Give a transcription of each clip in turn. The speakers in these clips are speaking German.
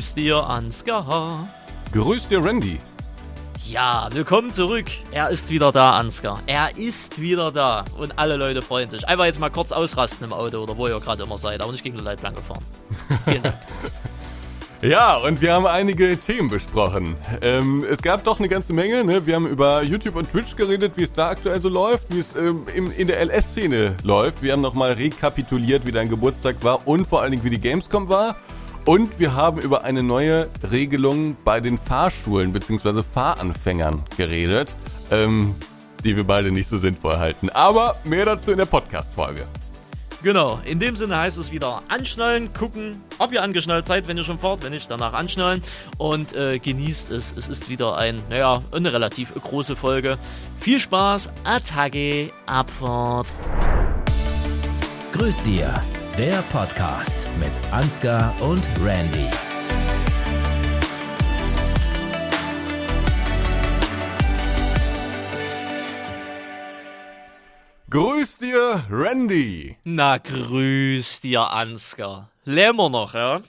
Grüß dir, Ansgar. Grüß dir, Randy. Ja, willkommen zurück. Er ist wieder da, Ansgar. Er ist wieder da. Und alle Leute freuen sich. Einfach jetzt mal kurz ausrasten im Auto oder wo ihr gerade immer seid, aber nicht gegen die Leitplanke fahren. Vielen Dank. Ja, und wir haben einige Themen besprochen. Ähm, es gab doch eine ganze Menge. Ne? Wir haben über YouTube und Twitch geredet, wie es da aktuell so läuft, wie es ähm, in, in der LS-Szene läuft. Wir haben nochmal rekapituliert, wie dein Geburtstag war und vor allen Dingen, wie die Gamescom war. Und wir haben über eine neue Regelung bei den Fahrschulen bzw. Fahranfängern geredet, ähm, die wir beide nicht so sinnvoll halten. Aber mehr dazu in der Podcast-Folge. Genau, in dem Sinne heißt es wieder anschnallen, gucken, ob ihr angeschnallt seid, wenn ihr schon fahrt, wenn nicht, danach anschnallen und äh, genießt es. Es ist wieder ein, naja, eine relativ große Folge. Viel Spaß, Attacke, Abfahrt. Grüß dir, der Podcast mit Ansgar und Randy. Grüß dir, Randy. Na, grüß dir, Ansgar. Leben wir noch, ja?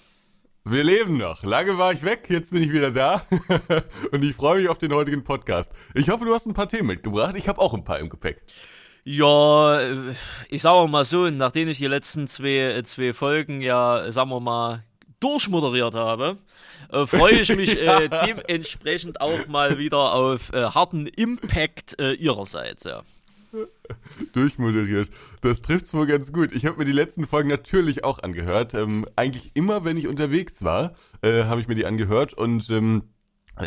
Wir leben noch. Lange war ich weg, jetzt bin ich wieder da. Und ich freue mich auf den heutigen Podcast. Ich hoffe, du hast ein paar Themen mitgebracht. Ich habe auch ein paar im Gepäck. Ja, äh, ich sage mal so, nachdem ich die letzten zwei, äh, zwei Folgen ja, sagen wir mal, durchmoderiert habe, äh, freue ich mich äh, dementsprechend auch mal wieder auf äh, harten Impact äh, ihrerseits, ja. Durchmoderiert. Das trifft's wohl ganz gut. Ich habe mir die letzten Folgen natürlich auch angehört. Ähm, eigentlich immer, wenn ich unterwegs war, äh, habe ich mir die angehört und ähm,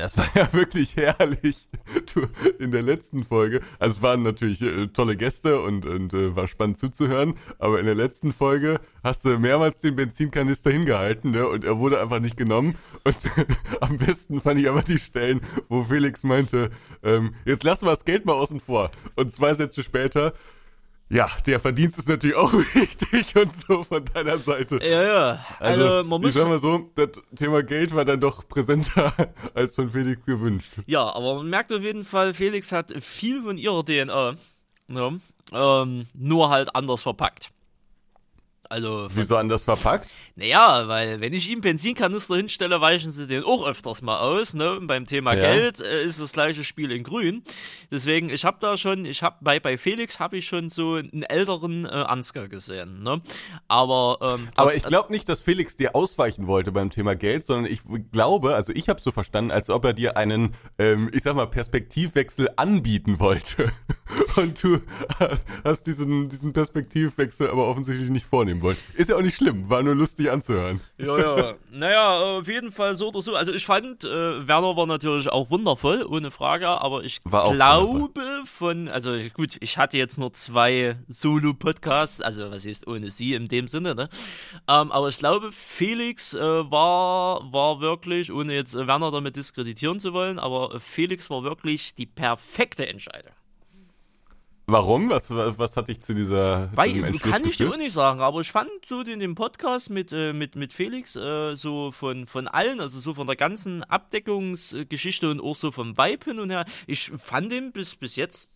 das war ja wirklich herrlich du, in der letzten Folge. Also es waren natürlich äh, tolle Gäste und, und äh, war spannend zuzuhören, aber in der letzten Folge hast du mehrmals den Benzinkanister hingehalten ne, und er wurde einfach nicht genommen. Und am besten fand ich aber die Stellen, wo Felix meinte, ähm, jetzt lassen wir das Geld mal außen vor. Und zwei Sätze später, ja, der Verdienst ist natürlich auch wichtig und so von deiner Seite. Ja, ja. Also, Also, man muss. ich sag mal so, das Thema Geld war dann doch präsenter als von Felix gewünscht. Ja, aber man merkt auf jeden Fall, Felix hat viel von ihrer DNA. Ne? Ähm, nur halt anders verpackt. Also, Wieso anders verpackt? naja, weil wenn ich ihm Benzinkanister hinstelle, weichen sie den auch öfters mal aus. Ne? Und beim Thema Ja. Geld äh, ist das gleiche Spiel in Grün. Deswegen, ich habe da schon, ich habe bei bei Felix habe ich schon so einen älteren äh, Ansgar gesehen. Ne? Aber ähm, Aber trotz- ich glaube nicht, dass Felix dir ausweichen wollte beim Thema Geld, sondern ich glaube, also ich habe so verstanden, als ob er dir einen, ähm, ich sag mal, Perspektivwechsel anbieten wollte. Und du hast diesen, diesen Perspektivwechsel aber offensichtlich nicht vornehmen wollen. Ist ja auch nicht schlimm, war nur lustig anzuhören. Ja, ja. naja, auf jeden Fall so oder so. Also ich fand, äh, Werner war natürlich auch wundervoll, ohne Frage, aber ich glaube von, also gut, ich hatte jetzt nur zwei Solo-Podcasts, also was heißt ohne sie in dem Sinne, ne? Ähm, aber ich glaube, Felix äh, war, war wirklich, ohne jetzt äh, Werner damit diskreditieren zu wollen, aber äh, Felix war wirklich die perfekte Entscheidung. Warum? Was, was hat dich zu dieser Weil, diesem Entschluss kann ich dir auch geführt? nicht sagen, aber ich fand so den, den Podcast mit, äh, mit, mit Felix äh, so von, von allen, also so von der ganzen Abdeckungsgeschichte und auch so vom Vibe hin und her, ich fand den bis, bis jetzt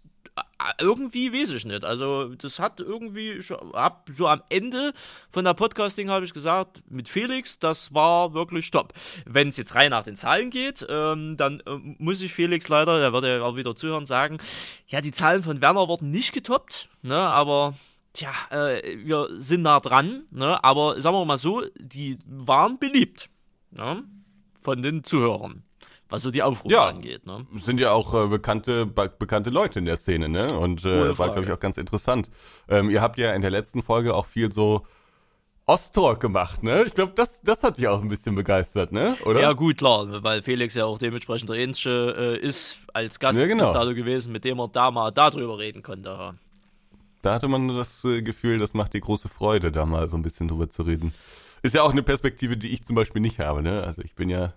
irgendwie, weiß ich nicht. Also, das hat irgendwie, ich hab so am Ende von der Podcasting habe ich gesagt, mit Felix, das war wirklich top. Wenn es jetzt rein nach den Zahlen geht, ähm, dann äh, muss ich Felix leider, der wird ja auch wieder zuhören, sagen, ja, die Zahlen von Werner wurden nicht getoppt, ne, aber tja, äh, wir sind nah dran, ne, aber sagen wir mal so, die waren beliebt, ne, von den Zuhörern, was so die Aufrufe Ja. angeht, ne. sind ja auch äh, bekannte be bekannte Leute in der Szene, ne? Und äh, war, glaube ich, auch ganz interessant. Ähm, ihr habt ja in der letzten Folge auch viel so Osttalk gemacht, ne? Ich glaube, das, das hat dich auch ein bisschen begeistert, ne? Oder? Ja, gut, klar, weil Felix ja auch dementsprechend der Ähnliche äh, ist als Gast Ja, genau. dato gewesen, mit dem er da mal darüber reden konnte. ja. Da hatte man das äh, Gefühl, das macht dir große Freude, da mal so ein bisschen drüber zu reden. Ist ja auch eine Perspektive, die ich zum Beispiel nicht habe, ne? Also ich bin ja,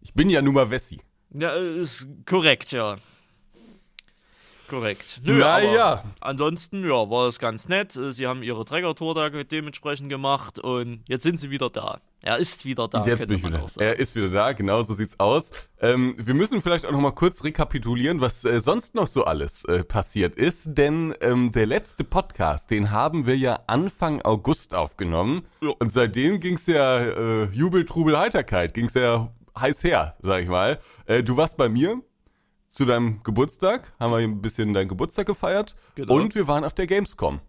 ich bin ja nun mal Wessi. Ja, ist korrekt, ja. Korrekt. Nö, Naja. ansonsten, ja, war es ganz nett. Äh, Sie haben ihre Trägertour da dementsprechend gemacht und jetzt sind sie wieder da. Er ist wieder da, Jetzt bin ich wieder. Er ist wieder da, genau so sieht's aus. Ähm, wir müssen vielleicht auch noch mal kurz rekapitulieren, was äh, sonst noch so alles äh, passiert ist, denn ähm, der letzte Podcast, den haben wir ja Anfang August aufgenommen Ja. und seitdem ging's ja äh, Jubel, Trubel, Heiterkeit, ging's ja heiß her, sag ich mal. Äh, du warst bei mir zu deinem Geburtstag, haben wir ein bisschen deinen Geburtstag gefeiert Genau. und wir waren auf der Gamescom.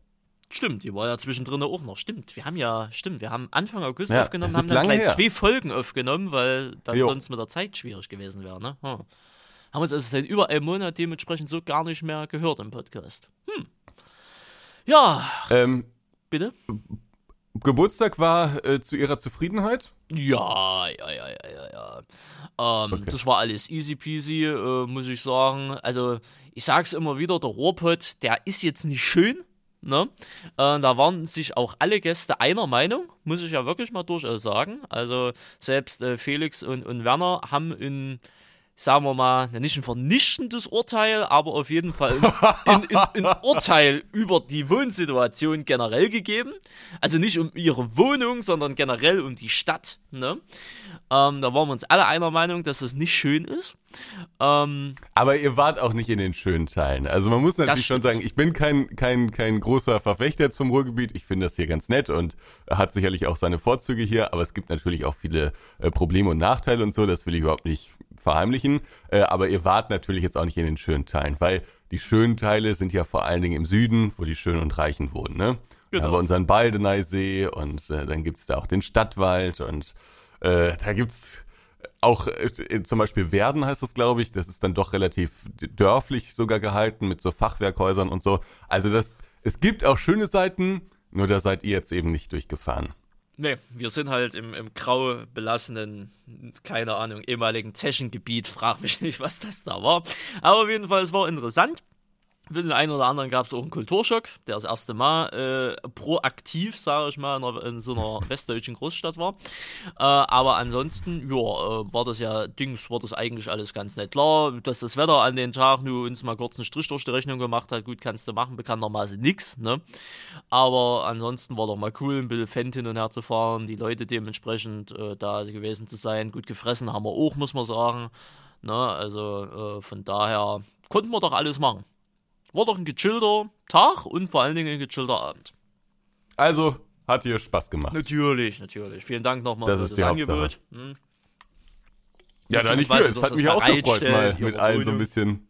Stimmt, die war ja zwischendrin auch noch. Stimmt, wir haben ja, stimmt, wir haben Anfang August Ja, aufgenommen, haben dann gleich her. zwei Folgen aufgenommen, weil dann Jo. sonst mit der Zeit schwierig gewesen wäre. Ne? Hm. Haben uns also seit über einem Monat dementsprechend so gar nicht mehr gehört im Podcast. Hm. Ja, Ähm, bitte? Geburtstag war äh, zu ihrer Zufriedenheit? Ja, ja, ja, ja, ja, ja. Ähm, Das war alles easy peasy, äh, muss ich sagen. Also, ich sag's immer wieder, der Rohrpott, der ist jetzt nicht schön. Ne? Äh, da waren sich auch alle Gäste einer Meinung, muss ich ja wirklich mal durchaus sagen. Also selbst äh, Felix und, und Werner haben in, sagen wir mal, nicht ein vernichtendes Urteil, aber auf jeden Fall ein, Urteil über die Wohnsituation generell gegeben. Also nicht um ihre Wohnung, sondern generell um die Stadt. Ne? Ähm, da waren wir uns alle einer Meinung, dass es nicht schön ist. Ähm, Aber ihr wart auch nicht in den schönen Teilen. Also man muss natürlich schon sagen, ich bin kein, kein, kein großer Verfechter jetzt vom Ruhrgebiet. Ich finde das hier ganz nett und hat sicherlich auch seine Vorzüge hier, aber es gibt natürlich auch viele äh, Probleme und Nachteile und so, das will ich überhaupt nicht verheimlichen. Äh, aber ihr wart natürlich jetzt auch nicht in den schönen Teilen, weil die schönen Teile sind ja vor allen Dingen im Süden, wo die Schönen und Reichen wohnen, ne? Da Genau. haben wir unseren Baldeneysee und äh, dann gibt's da auch den Stadtwald und äh, da gibt's auch äh, zum Beispiel Werden heißt das, glaube ich. Das ist dann doch relativ dörflich sogar gehalten mit so Fachwerkhäusern und so. Also das, es gibt auch schöne Seiten, nur da seid ihr jetzt eben nicht durchgefahren. Nee, wir sind halt im, im grau belassenen, keine Ahnung, ehemaligen Zechengebiet. Frag mich nicht, was das da war. Aber auf jeden Fall, es war interessant. Für den einen oder anderen gab es auch einen Kulturschock, der das erste Mal äh, proaktiv, sage ich mal, in, einer, in so einer westdeutschen Großstadt war. Äh, aber ansonsten, ja, äh, war das ja, Dings, war das eigentlich alles ganz nett. Klar, dass das Wetter an den Tag nur uns mal kurz einen Strich durch die Rechnung gemacht hat, gut, kannst du machen, bekanntermaßen nix, ne? Aber ansonsten war doch mal cool, ein bisschen Fendt hin und her zu fahren, die Leute dementsprechend äh, da gewesen zu sein. Gut gefressen haben wir auch, muss man sagen. Ne? Also äh, von daher konnten wir doch alles machen. War doch ein gechillter Tag und vor allen Dingen ein gechillter Abend. Also hat ihr Spaß gemacht. Natürlich, natürlich. Vielen Dank nochmal Das für ist das die Angebot. Hm. Ja, da nicht. Beziehungsweise Es hat mich auch gefreut, mal mit allen so ein bisschen.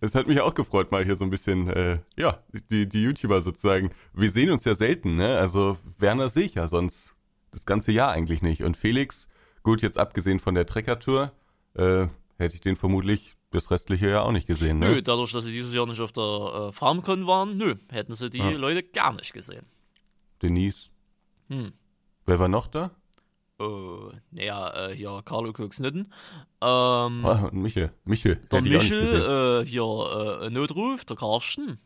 Es hat mich auch gefreut, mal hier so ein bisschen, äh, ja, die, die YouTuber sozusagen. Wir sehen uns ja selten, ne? Also Werner sehe ich ja sonst das ganze Jahr eigentlich nicht. Und Felix, gut, jetzt abgesehen von der Treckertour, äh, hätte ich den vermutlich das restliche Jahr auch nicht gesehen, ne? Nö, dadurch, dass sie dieses Jahr nicht auf der äh, FarmCon waren, nö, hätten sie die Ja. Leute gar nicht gesehen. Denise. Hm. Wer war noch da? Äh, naja, äh, hier Carlo Koksnitten. Ähm, Ah, und Michel. Michel. der. Michel, äh, hier äh, Notruf, der Karsten.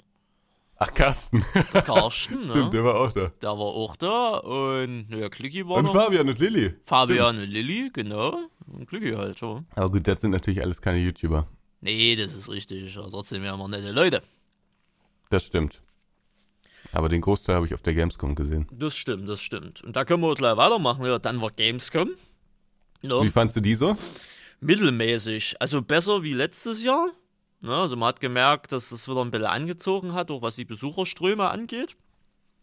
Ach, Carsten. Der Karsten, Stimmt, ne? der war auch da. Der war auch da und ja, Clicky war Und noch. Fabian und Lilly. Fabian und Lilly, genau. Und Clicky halt schon. Aber gut, das sind natürlich alles keine YouTuber. Nee, das ist richtig. Aber trotzdem ja immer nette Leute. Das stimmt. Aber den Großteil habe ich auf der Gamescom gesehen. Das stimmt, das stimmt. Und da können wir gleich weitermachen. Ja, dann war Gamescom. Ja, Wie fandst du die so? mittelmäßig. Also besser wie letztes Jahr. Ne, also man hat gemerkt, dass es wieder ein bisschen angezogen hat, auch was die Besucherströme angeht.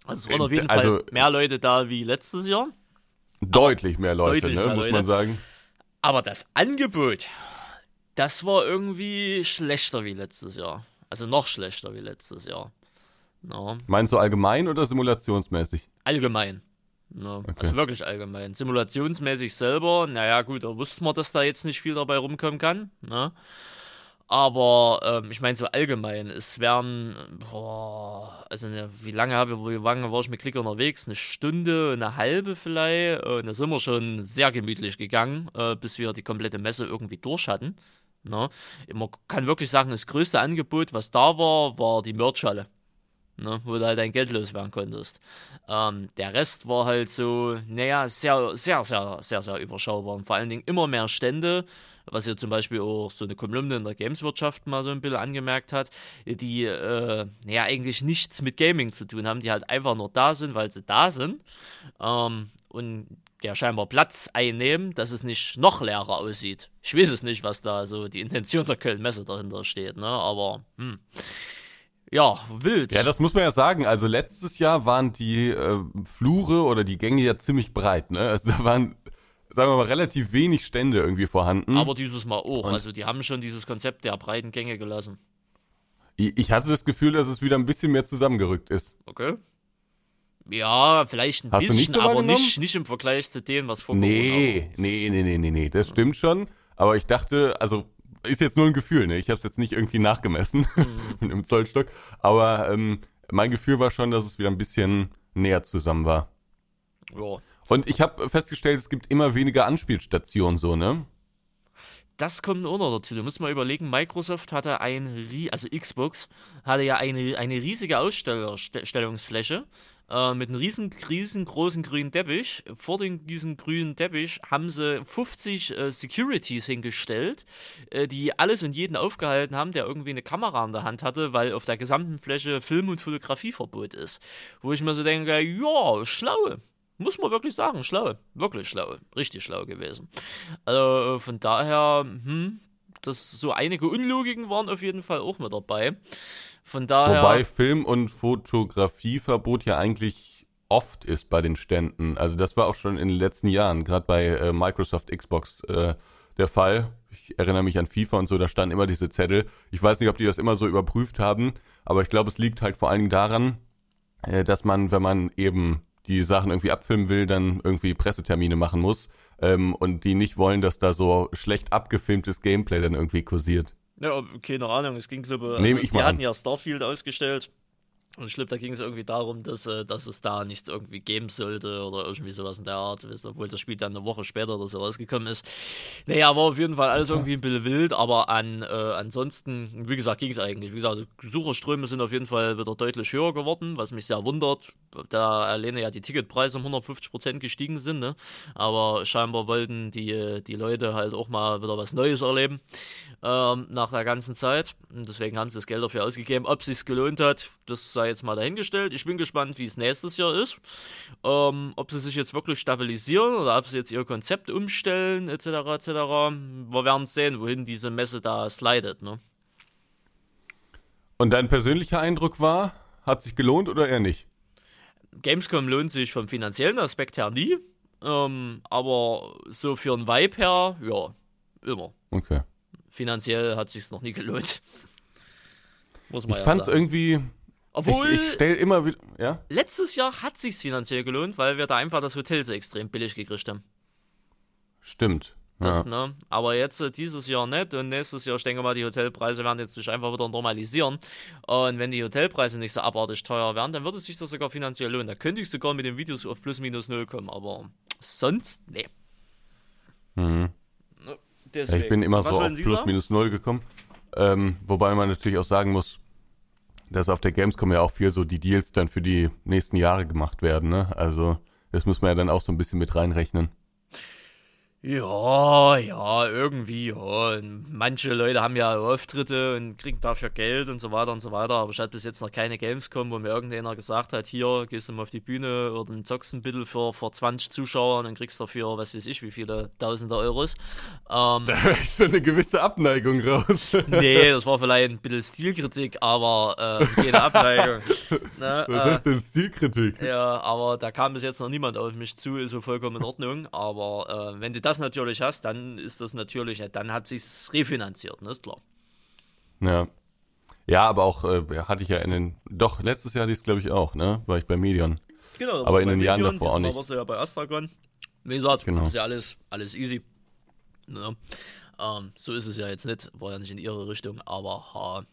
Also es waren auf jeden Also- Fall mehr Leute da wie letztes Jahr. Deutlich mehr Leute, Deutlich ne, mehr muss Leute. man sagen. Aber das Angebot, das war irgendwie schlechter wie letztes Jahr. Also noch schlechter wie letztes Jahr. No. Meinst du allgemein oder simulationsmäßig? Allgemein. No. Also wirklich allgemein. Simulationsmäßig selber, naja gut, da wussten wir, dass da jetzt nicht viel dabei rumkommen kann. Ne? Aber ähm, ich meine so allgemein, es wären, boah, also ne, wie lange habe wie lange war ich mit Klick unterwegs? Eine Stunde, eine halbe vielleicht. Und da sind wir schon sehr gemütlich gegangen, äh, bis wir die komplette Messe irgendwie durch hatten. Ne? Man kann wirklich sagen, das größte Angebot, was da war, war die Merchhalle. ne, wo du halt dein Geld loswerden konntest. Ähm, der Rest war halt so, naja, sehr, sehr, sehr, sehr, sehr überschaubar. Und vor allen Dingen immer mehr Stände, was ja zum Beispiel auch so eine Kolumne in der Gameswirtschaft mal so ein bisschen angemerkt hat, die äh, ja eigentlich nichts mit Gaming zu tun haben, die halt einfach nur da sind, weil sie da sind. Ähm, und der scheinbar Platz einnehmen, dass es nicht noch leerer aussieht. Ich weiß es nicht, was da so die Intention der Köln-Messe dahinter steht, ne? Aber hm. ja, wild. Ja, das muss man ja sagen. Also letztes Jahr waren die äh, Flure oder die Gänge ja ziemlich breit, ne? Also da waren, sagen wir mal, relativ wenig Stände irgendwie vorhanden. Aber dieses Mal auch. Und also die haben schon dieses Konzept der breiten Gänge gelassen. Ich, ich hatte das Gefühl, dass es wieder ein bisschen mehr zusammengerückt ist. Okay. Ja, vielleicht ein Hast nicht bisschen, so aber nicht, nicht im Vergleich zu dem, was vor Nee, nee, nee, nee, nee, nee, das stimmt schon. Aber ich dachte, also ist jetzt nur ein Gefühl, ne? Ich habe es jetzt nicht irgendwie nachgemessen mit einem Zollstock. Aber ähm, mein Gefühl war schon, dass es wieder ein bisschen näher zusammen war. Corona. Ja. Und ich habe festgestellt, es gibt immer weniger Anspielstationen, so, ne? Das kommt auch noch dazu. Du musst mal überlegen, Microsoft hatte ein, also Xbox, hatte ja eine, eine riesige Ausstellungsfläche äh, mit einem riesen, riesengroßen grünen Teppich. Vor diesem grünen Teppich haben sie 50 äh, Securities hingestellt, äh, die alles und jeden aufgehalten haben, der irgendwie eine Kamera in der Hand hatte, weil auf der gesamten Fläche Film- und Fotografieverbot ist. Wo ich mir so denke, ja, schlau. Muss man wirklich sagen, schlau. Wirklich schlau. Richtig schlau gewesen. Also äh, von daher, hm, das so einige Unlogiken waren auf jeden Fall auch mit dabei. Von daher. Wobei Film- und Fotografieverbot ja eigentlich oft ist bei den Ständen. Also das war auch schon in den letzten Jahren, gerade bei äh, Microsoft Xbox äh, der Fall. Ich erinnere mich an FIFA und so, da standen immer diese Zettel. Ich weiß nicht, ob die das immer so überprüft haben, aber ich glaube, es liegt halt vor allen Dingen daran, äh, dass man, wenn man eben die Sachen irgendwie abfilmen will, dann irgendwie Pressetermine machen muss ähm, und die nicht wollen, dass da so schlecht abgefilmtes Gameplay dann irgendwie kursiert. Ja, keine Ahnung, es ging, glaube also, ich mal die hatten an. ja Starfield ausgestellt. Und ich glaube, da ging es irgendwie darum, dass, äh, dass es da nichts irgendwie geben sollte oder irgendwie sowas in der Art, obwohl das Spiel dann eine Woche später oder so rausgekommen ist. Naja, war auf jeden Fall alles irgendwie ein bisschen wild, aber an, äh, ansonsten, wie gesagt, ging es eigentlich. Wie gesagt, also Besucherströme sind auf jeden Fall wieder deutlich höher geworden, was mich sehr wundert, da alleine ja die Ticketpreise um 150% gestiegen sind, ne? aber scheinbar wollten die, die Leute halt auch mal wieder was Neues erleben ähm, nach der ganzen Zeit. Und deswegen haben sie das Geld dafür ausgegeben. Ob es sich gelohnt hat, das sei jetzt mal dahingestellt. Ich bin gespannt, wie es nächstes Jahr ist. Ähm, ob sie sich jetzt wirklich stabilisieren oder ob sie jetzt ihr Konzept umstellen, etc. etc. Wir werden sehen, wohin diese Messe da slidet. Ne? Und dein persönlicher Eindruck war, hat sich gelohnt oder eher nicht? Gamescom lohnt sich vom finanziellen Aspekt her nie. Ähm, aber so für einen Vibe her, ja, immer. Okay. Finanziell hat sich's noch nie gelohnt. Muss man Ich ja fand's sagen. irgendwie. Obwohl, ich ich stell immer wieder. Ja? letztes Jahr hat sich's finanziell gelohnt, weil wir da einfach das Hotel so extrem billig gekriegt haben. Stimmt. Das, Ja. ne? Aber jetzt äh, dieses Jahr nicht und nächstes Jahr, ich denke mal, die Hotelpreise werden jetzt sich einfach wieder normalisieren. Und wenn die Hotelpreise nicht so abartig teuer werden, dann würde sich das sogar finanziell lohnen. Da könnte ich sogar mit den Videos auf plus minus null kommen, aber sonst, nee. Mhm. Deswegen. ich bin immer Was so auf plus minus null gekommen. Ähm, wobei man natürlich auch sagen muss, dass auf der Gamescom ja auch viel so die Deals dann für die nächsten Jahre gemacht werden. Ne? Also das muss man ja dann auch so ein bisschen mit reinrechnen. Ja, ja, irgendwie, ja. Und manche Leute haben ja Auftritte und kriegen dafür Geld und so weiter und so weiter. Aber ich hatte bis jetzt noch keine Gamescom, wo mir irgendeiner gesagt hat, hier, gehst du mal auf die Bühne oder zockst ein bisschen für, für 20 Zuschauer und dann kriegst du dafür, was weiß ich, wie viele tausende Euros. Ähm, Da ist so eine gewisse Abneigung raus. nee, das war vielleicht ein bisschen Stilkritik, aber äh, keine Abneigung. Ne, Was äh, heißt denn Stilkritik? Ja, aber da kam bis jetzt noch niemand auf mich zu, ist so vollkommen in Ordnung. Aber äh, wenn du das natürlich hast, dann ist das natürlich, dann hat sich's refinanziert, ne, ist klar. Ja. Ja, aber auch äh, hatte ich ja in den. Doch, letztes Jahr hatte ich es, glaube ich, auch, ne? War ich bei Medion. Genau, Aber in den Jahren Medion, davor auch nicht. warst du ja bei Astragon. Wie gesagt, Genau. ist ja alles, alles easy. Ne? Ähm, so ist es ja jetzt nicht, war ja nicht in ihre Richtung, aber ha,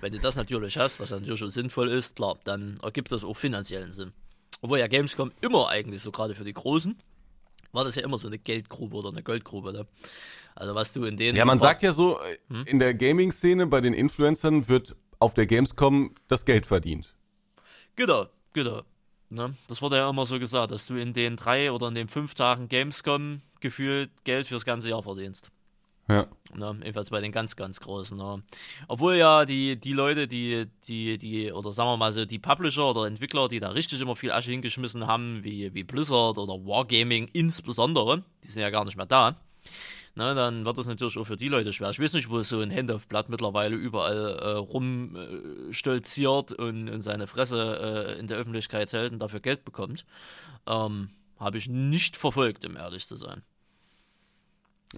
wenn du das natürlich hast, was natürlich schon sinnvoll ist, klar, dann ergibt das auch finanziellen Sinn. Obwohl ja Gamescom immer eigentlich, so gerade für die Großen, war das ja immer so eine Geldgrube oder eine Goldgrube. Ne? Also was du in denen... Ja, man sagt ja so, äh, Hm? in der Gaming-Szene bei den Influencern wird auf der Gamescom das Geld verdient. Genau, genau. Ne? Das wurde ja immer so gesagt, dass du in den drei oder in den fünf Tagen Gamescom gefühlt Geld fürs ganze Jahr verdienst. Ja. Ne, jedenfalls bei den ganz, ganz großen. Ne. Obwohl ja die, die Leute, die, die, die, oder sagen wir mal so, die Publisher oder Entwickler, die da richtig immer viel Asche hingeschmissen haben, wie, wie Blizzard oder Wargaming insbesondere, die sind ja gar nicht mehr da. Ne, dann wird das natürlich auch für die Leute schwer. Ich weiß nicht, wo so ein Hand-of-Blatt mittlerweile überall äh, rumstolziert äh, und, und, seine Fresse äh, in der Öffentlichkeit hält und dafür Geld bekommt. Ähm, Habe ich nicht verfolgt, um ehrlich zu sein.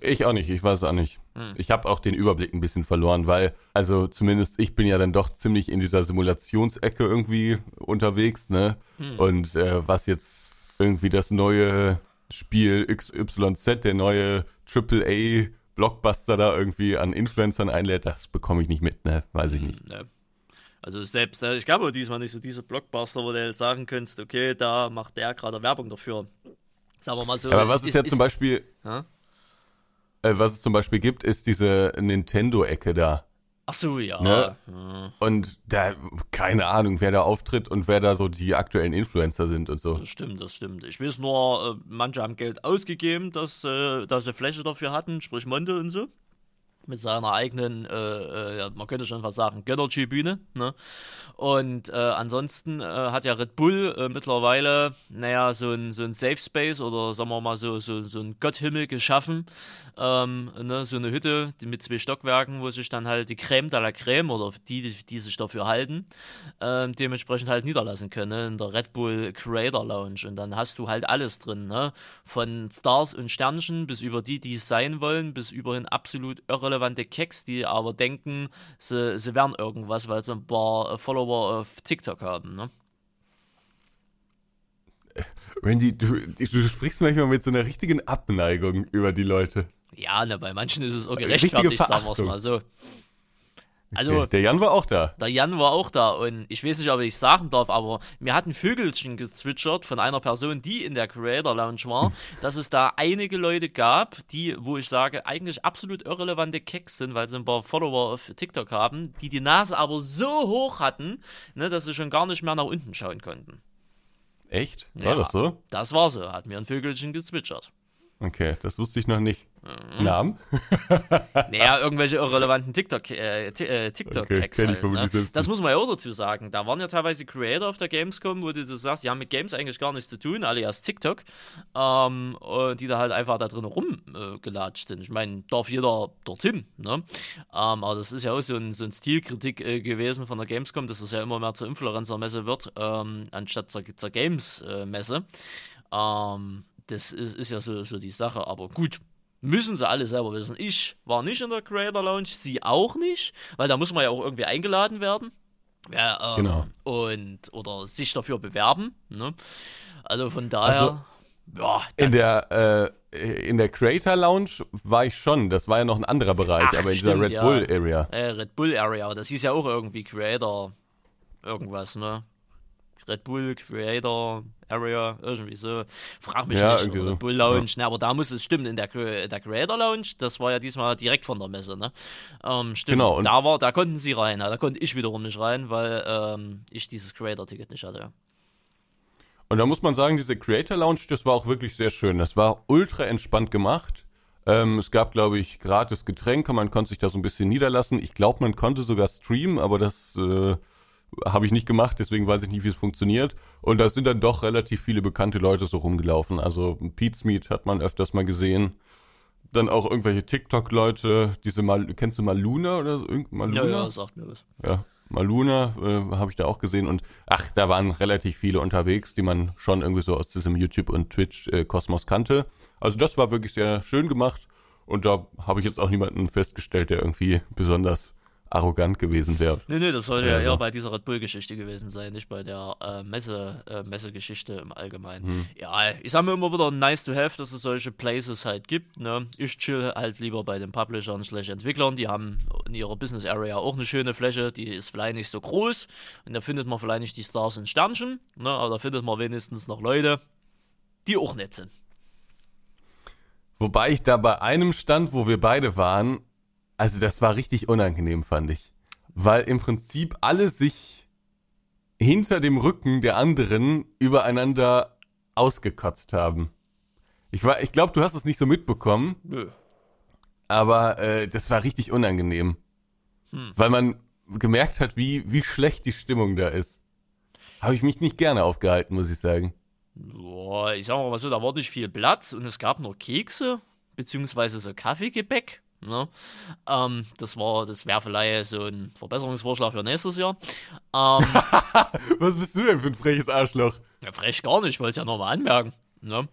Ich auch nicht, ich weiß auch nicht. Hm. Ich habe auch den Überblick ein bisschen verloren, weil, also zumindest ich bin ja dann doch ziemlich in dieser Simulationsecke irgendwie unterwegs, ne? Hm. Und äh, was jetzt irgendwie das neue Spiel XYZ, der neue AAA Blockbuster da irgendwie an Influencern einlädt, das bekomme ich nicht mit, ne? Weiß ich hm, nicht. Ne. Also selbst, äh, ich glaube diesmal nicht so diese Blockbuster, wo du jetzt sagen könntest, okay, da macht der gerade Werbung dafür. Sagen wir mal so. Aber was ist, ist jetzt ist, zum Beispiel, ha? Äh, was es zum Beispiel gibt, ist diese Nintendo-Ecke da. Ach so, ja. Ne? ja. Und da, keine Ahnung, wer da auftritt und wer da so die aktuellen Influencer sind und so. Das stimmt, das stimmt. Ich weiß nur, äh, manche haben Geld ausgegeben, dass, äh, dass sie Fläche dafür hatten, sprich Monte und so mit seiner eigenen, äh, äh, man könnte schon fast sagen, Gönnertribüne. Ne? Und äh, ansonsten äh, hat ja Red Bull äh, mittlerweile, naja, so ein, so ein Safe Space oder sagen wir mal so, so, so ein Gotthimmel geschaffen. Ähm, ne? So eine Hütte mit zwei Stockwerken, wo sich dann halt die Creme de la Creme oder die, die sich dafür halten, ähm, dementsprechend halt niederlassen können ne? in der Red Bull Creator Lounge. Und dann hast du halt alles drin, ne? von Stars und Sternchen bis über die, die es sein wollen, bis überhin absolut irrelevant irrelevante Keks, die aber denken, sie, sie wären irgendwas, weil sie ein paar äh, Follower auf TikTok haben, ne? Randy, du, du sprichst manchmal mit so einer richtigen Abneigung über die Leute. Ja, ne, bei manchen ist es auch gerechtfertigt, sagen wir es mal so. Also, okay. der Jan war auch da. Der Jan war auch da und ich weiß nicht, ob ich sagen darf, aber mir hat ein Vögelchen gezwitschert von einer Person, die in der Creator Lounge war, dass es da einige Leute gab, die, wo ich sage, eigentlich absolut irrelevante Keks sind, weil sie ein paar Follower auf TikTok haben, die die Nase aber so hoch hatten, ne, dass sie schon gar nicht mehr nach unten schauen konnten. Echt? War ja, das so? Das war so, hat mir ein Vögelchen gezwitschert. Okay, das wusste ich noch nicht. Mhm. Namen? naja, irgendwelche irrelevanten TikTok, äh, äh, TikTok-Tags okay, halt, ne? Das muss man ja auch dazu sagen. Da waren ja teilweise Creator auf der Gamescom, wo du so sagst, die haben mit Games eigentlich gar nichts zu tun, alias TikTok, ähm, die da halt einfach da drin rumgelatscht äh, sind. Ich meine, darf jeder dorthin, ne? Ähm, aber das ist ja auch so ein, so ein Stilkritik äh, gewesen von der Gamescom, dass es ja immer mehr zur Influencer-Messe wird, ähm, anstatt zur, zur Games-Messe. Ähm, das ist, ist ja so, so die Sache, aber gut, müssen sie alle selber wissen. Ich war nicht in der Creator Lounge, sie auch nicht, weil da muss man ja auch irgendwie eingeladen werden. Ja, ähm, genau. Und, oder sich dafür bewerben. Ne? Also von daher. Also, ja, in der, äh, in der Creator Lounge war ich schon. Das war ja noch ein anderer Bereich, Ach, aber in stimmt, dieser Red ja. Bull Area. Äh, Red Bull Area, das hieß ja auch irgendwie Creator irgendwas, ne? Red Bull Creator Area, irgendwie so. Frag mich ja, nicht, oder Red Bull Lounge, ja. ne, aber da muss es stimmen, in der, der Creator Lounge, das war ja diesmal direkt von der Messe, ne? Ähm, stimmt, genau, und da, war, da konnten sie rein, da konnte ich wiederum nicht rein, weil ähm, ich dieses Creator-Ticket nicht hatte. Und da muss man sagen, diese Creator Lounge, das war auch wirklich sehr schön. Das war ultra entspannt gemacht. Ähm, es gab, glaube ich, gratis Getränke, man konnte sich da so ein bisschen niederlassen. Ich glaube, man konnte sogar streamen, aber das äh, habe ich nicht gemacht, deswegen weiß ich nicht, wie es funktioniert. Und da sind dann doch relativ viele bekannte Leute so rumgelaufen. Also Pete's Meet hat man öfters mal gesehen. Dann auch irgendwelche TikTok-Leute, diese mal, kennst du Maluna oder so? Maluna? Ja, ja, sagt mir was. Ja, Maluna äh, habe ich da auch gesehen und ach, da waren relativ viele unterwegs, die man schon irgendwie so aus diesem YouTube und Twitch-Kosmos äh, kannte. Also das war wirklich sehr schön gemacht und da habe ich jetzt auch niemanden festgestellt, der irgendwie besonders arrogant gewesen wäre. Nee, nee, das sollte ja, ja eher bei dieser Red Bull-Geschichte gewesen sein, nicht bei der äh, Messe, äh, Messegeschichte im Allgemeinen. Hm. Ja, ich sage mir immer wieder nice to have, dass es solche Places halt gibt. Ne? Ich chill halt lieber bei den Publishern slash Entwicklern, die haben in ihrer Business Area auch eine schöne Fläche, die ist vielleicht nicht so groß und da findet man vielleicht nicht die Stars und Sternchen, ne? aber da findet man wenigstens noch Leute, die auch nett sind. Wobei ich da bei einem stand, wo wir beide waren, also das war richtig unangenehm, fand ich. Weil im Prinzip alle sich hinter dem Rücken der anderen übereinander ausgekotzt haben. Ich war, ich glaube, du hast es nicht so mitbekommen, Nö. aber äh, das war richtig unangenehm, Hm. weil man gemerkt hat, wie wie schlecht die Stimmung da ist. Habe ich mich nicht gerne aufgehalten, muss ich sagen. Boah, ich sag mal so, da war nicht viel Platz und es gab nur Kekse, beziehungsweise so Kaffeegebäck. Ne? Ähm, das war, das wäre vielleicht so ein Verbesserungsvorschlag für nächstes Jahr. Ähm, Was bist du denn für ein freches Arschloch? ja, frech gar nicht, wollte ich ja nochmal anmerken. Ne?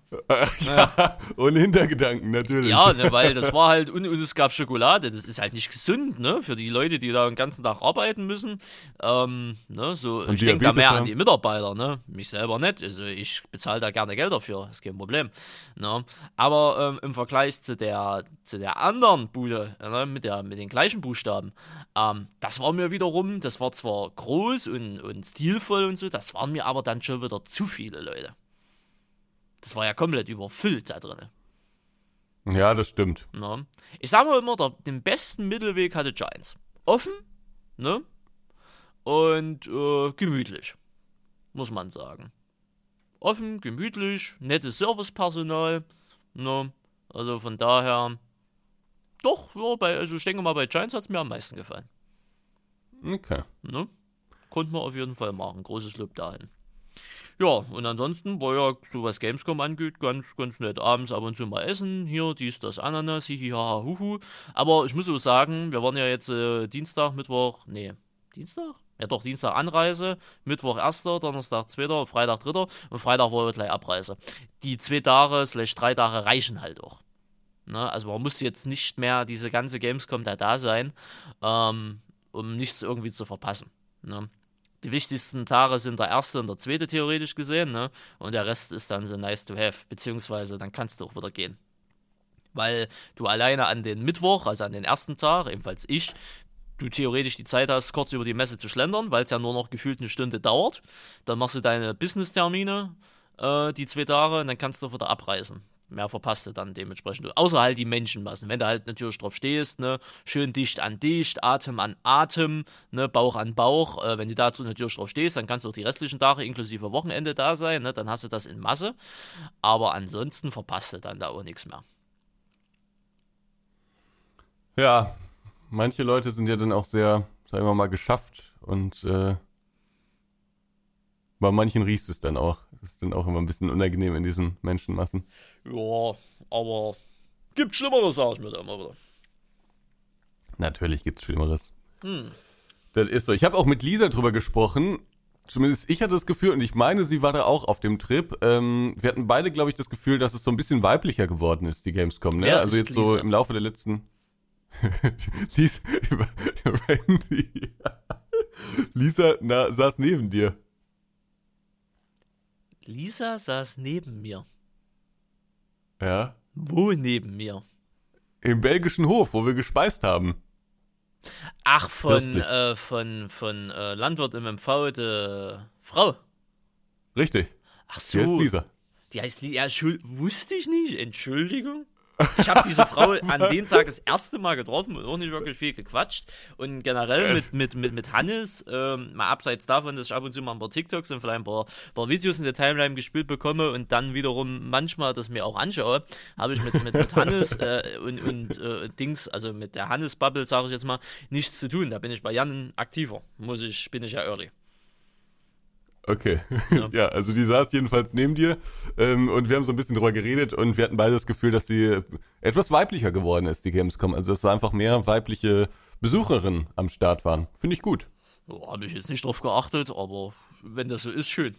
ja, ohne Hintergedanken, natürlich. Ja, ne, weil das war halt, und, und es gab Schokolade, das ist halt nicht gesund, ne, für die Leute, die da den ganzen Tag arbeiten müssen. Ähm, ne, so, Und ich denke da mehr an haben. die Mitarbeiter, ne, mich selber nicht, also ich bezahle da gerne Geld dafür, ist kein Problem, ne. Aber ähm, im Vergleich zu der, zu der anderen Bude, ne, mit, der, mit den gleichen Buchstaben, ähm, das war mir wiederum, das war zwar groß und, und stilvoll und so, das waren mir aber dann schon wieder zu viele Leute. Das war ja komplett überfüllt da drin. ja, das stimmt. Ne? Ich sage mal immer, der, den besten Mittelweg hatte Giants. Offen, ne? Und äh, gemütlich, muss man sagen. Offen, gemütlich, nettes Servicepersonal, ne? Also von daher, doch, ja, bei, also ich denke mal, bei Giants hat es mir am meisten gefallen. Okay. Ne? Konnten wir auf jeden Fall machen. Großes Lob dahin. Ja, und ansonsten war ja, so was Gamescom angeht, ganz, ganz nett. Abends ab und zu mal essen. Hier, dies, das, Ananas, hihi, haha, huhu. Aber ich muss so sagen, wir waren ja jetzt äh, Dienstag, Mittwoch, nee, Dienstag? Ja doch, Dienstag Anreise, Mittwoch 1., Donnerstag 2., Freitag 3. und Freitag war gleich Abreise. Die zwei Tage, slash drei Tage reichen halt auch. Ne? Also man muss jetzt nicht mehr diese ganze Gamescom da da sein, ähm, um nichts irgendwie zu verpassen. Ne? Die wichtigsten Tage sind der erste und der zweite theoretisch gesehen, ne? Und der Rest ist dann so nice to have, beziehungsweise dann kannst du auch wieder gehen. Weil du alleine an den Mittwoch, also an den ersten Tag, ebenfalls ich, du theoretisch die Zeit hast, kurz über die Messe zu schlendern, weil es ja nur noch gefühlt eine Stunde dauert. Dann machst du deine Business-Termine, äh, die zwei Tage, und dann kannst du wieder abreisen. Mehr verpasst du dann dementsprechend. Außer halt die Menschenmassen. Wenn du halt natürlich drauf stehst, ne, schön dicht an dicht, Atem an Atem, ne, Bauch an Bauch. Äh, wenn du dazu natürlich drauf stehst, dann kannst du auch die restlichen Tage inklusive Wochenende da sein, ne, dann hast du das in Masse. Aber ansonsten verpasst du dann da auch nichts mehr. Ja, manche Leute sind ja dann auch sehr, sagen wir mal, geschafft und äh, bei manchen riecht es dann auch. Das ist dann auch immer ein bisschen unangenehm in diesen Menschenmassen. Ja, aber gibt Schlimmeres, sag ich mir da immer wieder. Natürlich gibt's Schlimmeres. Das ist so. Ich habe auch mit Lisa drüber gesprochen. Zumindest ich hatte das Gefühl, und ich meine, sie war da auch auf dem Trip. Ähm, wir hatten beide, glaube ich, das Gefühl, dass es so ein bisschen weiblicher geworden ist, die Gamescom. Ne? Wer also jetzt so Lisa? im Laufe der letzten. Lisa, Randy. Lisa na, saß neben dir. Lisa saß neben mir. Ja. Wo neben mir? Im belgischen Hof, wo wir gespeist haben. Ach, von, äh, von, von äh, Landwirt im MV, die Frau. Richtig. Ach so. Hier ist Lisa. Die heißt Lisa. Ja, wusste ich nicht. Entschuldigung. Ich habe diese Frau an dem Tag das erste Mal getroffen und auch nicht wirklich viel gequatscht. Und generell mit, mit, mit, mit Hannes, ähm, mal abseits davon, dass ich ab und zu mal ein paar TikToks und vielleicht ein paar, paar Videos in der Timeline gespielt bekomme und dann wiederum manchmal das mir auch anschaue, habe ich mit, mit, mit Hannes äh, und, und äh, Dings, also mit der Hannes-Bubble, sage ich jetzt mal, nichts zu tun. Da bin ich bei Jan aktiver. Muss ich, bin ich ja early. Okay. Ja. also die saß jedenfalls neben dir ähm, und wir haben so ein bisschen drüber geredet und wir hatten beide das Gefühl, dass sie etwas weiblicher geworden ist, die Gamescom. Also dass da einfach mehr weibliche Besucherinnen am Start waren. Finde ich gut. Ja, habe ich jetzt nicht drauf geachtet, aber wenn das so ist, schön.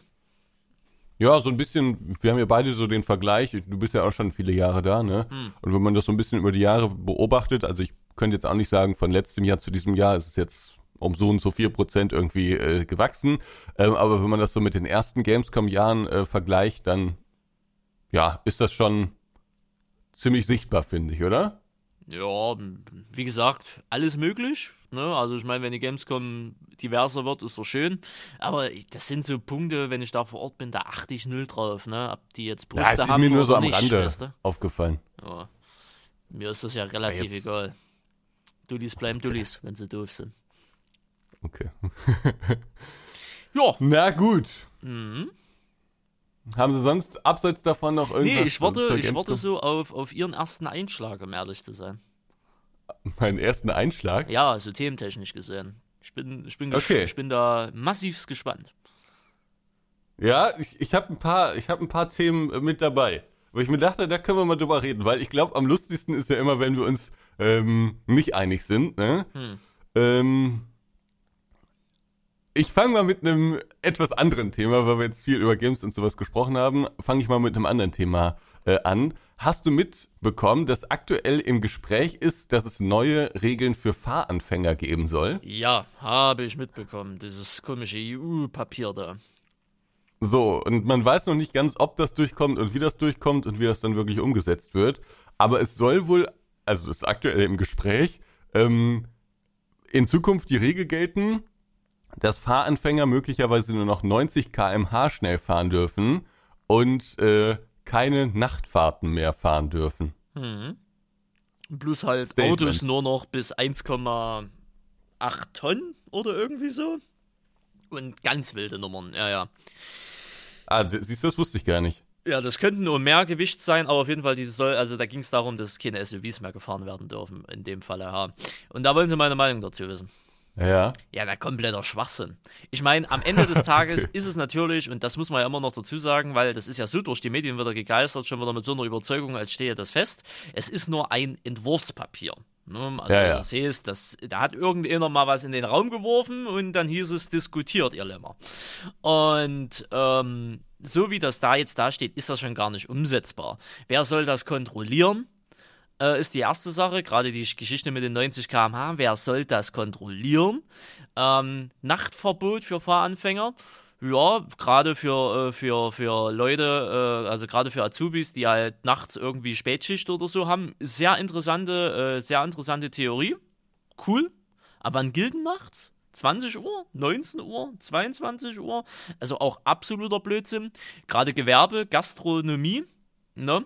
Ja, so ein bisschen, wir haben ja beide so den Vergleich, du bist ja auch schon viele Jahre da, ne? Und wenn man das so ein bisschen über die Jahre beobachtet, also ich könnte jetzt auch nicht sagen, von letztem Jahr zu diesem Jahr ist es jetzt um so und so vier Prozent irgendwie äh, gewachsen. Ähm, aber wenn man das so mit den ersten Gamescom-Jahren äh, vergleicht, dann ja, ist das schon ziemlich sichtbar, finde ich, oder? Ja, wie gesagt, alles möglich. Ne? Also ich meine, wenn die Gamescom diverser wird, ist doch schön. Aber das sind so Punkte, wenn ich da vor Ort bin, da achte ich null drauf. Ne? Ob die jetzt Brüste Ja, es ist haben mir nur so am nicht, Rande weißt du? aufgefallen. ja. Mir ist das ja relativ jetzt- egal. Dullis bleiben Dullis, wenn sie doof sind. Okay. Ja. Na gut. Haben Sie sonst abseits davon noch irgendwas? Nee, ich warte, ich warte so auf, auf Ihren ersten Einschlag, um ehrlich zu sein. Meinen ersten Einschlag? Ja, so thementechnisch gesehen. Ich bin, ich bin, Okay. ich bin da massivst gespannt. Ja, ich, ich habe ein paar, ich habe ein paar Themen äh, mit dabei, wo ich mir dachte, da können wir mal drüber reden, weil ich glaube, am lustigsten ist ja immer, wenn wir uns ähm, nicht einig sind. Ne? Hm. Ähm, ich fange mal mit einem etwas anderen Thema, weil wir jetzt viel über Games und sowas gesprochen haben. Fange ich mal mit einem anderen Thema äh, an. Hast du mitbekommen, dass aktuell im Gespräch ist, dass es neue Regeln für Fahranfänger geben soll? Ja, habe ich mitbekommen. Dieses komische EU-Papier da. So, und man weiß noch nicht ganz, ob das durchkommt und wie das durchkommt und wie das dann wirklich umgesetzt wird. Aber es soll wohl, also ist aktuell im Gespräch, ähm, in Zukunft die Regel gelten, dass Fahranfänger möglicherweise nur noch 90 km/h schnell fahren dürfen und äh, keine Nachtfahrten mehr fahren dürfen. Plus halt Statement. Autos nur noch bis 1,8 Tonnen oder irgendwie so. Und ganz wilde Nummern, ja, ja. Ah, sie- siehst du, das wusste ich gar nicht. Ja, das könnten nur mehr Gewicht sein, aber auf jeden Fall, die soll, also da ging es darum, dass keine SUVs mehr gefahren werden dürfen, in dem Falle, ja. Und da wollen sie meine Meinung dazu wissen. Ja. Ja, der kompletter Schwachsinn. Ich meine, am Ende des Tages ist es natürlich, und das muss man ja immer noch dazu sagen, weil das ist ja so durch die Medien wieder gegeistert, schon wieder mit so einer Überzeugung, als stehe das fest. Es ist nur ein Entwurfspapier. Ne? Also Ja, ja. das heißt, das, da hat irgendjemand mal was in den Raum geworfen und dann hieß es, diskutiert ihr Lämmer. Und ähm, so wie das da jetzt da steht, ist das schon gar nicht umsetzbar. Wer soll das kontrollieren? Äh, ist die erste Sache, gerade die Geschichte mit den 90 km/h. Wer soll das kontrollieren? Ähm, Nachtverbot für Fahranfänger. Ja, gerade für, äh, für, für Leute, äh, also gerade für Azubis, die halt nachts irgendwie Spätschicht oder so haben. Sehr interessante, äh, sehr interessante Theorie. Cool. Aber wann gilt nachts? 20 Uhr, 19 Uhr, 22 Uhr. Also auch absoluter Blödsinn. Gerade Gewerbe, Gastronomie, ne?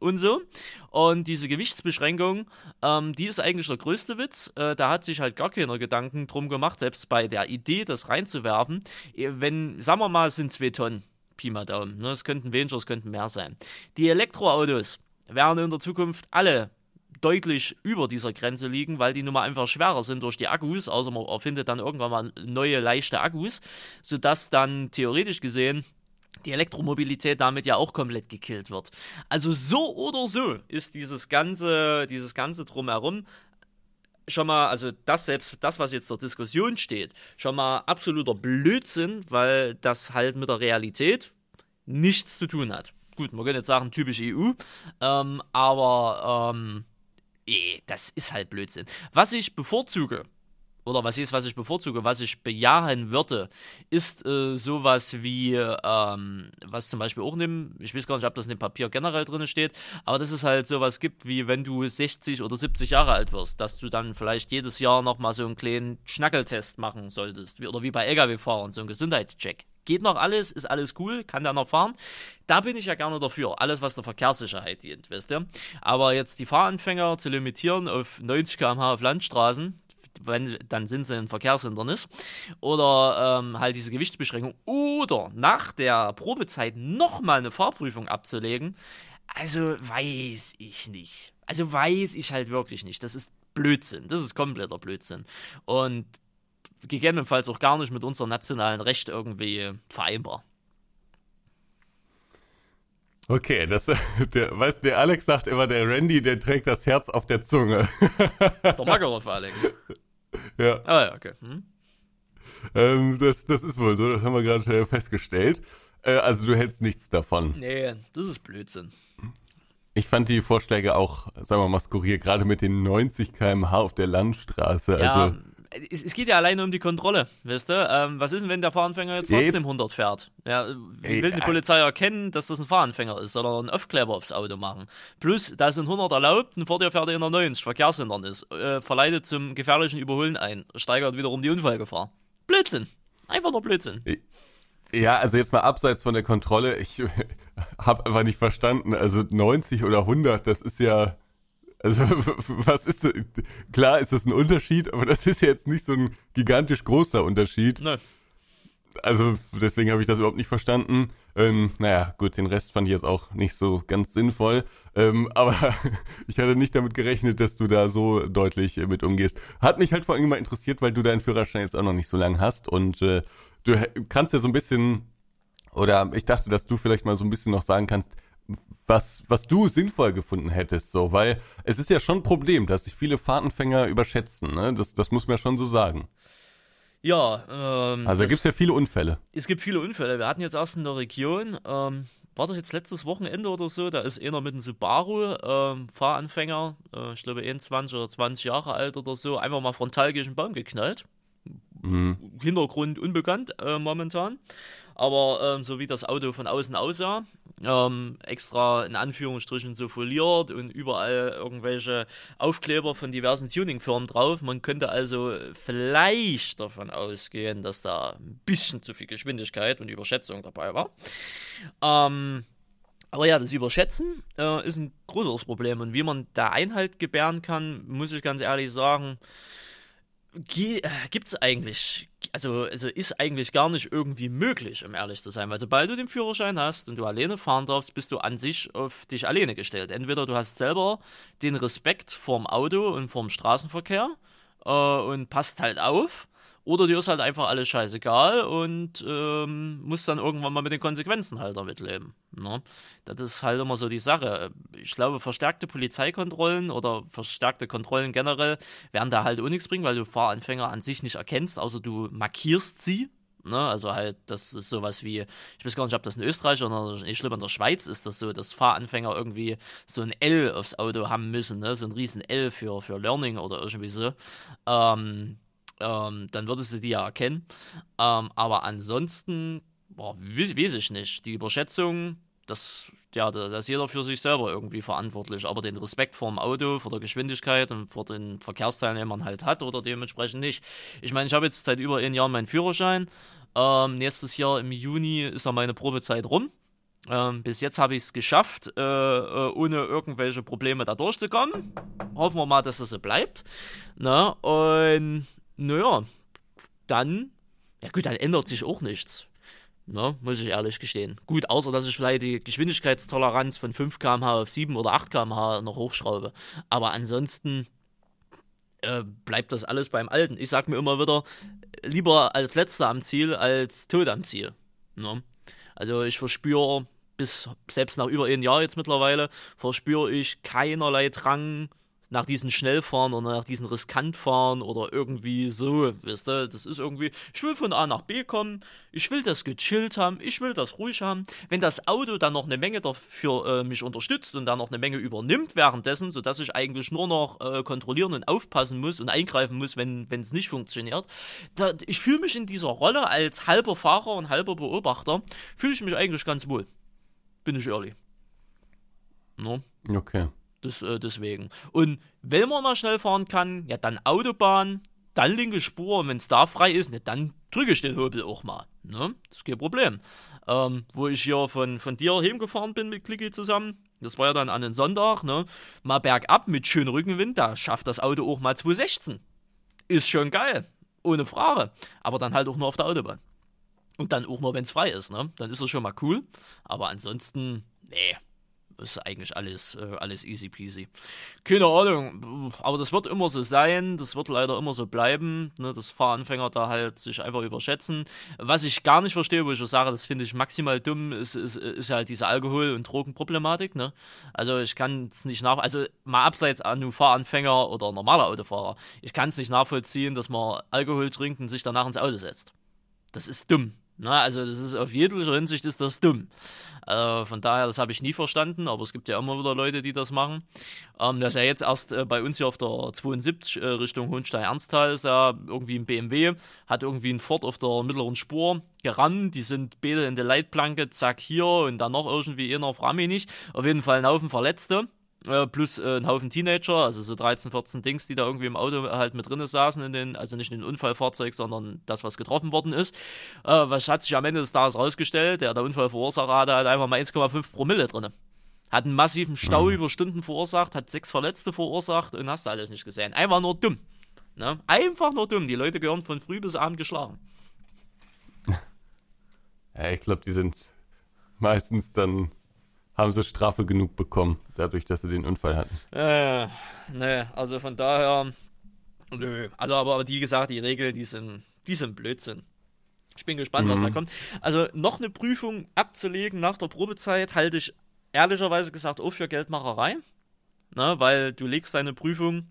Und so. Und diese Gewichtsbeschränkung, ähm, die ist eigentlich der größte Witz. Äh, da hat sich halt gar keiner Gedanken drum gemacht, selbst bei der Idee, das reinzuwerfen. Eh, Wenn, sagen wir mal, es sind zwei Tonnen, Pi mal Daumen. Ne? Es könnten weniger, es könnten mehr sein. Die Elektroautos werden in der Zukunft alle deutlich über dieser Grenze liegen, weil die nun mal einfach schwerer sind durch die Akkus, außer man erfindet dann irgendwann mal neue leichte Akkus, sodass dann theoretisch gesehen die Elektromobilität damit ja auch komplett gekillt wird. Also so oder so ist dieses ganze, dieses ganze drumherum schon mal, also das selbst, das, was jetzt zur Diskussion steht, schon mal absoluter Blödsinn, weil das halt mit der Realität nichts zu tun hat. Gut, man könnte jetzt sagen, typisch EU, ähm, aber ähm, eh, das ist halt Blödsinn. Was ich bevorzuge, oder was ist, was ich bevorzuge, was ich bejahen würde, ist äh, sowas wie, ähm, was zum Beispiel auch dem, ich weiß gar nicht, ob das in dem Papier generell drin steht, aber dass es halt sowas gibt, wie wenn du 60 oder 70 Jahre alt wirst, dass du dann vielleicht jedes Jahr nochmal so einen kleinen Schnackeltest machen solltest, wie, oder wie bei Lkw-Fahrern, so einen Gesundheitscheck. Geht noch alles, ist alles cool, kann der noch fahren. Da bin ich ja gerne dafür. Alles, was der Verkehrssicherheit dient, wisst ihr. Aber jetzt die Fahranfänger zu limitieren auf 90 km/h auf Landstraßen, wenn, dann sind sie ein Verkehrshindernis. Oder ähm, halt diese Gewichtsbeschränkung. Oder nach der Probezeit nochmal eine Fahrprüfung abzulegen. Also weiß ich nicht. Also weiß ich halt wirklich nicht. Das ist Blödsinn. Das ist kompletter Blödsinn. Und gegebenenfalls auch gar nicht mit unserem nationalen Recht irgendwie vereinbar. Okay, das, der, weißt, der Alex sagt immer, der Randy, der trägt das Herz auf der Zunge. Der Makarov, Alex. ja. Ah ja, okay. Hm? Ähm, das, das ist wohl so, das haben wir gerade äh, festgestellt. Äh, also du hältst nichts davon. Nee, das ist Blödsinn. Ich fand die Vorschläge auch, sagen wir mal, skurril, gerade mit den 90 km/h auf der Landstraße. Ja, Also, es, es geht ja alleine um die Kontrolle, weißt du? Ähm, was ist denn, wenn der Fahranfänger jetzt trotzdem jetzt- 100 fährt? Ja, wie will die äh, Polizei erkennen, dass das ein Fahranfänger ist? Soll er einen Aufkleber aufs Auto machen? Plus, da sind 100 erlaubt und vor dir fährt er in der 90, Verkehrshindernis, äh, verleitet zum gefährlichen Überholen ein, steigert wiederum die Unfallgefahr. Blödsinn. Einfach nur Blödsinn. ja, also jetzt mal abseits von der Kontrolle, ich habe einfach nicht verstanden. Also 90 oder 100, das ist ja, also was ist, klar ist das ein Unterschied, aber das ist ja jetzt nicht so ein gigantisch großer Unterschied. Nö. also deswegen habe ich das überhaupt nicht verstanden. Ähm, naja, gut, den Rest fand ich jetzt auch nicht so ganz sinnvoll. Ähm, aber ich hatte nicht damit gerechnet, dass du da so deutlich äh, mit umgehst. Hat mich halt vor allem mal interessiert, weil du deinen Führerschein jetzt auch noch nicht so lange hast und äh, du kannst ja so ein bisschen, oder ich dachte, dass du vielleicht mal so ein bisschen noch sagen kannst, was, was du sinnvoll gefunden hättest, so, weil es ist ja schon ein Problem, dass sich viele Fahrtenfänger überschätzen, ne? Das, das muss man ja schon so sagen. Ja, ähm, Also gibt es ja viele Unfälle. Es gibt viele Unfälle. Wir hatten jetzt erst in der Region, ähm, war das jetzt letztes Wochenende oder so, da ist einer mit einem Subaru, ähm, Fahranfänger, äh, ich glaube 21 oder 20 Jahre alt oder so, einfach mal frontal gegen einen Baum geknallt. Mhm. Hintergrund unbekannt äh, momentan aber ähm, so wie das Auto von außen aussah, ähm, extra in Anführungsstrichen so foliert und überall irgendwelche Aufkleber von diversen Tuningfirmen drauf. Man könnte also vielleicht davon ausgehen, dass da ein bisschen zu viel Geschwindigkeit und Überschätzung dabei war. Ähm, aber ja, das Überschätzen äh, ist ein größeres Problem. Und wie man da Einhalt gebären kann, muss ich ganz ehrlich sagen, gibt es eigentlich, also, also ist eigentlich gar nicht irgendwie möglich, um ehrlich zu sein. Weil sobald du den Führerschein hast und du alleine fahren darfst, bist du an sich auf dich alleine gestellt. Entweder du hast selber den Respekt vorm Auto und vorm Straßenverkehr äh, und passt halt auf oder dir ist halt einfach alles scheißegal und ähm, musst dann irgendwann mal mit den Konsequenzen halt damit leben. Ne? Das ist halt immer so die Sache. Ich glaube, verstärkte Polizeikontrollen oder verstärkte Kontrollen generell werden da halt auch nichts bringen, weil du Fahranfänger an sich nicht erkennst, außer du markierst sie. Ne? Also halt, das ist sowas wie, ich weiß gar nicht, ob das in Österreich oder ich glaube in der Schweiz ist das so, dass Fahranfänger irgendwie so ein L aufs Auto haben müssen, ne? so ein riesen L für, für Learning oder irgendwie so. Ähm, ähm, dann würdest du die ja erkennen. Ähm, aber ansonsten, boah, weiß, weiß, ich nicht. Die Überschätzung, das, ja, da ist jeder für sich selber irgendwie verantwortlich. Aber den Respekt vor dem Auto, vor der Geschwindigkeit und vor den Verkehrsteilnehmern halt hat oder dementsprechend nicht. Ich meine, ich habe jetzt seit über ein Jahr meinen Führerschein. Ähm, nächstes Jahr im Juni ist dann meine Probezeit rum. Ähm, bis jetzt habe ich es geschafft, äh, äh, ohne irgendwelche Probleme da durchzukommen. Hoffen wir mal, dass das so bleibt. Na, und naja, dann, ja gut, dann ändert sich auch nichts. Ne, muss ich ehrlich gestehen. Gut, außer dass ich vielleicht die Geschwindigkeitstoleranz von 5 km/h auf 7 oder 8 km/h noch hochschraube. Aber ansonsten äh, bleibt das alles beim Alten. Ich sag mir immer wieder, lieber als letzter am Ziel als tot am Ziel. Ne? Also ich verspüre bis selbst nach über ein Jahr jetzt mittlerweile, verspüre ich keinerlei Drang, nach diesen Schnellfahren oder nach diesen Riskantfahren oder irgendwie so, wisst ihr, das ist irgendwie, ich will von A nach B kommen, ich will das gechillt haben, ich will das ruhig haben. Wenn das Auto dann noch eine Menge dafür äh, mich unterstützt und dann noch eine Menge übernimmt währenddessen, sodass ich eigentlich nur noch äh, kontrollieren und aufpassen muss und eingreifen muss, wenn es nicht funktioniert, da, ich fühle mich in dieser Rolle als halber Fahrer und halber Beobachter, fühle ich mich eigentlich ganz wohl. Bin ich ehrlich. No? Okay. Das, äh, deswegen. Und wenn man mal schnell fahren kann, ja, dann Autobahn, dann linke Spur und wenn es da frei ist, ne, dann drücke ich den Hobel auch mal. Ne? Das ist kein Problem. Ähm, wo ich hier von, von dir heimgefahren bin mit Clicky zusammen, das war ja dann an einem Sonntag, ne? Mal bergab mit schönem Rückenwind, da schafft das Auto auch mal 216. Ist schon geil. Ohne Frage. Aber dann halt auch nur auf der Autobahn. Und dann auch nur, wenn es frei ist, ne? Dann ist das schon mal cool. Aber ansonsten, nee, ist eigentlich alles, äh, alles easy peasy. Keine Ahnung, aber das wird immer so sein, das wird leider immer so bleiben, ne, dass Fahranfänger da halt sich einfach überschätzen. Was ich gar nicht verstehe, wo ich sage, das finde ich maximal dumm, ist, ist, ist halt diese Alkohol- und Drogenproblematik. Ne? Also ich kann es nicht nach, also mal abseits an Fahranfänger oder normaler Autofahrer, ich kann es nicht nachvollziehen, dass man Alkohol trinkt und sich danach ins Auto setzt. Das ist dumm. Na, also das ist auf jeglicher Hinsicht ist das dumm. Äh, von daher, das habe ich nie verstanden, aber es gibt ja immer wieder Leute, die das machen. Ähm, das ist ja jetzt erst äh, bei uns hier auf der 72 äh, Richtung Hohenstein-Ernsthal, ist ja irgendwie ein BMW, hat irgendwie ein Ford auf der mittleren Spur gerannt, die sind beide in der Leitplanke, zack hier und dann noch irgendwie einer, frage mich nicht. Auf jeden Fall ein Haufen Verletzte. Äh, plus äh, ein Haufen Teenager, also so 13, 14 Dings, die da irgendwie im Auto halt mit drin saßen, in den, also nicht in den Unfallfahrzeug, sondern das, was getroffen worden ist. Äh, was hat sich am Ende des Tages rausgestellt? Der, der Unfallverursacher hatte halt einfach mal 1,5 Promille drin. Hat einen massiven Stau mhm. über Stunden verursacht, hat sechs Verletzte verursacht und hast du alles nicht gesehen. Einfach nur dumm. Ne? Einfach nur dumm. Die Leute gehören von früh bis abend geschlagen. Ja, ich glaube, die sind meistens dann haben sie Strafe genug bekommen, dadurch, dass sie den Unfall hatten. Äh, ne, also von daher, nö. Also, aber, aber wie gesagt, die Regeln, die sind, die sind Blödsinn. Ich bin gespannt, mhm. was da kommt. Also, noch eine Prüfung abzulegen nach der Probezeit halte ich ehrlicherweise gesagt auch für Geldmacherei. Ne, weil du legst deine Prüfung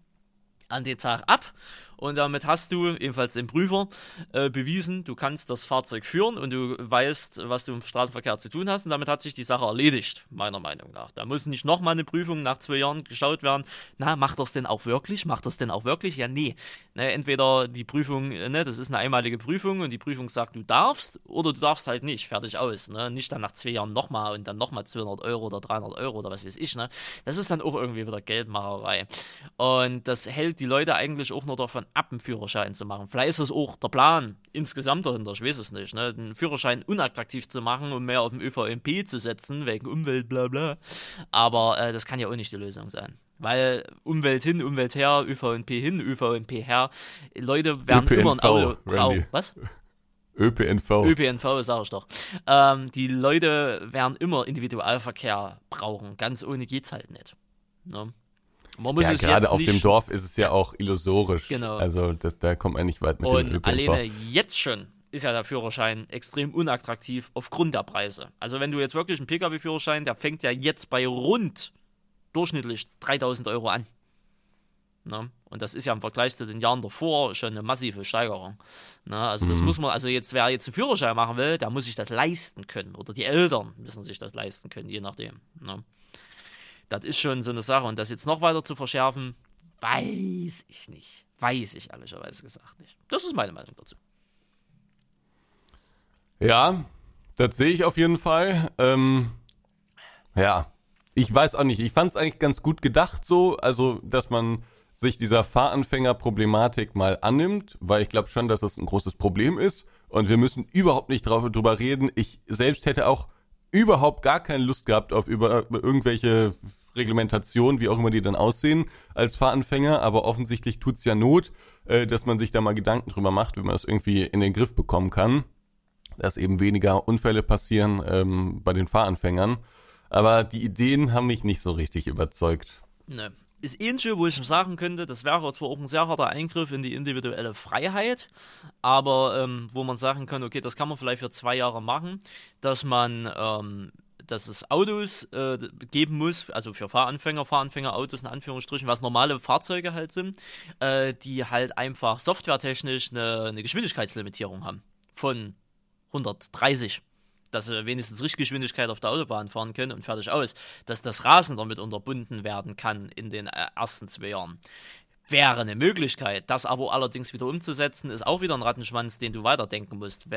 an den Tag ab und damit hast du, ebenfalls den Prüfer, äh, bewiesen, du kannst das Fahrzeug führen und du weißt, was du im Straßenverkehr zu tun hast und damit hat sich die Sache erledigt, meiner Meinung nach. Da muss nicht nochmal eine Prüfung nach zwei Jahren geschaut werden, na, macht das denn auch wirklich? Macht das denn auch wirklich? Ja, nee. Ne, entweder die Prüfung, ne, das ist eine einmalige Prüfung und die Prüfung sagt, du darfst oder du darfst halt nicht, fertig aus. Ne? Nicht dann nach zwei Jahren nochmal und dann nochmal 200 Euro oder 300 Euro oder was weiß ich. Ne? Das ist dann auch irgendwie wieder Geldmacherei. Und das hält die Leute eigentlich auch nur davon ab, einen Führerschein zu machen. Vielleicht ist das auch der Plan insgesamt dahinter, ich weiß es nicht, ne? den Führerschein unattraktiv zu machen und mehr auf den ÖVMP zu setzen, wegen Umwelt, bla bla. Aber äh, das kann ja auch nicht die Lösung sein. Weil Umwelt hin, Umwelt her, ÖVMP hin, ÖVMP her. Leute werden ÖPNV, immer ein Auto brauchen. Was? ÖPNV. ÖPNV, sag ich doch. Ähm, die Leute werden immer Individualverkehr brauchen. Ganz ohne geht's halt nicht. Ne? Man muss ja, es gerade auf dem Dorf ist es ja auch illusorisch. Genau. Also das, da kommt man nicht weit mit Und dem ÖPNV. alleine jetzt schon ist ja der Führerschein extrem unattraktiv aufgrund der Preise. Also wenn du jetzt wirklich einen Pkw-Führerschein, der fängt ja jetzt bei rund durchschnittlich 3000 Euro an. Ne? Und das ist ja im Vergleich zu den Jahren davor schon eine massive Steigerung. Ne? Also das mhm. muss man, also jetzt, wer jetzt einen Führerschein machen will, der muss sich das leisten können. Oder die Eltern müssen sich das leisten können, je nachdem. Ne? Das ist schon so eine Sache. Und das jetzt noch weiter zu verschärfen, weiß ich nicht. Weiß ich ehrlicherweise gesagt nicht. Das ist meine Meinung dazu. Ja, das sehe ich auf jeden Fall. Ähm, ja, ich weiß auch nicht. Ich fand es eigentlich ganz gut gedacht so, also dass man sich dieser Fahranfänger-Problematik mal annimmt, weil ich glaube schon, dass das ein großes Problem ist und wir müssen überhaupt nicht drüber reden. Ich selbst hätte auch überhaupt gar keine Lust gehabt auf über irgendwelche Reglementation, wie auch immer die dann aussehen, als Fahranfänger, aber offensichtlich tut's ja Not, äh, dass man sich da mal Gedanken drüber macht, wie man das irgendwie in den Griff bekommen kann, dass eben weniger Unfälle passieren ähm, bei den Fahranfängern. Aber die Ideen haben mich nicht so richtig überzeugt. Ne. Ist ähnlich, wo ich sagen könnte, das wäre zwar auch ein sehr harter Eingriff in die individuelle Freiheit, aber ähm, wo man sagen kann, okay, das kann man vielleicht für zwei Jahre machen, dass man ähm, dass es Autos äh, geben muss, also für Fahranfänger, Fahranfängerautos in Anführungsstrichen, was normale Fahrzeuge halt sind, äh, die halt einfach softwaretechnisch eine, eine Geschwindigkeitslimitierung haben von 130 dass sie wenigstens Richtgeschwindigkeit auf der Autobahn fahren können und fertig aus, dass das Rasen damit unterbunden werden kann in den äh, ersten zwei Jahren. Wäre eine Möglichkeit. Das aber allerdings wieder umzusetzen, ist auch wieder ein Rattenschwanz, den du weiterdenken musst.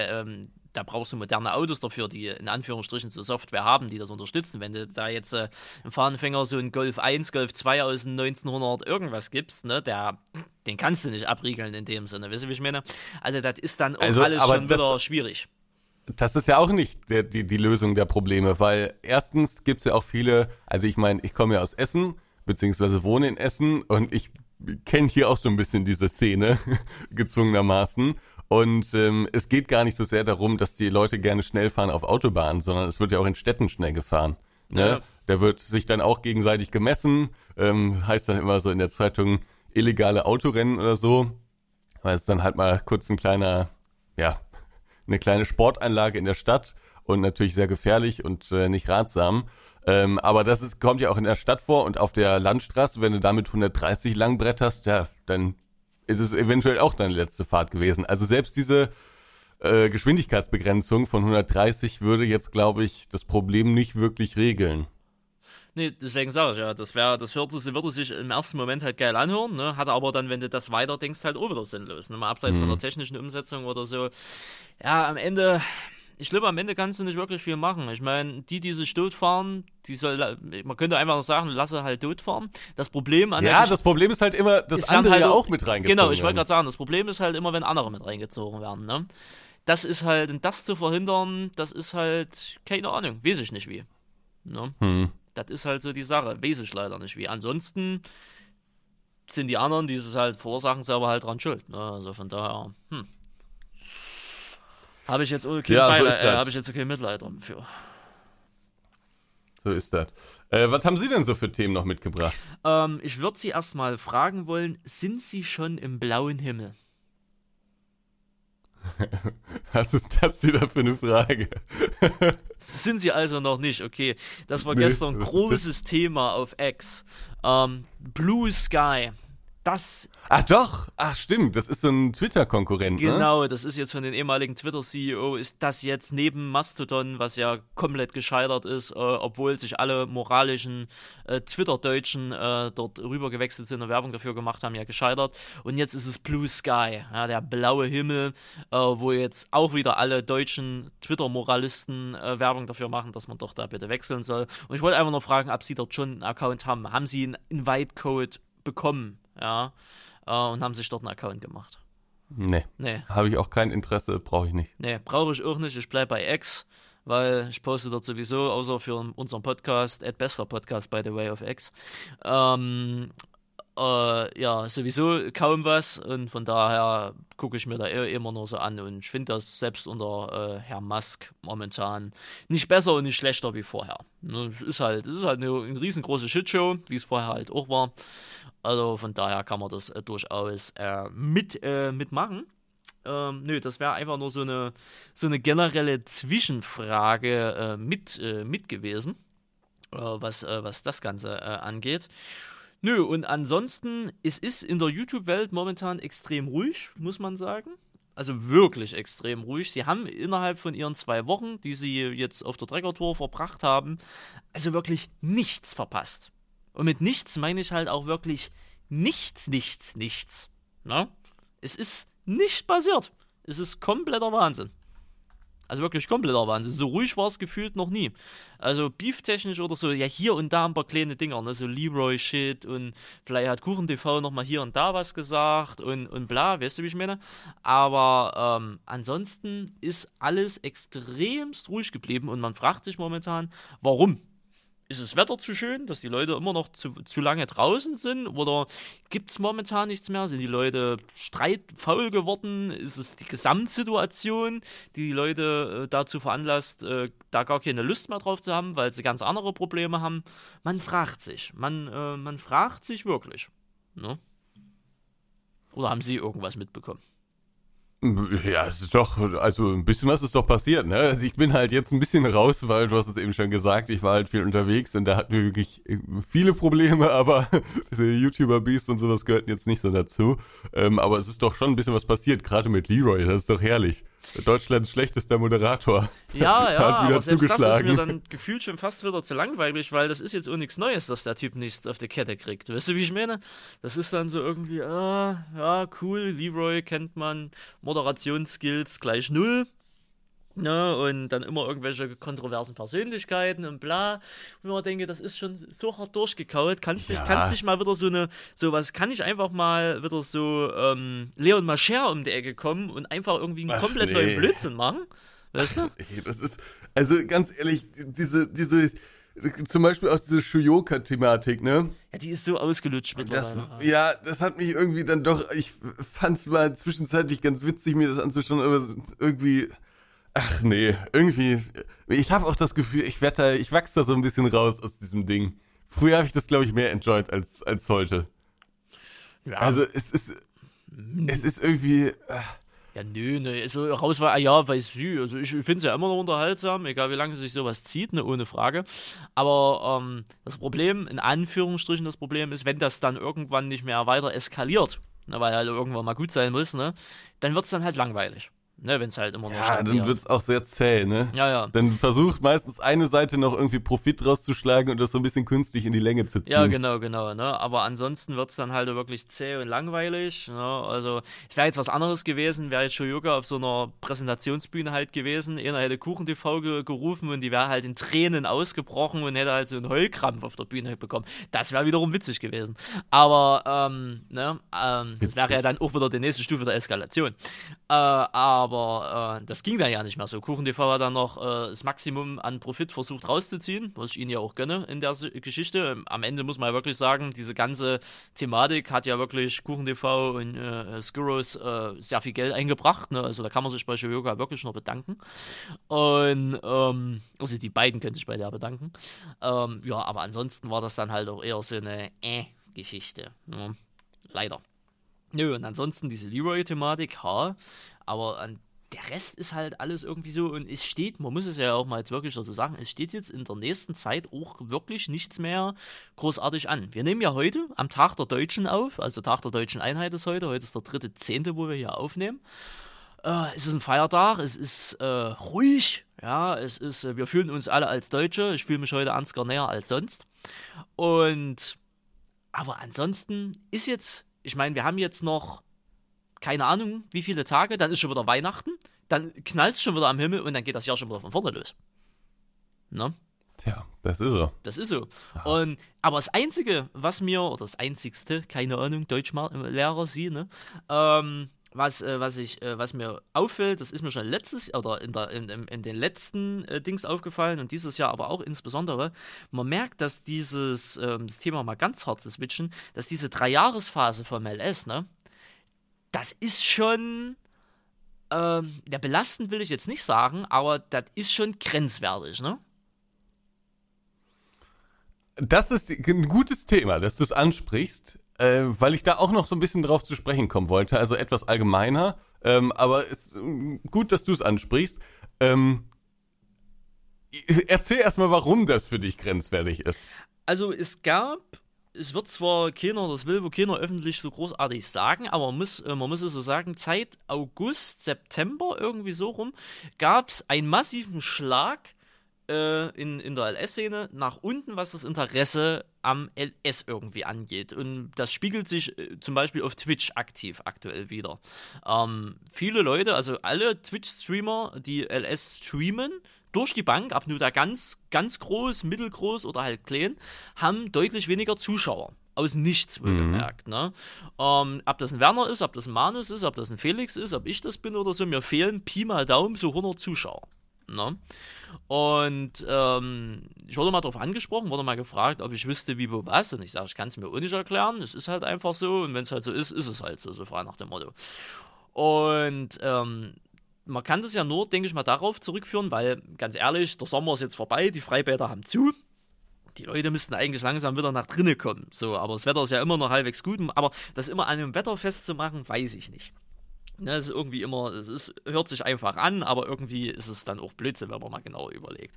Da brauchst du moderne Autos dafür, die in Anführungsstrichen so Software haben, die das unterstützen. Wenn du da jetzt äh, im Fahrenfänger so einen Golf 1, Golf 2 aus den 1900 irgendwas gibst, ne, der, den kannst du nicht abriegeln in dem Sinne. Weißt du, wie ich meine? Also, das ist dann auch also, alles schon wieder schwierig. Das ist ja auch nicht der, die, die Lösung der Probleme, weil erstens gibt es ja auch viele, also ich meine, ich komme ja aus Essen, beziehungsweise wohne in Essen und ich kenne hier auch so ein bisschen diese Szene, gezwungenermaßen. Und ähm, es geht gar nicht so sehr darum, dass die Leute gerne schnell fahren auf Autobahnen, sondern es wird ja auch in Städten schnell gefahren. Ne? Ja. Da wird sich dann auch gegenseitig gemessen, ähm, heißt dann immer so in der Zeitung illegale Autorennen oder so, weil es dann halt mal kurz ein kleiner, ja, eine kleine Sportanlage in der Stadt und natürlich sehr gefährlich und äh, nicht ratsam. Ähm, aber das ist, kommt ja auch in der Stadt vor und auf der Landstraße, wenn du damit 130 lang bretterst, ja, dann ist es eventuell auch deine letzte Fahrt gewesen. Also selbst diese äh, Geschwindigkeitsbegrenzung von 130 würde jetzt, glaube ich, das Problem nicht wirklich regeln. Nee, deswegen sage ich ja, das wäre, das hörte, würde sich im ersten Moment halt geil anhören, ne? Hat aber dann, wenn du das weiter denkst, halt auch wieder sinnlos. Ne? Mal abseits mhm. von der technischen Umsetzung oder so. Ja, am Ende, ich glaube, am Ende kannst du nicht wirklich viel machen. Ich meine, die, die sich tot fahren, die soll, man könnte einfach sagen, lasse halt tot fahren. Das Problem an Ja, das Problem ist halt immer, dass andere halt ja auch mit reingezogen Genau, ich wollte gerade sagen, das Problem ist halt immer, wenn andere mit reingezogen werden, ne? Das ist halt, und das zu verhindern, das ist halt, keine Ahnung, weiß ich nicht wie. Ne? Hm. Das ist halt so die Sache, weiß ich leider nicht wie. Ansonsten sind die anderen, die es halt verursachen, selber halt dran schuld. Ne? Also von daher, hm. Habe ich jetzt okay, Ja, so äh, habe ich jetzt okay Mitleid für. So ist das. Äh, was haben Sie denn so für Themen noch mitgebracht? Ähm, ich würde Sie erstmal fragen wollen, sind Sie schon im blauen Himmel? Was ist das wieder für eine Frage? Sind Sie also noch nicht, okay. Das war Nee, gestern ein großes Thema auf X. Ähm, Blue Sky. Das Ach doch, ach stimmt, das ist so ein Twitter-Konkurrent, ne? Genau, das ist jetzt von den ehemaligen Twitter-CEO, ist das jetzt neben Mastodon, was ja komplett gescheitert ist, äh, obwohl sich alle moralischen äh, Twitter-Deutschen äh, dort rübergewechselt sind und Werbung dafür gemacht haben, ja gescheitert. Und jetzt ist es Blue Sky, ja, der blaue Himmel, äh, wo jetzt auch wieder alle deutschen Twitter-Moralisten äh, Werbung dafür machen, dass man doch da bitte wechseln soll. Und ich wollte einfach nur fragen, ob Sie dort schon einen Account haben. Haben Sie einen Invite-Code bekommen? Ja, äh, und haben sich dort einen Account gemacht? Nee, Nee. habe ich auch kein Interesse, brauche ich nicht. Nee, brauche ich auch nicht. Ich bleibe bei X, weil ich poste dort sowieso, außer für unseren Podcast, at bester Podcast, by the way, auf X. Ähm, äh, ja, sowieso kaum was und von daher gucke ich mir da eh immer nur so an und ich finde das selbst unter äh, Herr Musk momentan nicht besser und nicht schlechter wie vorher. Ne, Es ist halt, es ist halt eine, eine riesengroße Shitshow, wie es vorher halt auch war. Also von daher kann man das äh, durchaus äh, mit, äh, mitmachen. Ähm, nö, das wäre einfach nur so eine, so eine generelle Zwischenfrage äh, mit, mit gewesen, was, was das Ganze angeht. Nö, und ansonsten, es ist in der YouTube-Welt momentan extrem ruhig, muss man sagen. Also wirklich extrem ruhig. Sie haben innerhalb von ihren zwei Wochen, die sie jetzt auf der Treckertour verbracht haben, also wirklich nichts verpasst. Und mit nichts meine ich halt auch wirklich nichts, nichts, nichts. Ne? Es ist nicht passiert. Es ist kompletter Wahnsinn. Also wirklich kompletter Wahnsinn. So ruhig war es gefühlt noch nie. Also beeftechnisch oder so, ja hier und da ein paar kleine Dinger, ne? so Leroy-Shit und vielleicht hat KuchenTV nochmal hier und da was gesagt und, und bla, weißt du, wie ich meine? Aber ähm, ansonsten ist alles extremst ruhig geblieben und man fragt sich momentan, warum? Ist das Wetter zu schön, dass die Leute immer noch zu, zu lange draußen sind? Oder gibt es momentan nichts mehr? Sind die Leute streitfaul geworden? Ist es die Gesamtsituation, die die Leute äh, dazu veranlasst, äh, da gar keine Lust mehr drauf zu haben, weil sie ganz andere Probleme haben? Man fragt sich. Man, äh, man fragt sich wirklich. Ne? Oder haben Sie irgendwas mitbekommen? Ja, es ist doch, also ein bisschen was ist doch passiert, ne? Also ich bin halt jetzt ein bisschen raus, weil du hast es eben schon gesagt, ich war halt viel unterwegs und da hatten wir wirklich viele Probleme, aber diese YouTuber-Beast und sowas gehörten jetzt nicht so dazu. Ähm, aber es ist doch schon ein bisschen was passiert, gerade mit Leroy, das ist doch herrlich. Deutschlands schlechtester Moderator. Ja, ja, Hat wieder aber selbst das ist mir dann gefühlt schon fast wieder zu langweilig, weil das ist jetzt auch nichts Neues, dass der Typ nichts auf die Kette kriegt. Weißt du, wie ich meine? Das ist dann so irgendwie, ah, ja, cool, Leroy kennt man, Moderationsskills gleich null. Ne, und dann immer irgendwelche kontroversen Persönlichkeiten und bla. Und ich denke, das ist schon so hart durchgekaut. Kannst du Ja. kannst nicht mal wieder so eine, sowas, kann ich einfach mal wieder so ähm, Leon Mascher um die Ecke kommen und einfach irgendwie einen Ach, komplett nee. neuen Blödsinn machen? Weißt du? Ey, Das ist, also ganz ehrlich, diese, diese, zum Beispiel aus dieser Shuyoka-Thematik, ne? Ja, die ist so ausgelutscht Das, mittlerweile. ja, das hat mich irgendwie dann doch, ich fand's mal zwischenzeitlich ganz witzig, mir das anzuschauen, aber es irgendwie, ach nee, irgendwie, ich habe auch das Gefühl, ich werde da, ich wachse da so ein bisschen raus aus diesem Ding. Früher habe ich das, glaube ich, mehr enjoyed als, als heute. ja, Also es ist, es ist irgendwie, äh, ja, nö, ne, so raus war, ah ja, weiß sie. Also ich finde es ja immer noch unterhaltsam, egal wie lange sich sowas zieht, ne, ohne Frage. Aber ähm, das Problem, in Anführungsstrichen das Problem ist, wenn das dann irgendwann nicht mehr weiter eskaliert, ne, weil halt irgendwann mal gut sein muss, ne, dann wird es dann halt langweilig. Ne, wenn es halt immer nur ja, dann wird's auch sehr zäh, ne? Ja, ja. Dann versucht meistens eine Seite noch irgendwie Profit rauszuschlagen und das so ein bisschen künstlich in die Länge zu ziehen. Ja, genau, genau. Ne? Aber ansonsten wird es dann halt wirklich zäh und langweilig. Ne? Also, es wäre jetzt was anderes gewesen, wäre jetzt Shoyoka auf so einer Präsentationsbühne halt gewesen. Einer hätte Kuchen-TV ge gerufen und die wäre halt in Tränen ausgebrochen und hätte halt so einen Heulkrampf auf der Bühne bekommen. Das wäre wiederum witzig gewesen. Aber, ähm, ne, ähm, das wäre ja dann auch wieder die nächste Stufe der Eskalation. Äh, aber aber äh, das ging dann ja nicht mehr so. KuchenTV hat dann noch äh, das Maximum an Profit versucht rauszuziehen, was ich ihnen ja auch gönne in der Geschichte. Am Ende muss man ja wirklich sagen, diese ganze Thematik hat ja wirklich KuchenTV und äh, Skurros äh, sehr viel Geld eingebracht. Ne? Also da kann man sich bei Shoyoka wirklich nur bedanken. Und ähm, also die beiden können sich bei der bedanken. Ähm, ja, aber ansonsten war das dann halt auch eher so eine äh-Geschichte. Ne? Leider. Nö, und ansonsten diese Leroy-Thematik, ha, aber an der Rest ist halt alles irgendwie so und es steht, man muss es ja auch mal jetzt wirklich so sagen, es steht jetzt in der nächsten Zeit auch wirklich nichts mehr großartig an. Wir nehmen ja heute am Tag der Deutschen auf, also Tag der Deutschen Einheit ist heute, heute ist der dritte Zehnte, wo wir hier aufnehmen. Äh, es ist ein Feiertag, es ist äh, ruhig, ja, es ist, äh, wir fühlen uns alle als Deutsche, ich fühle mich heute Ansgar näher als sonst. Und, aber ansonsten ist jetzt ich meine, wir haben jetzt noch keine Ahnung, wie viele Tage, dann ist schon wieder Weihnachten, dann knallt es schon wieder am Himmel und dann geht das Jahr schon wieder von vorne los. Ne? Tja, das ist so. Das ist so. Und, aber das Einzige, was mir, oder das Einzigste, keine Ahnung, Deutschlehrer sie, ne, ähm, was, äh, was, ich, äh, was mir auffällt, das ist mir schon letztes oder in, der, in, in, den letzten äh, Dings aufgefallen und dieses Jahr aber auch insbesondere, man merkt, dass dieses ähm, das Thema mal ganz hart zu switchen, dass diese Dreijahresphase vom LS, ne, das ist schon, ähm, ja, belastend will ich jetzt nicht sagen, aber das ist schon grenzwertig, ne? Das ist ein gutes Thema, dass du es ansprichst äh, weil ich da auch noch so ein bisschen drauf zu sprechen kommen wollte, also etwas allgemeiner, ähm, aber ist gut, dass du es ansprichst. Ähm, erzähl erstmal, warum das für dich grenzwertig ist. Also es gab es wird zwar keiner, das will wo keiner öffentlich so großartig sagen, aber man muss, äh, man muss es so sagen, seit August, September irgendwie so rum, gab es einen massiven Schlag äh, in, in der LS-Szene nach unten, was das Interesse am LS irgendwie angeht. Und das spiegelt sich äh, zum Beispiel auf Twitch aktiv aktuell wieder. Ähm, viele Leute, also alle Twitch-Streamer, die LS streamen, durch die Bank, ab nur da ganz, ganz groß, mittelgroß oder halt klein, haben deutlich weniger Zuschauer. Aus nichts wohlgemerkt. Mhm. Ne? Ähm, ob das ein Werner ist, ob das ein Manus ist, ob das ein Felix ist, ob ich das bin oder so, mir fehlen Pi mal Daumen so 100 Zuschauer. Ne? Und ähm, ich wurde mal darauf angesprochen, wurde mal gefragt, ob ich wüsste, wie, wo, was. Und ich sage, ich kann es mir auch nicht erklären. Es ist halt einfach so. Und wenn es halt so ist, ist es halt so, so frei nach dem Motto. Und ähm, man kann das ja nur, denke ich mal, darauf zurückführen, weil, ganz ehrlich, der Sommer ist jetzt vorbei, die Freibäder haben zu. Die Leute müssten eigentlich langsam wieder nach drinnen kommen. So, aber das Wetter ist ja immer noch halbwegs gut. Aber das immer an dem Wetter festzumachen, weiß ich nicht. Ne, ist irgendwie immer, es ist, hört sich einfach an, aber irgendwie ist es dann auch Blödsinn, wenn man mal genauer überlegt.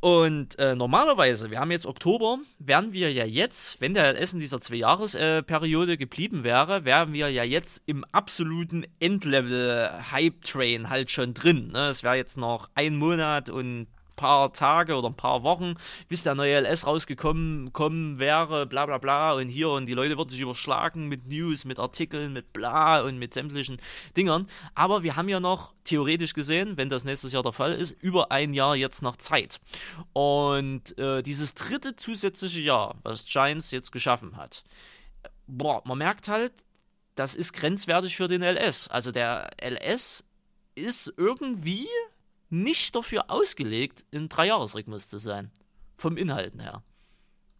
Und äh, normalerweise, wir haben jetzt Oktober, wären wir ja jetzt, wenn der LS in dieser Zwei-Jahres-Periode äh, geblieben wäre, wären wir ja jetzt im absoluten Endlevel-Hype-Train halt schon drin. Ne? Es wäre jetzt noch ein Monat und paar Tage oder ein paar Wochen, bis der neue LS rausgekommen kommen wäre, bla bla bla und hier und die Leute würden sich überschlagen mit News, mit Artikeln, mit bla und mit sämtlichen Dingern. Aber wir haben ja noch theoretisch gesehen, wenn das nächstes Jahr der Fall ist, über ein Jahr jetzt noch Zeit. Und äh, dieses dritte zusätzliche Jahr, was Giants jetzt geschaffen hat, boah, man merkt halt, das ist grenzwertig für den LS. Also der LS ist irgendwie nicht dafür ausgelegt, in Dreijahresrhythmus zu sein. Vom Inhalten her.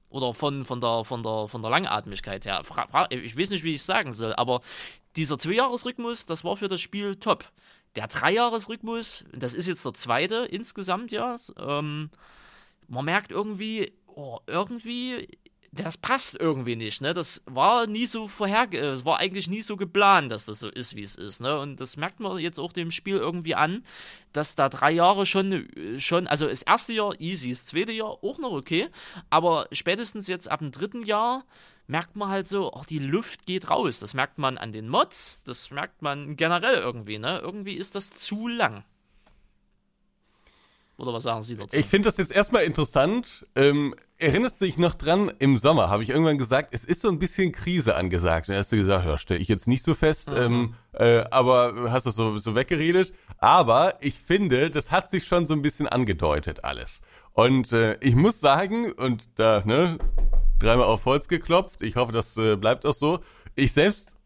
Oder von, von, der, von, der, von der Langatmigkeit her. Ich weiß nicht, wie ich es sagen soll, aber dieser Zweijahresrhythmus, das war für das Spiel top. Der Dreijahresrhythmus, das ist jetzt der zweite insgesamt, ja. Ähm, man merkt irgendwie, oh, irgendwie das passt irgendwie nicht, ne? Das war nie so vorher, es war eigentlich nie so geplant, dass das so ist, wie es ist, ne? Und das merkt man jetzt auch dem Spiel irgendwie an, dass da drei Jahre schon, schon, also das erste Jahr easy, das zweite Jahr auch noch okay, aber spätestens jetzt ab dem dritten Jahr merkt man halt so, ach, die Luft geht raus. Das merkt man an den Mods, das merkt man generell irgendwie, ne? Irgendwie ist das zu lang. Oder was sagen Sie dazu? Ich finde das jetzt erstmal interessant. Ähm, erinnerst du dich noch dran, im Sommer habe ich irgendwann gesagt, es ist so ein bisschen Krise angesagt. Dann hast du gesagt, ja, stelle ich jetzt nicht so fest, mhm. ähm, äh, aber hast das so, so weggeredet. Aber ich finde, das hat sich schon so ein bisschen angedeutet alles. Und äh, ich muss sagen, und da, ne, dreimal auf Holz geklopft, ich hoffe, das äh, bleibt auch so. Ich selbst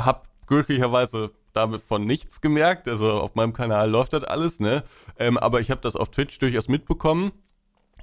habe glücklicherweise davon nichts gemerkt. Also auf meinem Kanal läuft das alles, ne? Ähm, aber ich habe das auf Twitch durchaus mitbekommen.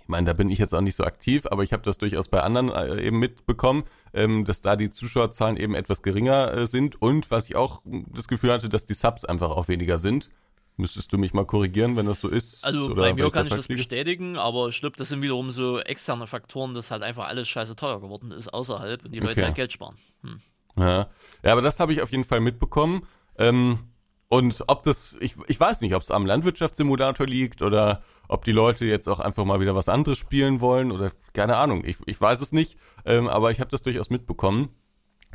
Ich meine, da bin ich jetzt auch nicht so aktiv, aber ich habe das durchaus bei anderen äh, eben mitbekommen, ähm, dass da die Zuschauerzahlen eben etwas geringer äh, sind und was ich auch das Gefühl hatte, dass die Subs einfach auch weniger sind. Müsstest du mich mal korrigieren, wenn das so ist? Also bei mir kann ich da das bestätigen, aber ich glaube, das sind wiederum so externe Faktoren, dass halt einfach alles scheiße teuer geworden ist außerhalb und die Leute Okay. halt Geld sparen. Hm. Ja, ja aber das habe ich auf jeden Fall mitbekommen. Ähm, und ob das, ich, ich weiß nicht, ob es am Landwirtschaftssimulator liegt oder ob die Leute jetzt auch einfach mal wieder was anderes spielen wollen oder keine Ahnung, ich, ich weiß es nicht, ähm, aber ich habe das durchaus mitbekommen.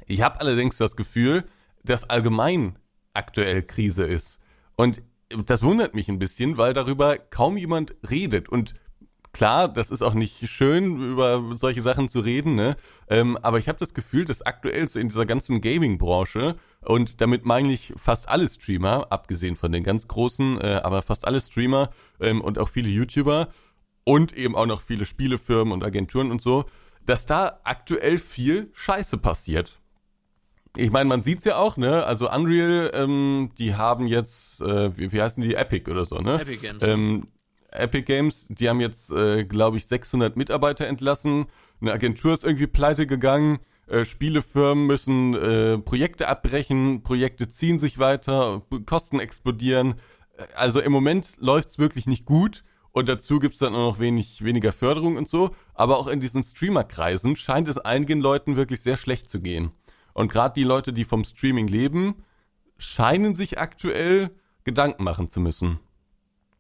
Ich habe allerdings das Gefühl, dass allgemein aktuell Krise ist. Und das wundert mich ein bisschen, weil darüber kaum jemand redet. Und klar, das ist auch nicht schön, über solche Sachen zu reden, ne? Ähm, aber ich habe das Gefühl, dass aktuell so in dieser ganzen Gaming-Branche und damit meine ich fast alle Streamer, abgesehen von den ganz großen, äh, aber fast alle Streamer ähm, und auch viele YouTuber und eben auch noch viele Spielefirmen und Agenturen und so, dass da aktuell viel Scheiße passiert. Ich meine, man sieht's ja auch, ne? Also Unreal, ähm, die haben jetzt, äh, wie, wie heißen die, Epic oder so, ne? Epic Games. Ähm, Epic Games, die haben jetzt, äh, glaube ich, 600 Mitarbeiter entlassen. Eine Agentur ist irgendwie pleite gegangen. Äh, Spielefirmen müssen äh, Projekte abbrechen, Projekte ziehen sich weiter, Kosten explodieren. Äh, Also im Moment läuft's wirklich nicht gut. Und dazu gibt's dann auch noch wenig, weniger Förderung und so. Aber auch in diesen Streamer-Kreisen scheint es einigen Leuten wirklich sehr schlecht zu gehen. Und gerade die Leute, die vom Streaming leben, scheinen sich aktuell Gedanken machen zu müssen.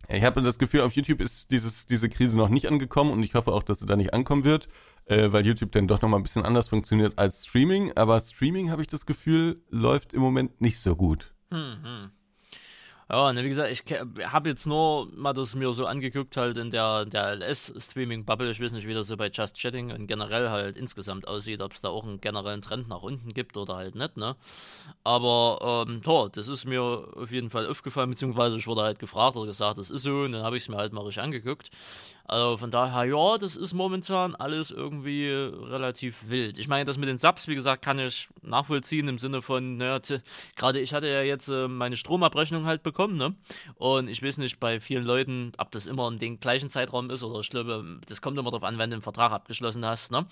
Ich habe das Gefühl, auf YouTube ist dieses, diese Krise noch nicht angekommen und ich hoffe auch, dass sie da nicht ankommen wird, äh, weil YouTube dann doch nochmal ein bisschen anders funktioniert als Streaming. Aber Streaming, habe ich das Gefühl, läuft im Moment nicht so gut. Hm, Ja, ne, wie gesagt, ich habe jetzt nur mal das mir so angeguckt, halt in der, der LS-Streaming-Bubble. Ich weiß nicht, wie das so bei Just Chatting und generell halt insgesamt aussieht, ob es da auch einen generellen Trend nach unten gibt oder halt nicht, ne? Aber, ähm, toll, das ist mir auf jeden Fall aufgefallen, beziehungsweise ich wurde halt gefragt oder gesagt, das ist so, und dann habe ich es mir halt mal richtig angeguckt. Also von daher, ja, das ist momentan alles irgendwie relativ wild. Ich meine, das mit den Subs, wie gesagt, kann ich nachvollziehen im Sinne von, naja, gerade ich hatte ja jetzt äh, meine Stromabrechnung halt bekommen, ne? Und ich weiß nicht, bei vielen Leuten, ob das immer in den gleichen Zeitraum ist oder ich glaube, das kommt immer darauf an, wenn du einen Vertrag abgeschlossen hast, ne?